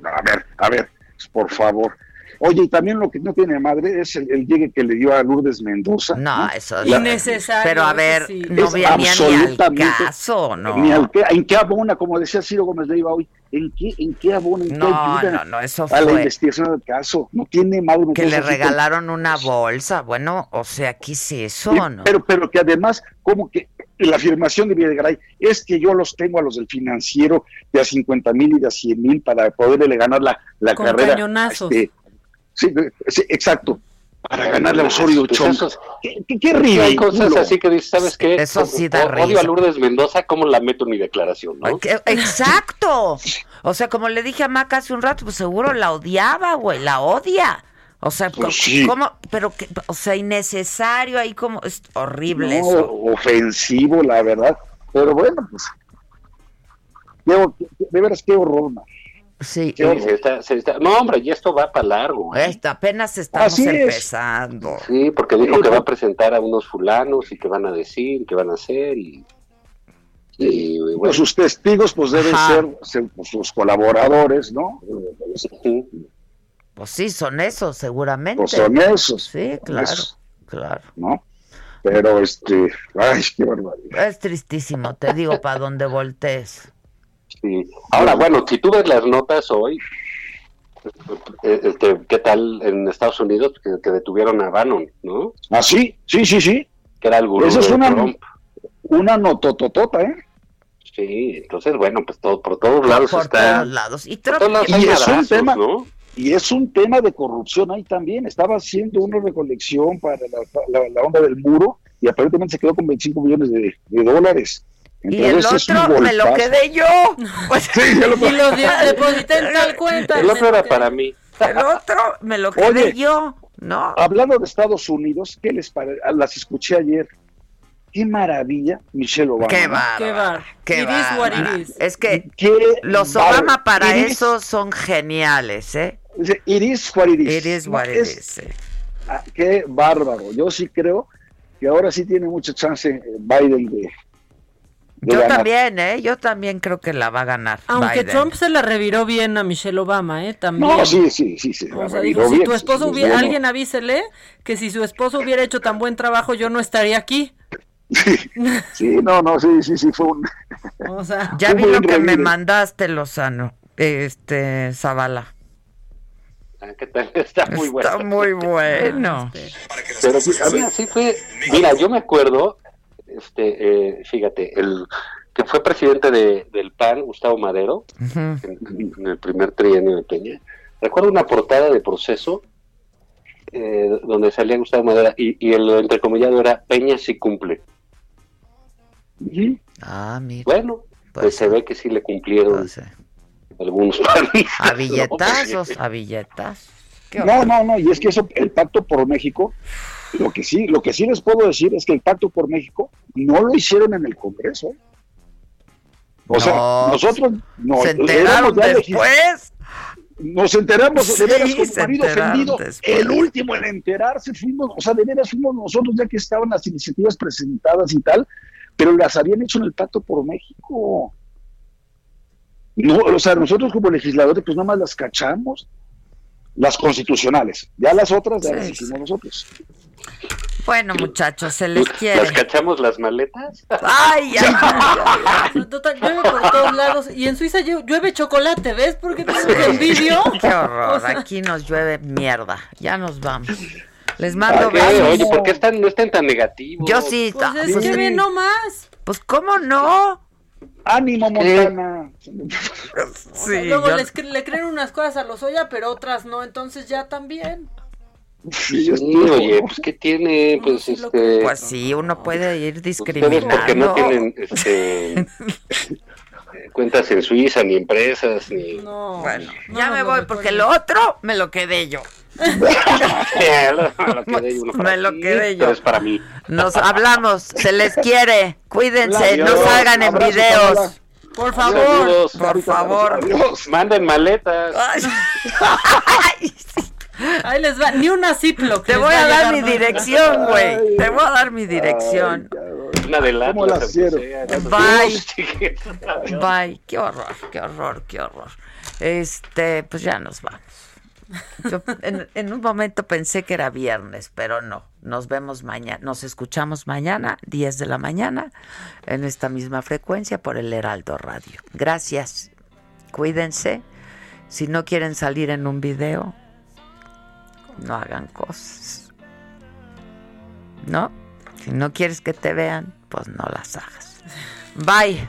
Speaker 17: no, A ver, a ver, por favor. Oye, y también lo que no tiene madre es el, el llegue que le dio a Lourdes Mendoza.
Speaker 1: No, eso es
Speaker 3: Innecesario.
Speaker 1: Pero a ver,
Speaker 3: sí.
Speaker 1: no
Speaker 17: Es
Speaker 1: venía ni al caso, ¿no?
Speaker 17: Ni al que- ¿En qué abona, como decía Ciro Gómez Leiva hoy? ¿En qué, en qué abona? ¿En qué
Speaker 1: No,
Speaker 17: ayuda
Speaker 1: no, no, eso
Speaker 17: a la
Speaker 1: fue
Speaker 17: investigación del caso? No tiene madre.
Speaker 1: que le
Speaker 17: con-
Speaker 1: regalaron una bolsa. Bueno, o sea, ¿qué es eso,
Speaker 17: Sí,
Speaker 1: no?
Speaker 17: pero, pero que además, como que la afirmación de Videgaray es que yo los tengo a los del financiero de a 50 mil y de a 100 mil para poderle ganar la, la
Speaker 3: Con
Speaker 17: carrera.
Speaker 3: cañonazos.
Speaker 17: Este, sí, sí, exacto. Para ganarle a Osorio
Speaker 18: Pues
Speaker 17: Chong. ¿Qué, qué,
Speaker 18: hay cosas así que dices, ¿sabes qué?
Speaker 1: Eso sí da
Speaker 18: O- Odio
Speaker 1: risa.
Speaker 18: a Lourdes Mendoza, ¿cómo la meto en mi declaración? ¿no?
Speaker 1: Exacto. O sea, como le dije a Maca hace un rato, pues seguro la odiaba, güey, la odia. O sea,
Speaker 17: Pues sí.
Speaker 1: ¿cómo? Pero, que, o sea, innecesario ahí como, es horrible
Speaker 17: No,
Speaker 1: eso.
Speaker 17: ofensivo, la verdad. Pero bueno, pues. de veras, qué horror, man.
Speaker 1: Sí.
Speaker 18: Sí, se está- se está- No, hombre, y esto va para largo. ¿eh?
Speaker 1: Esto, apenas estamos
Speaker 17: Así es.
Speaker 1: empezando.
Speaker 18: Sí, porque dijo que va a presentar a unos fulanos y que van a decir, que van a hacer y... y, bueno,
Speaker 17: Pues sus testigos, pues deben
Speaker 1: Ajá.
Speaker 17: ser, ser, pues, sus colaboradores, ¿no?
Speaker 1: Pues sí, son esos, seguramente.
Speaker 17: Pues son esos.
Speaker 1: Sí, claro,
Speaker 17: Esos,
Speaker 1: claro.
Speaker 17: ¿no? Pero este, ay, qué barbaridad.
Speaker 1: Es tristísimo, te digo, para donde voltees.
Speaker 18: Sí. Ahora, bueno, si tú ves las notas hoy, eh, este, ¿qué tal en Estados Unidos que, que detuvieron a Bannon, ¿no?
Speaker 17: Ah, sí, sí, sí, sí.
Speaker 18: Que era el gurú
Speaker 17: Esa es
Speaker 18: de
Speaker 17: una,
Speaker 18: Trump.
Speaker 17: una notototota, ¿eh?
Speaker 18: Sí, entonces, bueno, pues todo, por todos lados
Speaker 1: Por
Speaker 18: está...
Speaker 1: todos lados. Y
Speaker 18: por
Speaker 1: Trump,
Speaker 18: todos lados
Speaker 17: Y es un tema-
Speaker 18: ¿no?
Speaker 17: Y es un tema de corrupción ahí también. Estaba haciendo una recolección para la, la- la onda del muro y aparentemente se quedó con 25 millones de, de dólares.
Speaker 1: Y el otro me lo quedé yo. Pues,
Speaker 17: Sí, ya lo-
Speaker 3: Y lo de- deposité en tal cuenta.
Speaker 18: El otro era para mí.
Speaker 1: el otro me lo quedé
Speaker 17: Oye.
Speaker 1: yo, ¿no?
Speaker 17: Hablando de Estados Unidos, ¿qué les parece? Las escuché ayer. Qué maravilla, Michelle Obama.
Speaker 1: Qué bárbaro.
Speaker 3: Qué bar.
Speaker 1: Qué
Speaker 3: It is what
Speaker 1: bárbaro.
Speaker 3: it is.
Speaker 1: Es que
Speaker 17: Qué
Speaker 1: los. Obama para
Speaker 17: It is-
Speaker 1: eso son geniales, ¿eh?
Speaker 17: It is what it is.
Speaker 1: It is what it
Speaker 17: es-
Speaker 1: is. eh.
Speaker 17: ah, Qué bárbaro. Yo sí creo que ahora sí tiene mucha chance eh, Biden de.
Speaker 1: Yo
Speaker 17: ganar.
Speaker 1: también, ¿eh? Yo también creo que la va a ganar.
Speaker 3: Aunque
Speaker 1: Biden.
Speaker 3: Trump se la reviró bien a Michelle Obama, ¿eh? También.
Speaker 17: No, sí, sí, sí. sí
Speaker 3: O
Speaker 17: la
Speaker 3: sea,
Speaker 17: reviró
Speaker 3: dijo, si tu esposo
Speaker 17: sí,
Speaker 3: hubiera,
Speaker 17: bueno.
Speaker 3: alguien avísele que si su esposo hubiera hecho tan buen trabajo, yo no estaría aquí.
Speaker 17: Sí, no, no, sí, sí, sí, fue un.
Speaker 3: O sea,
Speaker 1: Ya vi lo que me mandaste, Lozano. Este, Zavala.
Speaker 18: Ah, ¿Qué tal? Está muy bueno.
Speaker 1: Está muy bueno.
Speaker 18: Pero sí, a mí sí fue, mira, yo me acuerdo, este, eh, fíjate, el que fue presidente de, del PAN, Gustavo Madero, en, en el primer trienio de Peña. Recuerdo una portada de proceso eh, donde salía Gustavo Madero y, y el entrecomillado era Peña sí cumple.
Speaker 1: Ah, mira.
Speaker 18: Bueno, pues,
Speaker 1: Pues
Speaker 18: se ve que sí le cumplieron
Speaker 1: Pues, eh,
Speaker 18: algunos panistas,
Speaker 1: a
Speaker 18: ¿no?
Speaker 1: billetazos, a billetazos.
Speaker 17: No, no, no, y es que eso, el pacto por México, lo que sí, lo que sí les puedo decir es que el pacto por México no lo hicieron en el Congreso. O sea,
Speaker 1: No,
Speaker 17: nosotros no,
Speaker 1: Se enteraron después.
Speaker 17: Nos enteramos
Speaker 1: Sí,
Speaker 17: de veras marido ofendido.
Speaker 1: después.
Speaker 17: El último en enterarse fuimos, o sea, de veras fuimos nosotros ya que estaban las iniciativas presentadas y tal, pero las habían hecho en el Pacto por México. No, o sea, nosotros como legisladores pues nada más las cachamos, las constitucionales, ya las otras ya
Speaker 1: Sí,
Speaker 17: las
Speaker 1: sí.
Speaker 17: hicimos nosotros.
Speaker 1: Bueno, muchachos, se les quiere.
Speaker 18: ¿Las cachamos las maletas?
Speaker 1: Ay, ay, ay,
Speaker 3: total, llueve por todos lados. Y en Suiza llue- llueve chocolate, ¿ves? Porque tengo que envidio.
Speaker 1: Qué horror. Aquí nos llueve mierda. Ya nos vamos. Les mando besos.
Speaker 18: Oye, ¿por qué están, no están tan negativos?
Speaker 1: Yo sí.
Speaker 3: Pues
Speaker 1: ah,
Speaker 3: es
Speaker 1: pues
Speaker 3: que ve nomás.
Speaker 1: Pues cómo no.
Speaker 17: Ánimo, Montana.
Speaker 1: Sí,
Speaker 3: Luego
Speaker 1: yo-
Speaker 3: les cre- le creen unas cosas a los Oya, pero otras no. Entonces ya también.
Speaker 17: Sí, yo
Speaker 18: Sí,
Speaker 17: estoy-
Speaker 18: oye, pues ¿qué tiene? Pues
Speaker 3: sí
Speaker 18: este...
Speaker 1: Pues sí, uno puede ir
Speaker 18: Ustedes porque no
Speaker 1: discriminando.
Speaker 18: tienen este, cuentas en Suiza, ni empresas, ni...
Speaker 3: No.
Speaker 1: Bueno,
Speaker 3: no
Speaker 1: ya
Speaker 3: nos
Speaker 1: me voy porque lo otro me lo quedé yo.
Speaker 18: lo quedé para
Speaker 1: Me lo quedé yo.
Speaker 18: es para mí.
Speaker 1: Nos hablamos, se les quiere. Cuídense, no
Speaker 17: Adiós.
Speaker 1: salgan en
Speaker 17: Abrazo,
Speaker 1: videos.
Speaker 17: Paola.
Speaker 1: Por favor, por favor.
Speaker 18: Manden maletas.
Speaker 3: Ahí les va, ni una Ziploc.
Speaker 1: Te voy a dar
Speaker 3: llegar,
Speaker 1: mi
Speaker 3: ¿no?
Speaker 1: dirección, güey. Te voy a dar mi dirección.
Speaker 18: Una de
Speaker 17: ¿Cómo la
Speaker 18: Atlas,
Speaker 17: hicieron?
Speaker 18: aunque
Speaker 1: Bye. Bye. Qué horror, qué horror, qué horror. Este, pues ya nos vamos. Yo en, en un momento pensé que era viernes, pero no. Nos vemos mañana, nos escuchamos mañana, 10 de la mañana, en esta misma frecuencia por el Heraldo Radio. Gracias. Cuídense. Si no quieren salir en un video, no hagan cosas. ¿No? Si no quieres que te vean, pues no las hagas. Bye.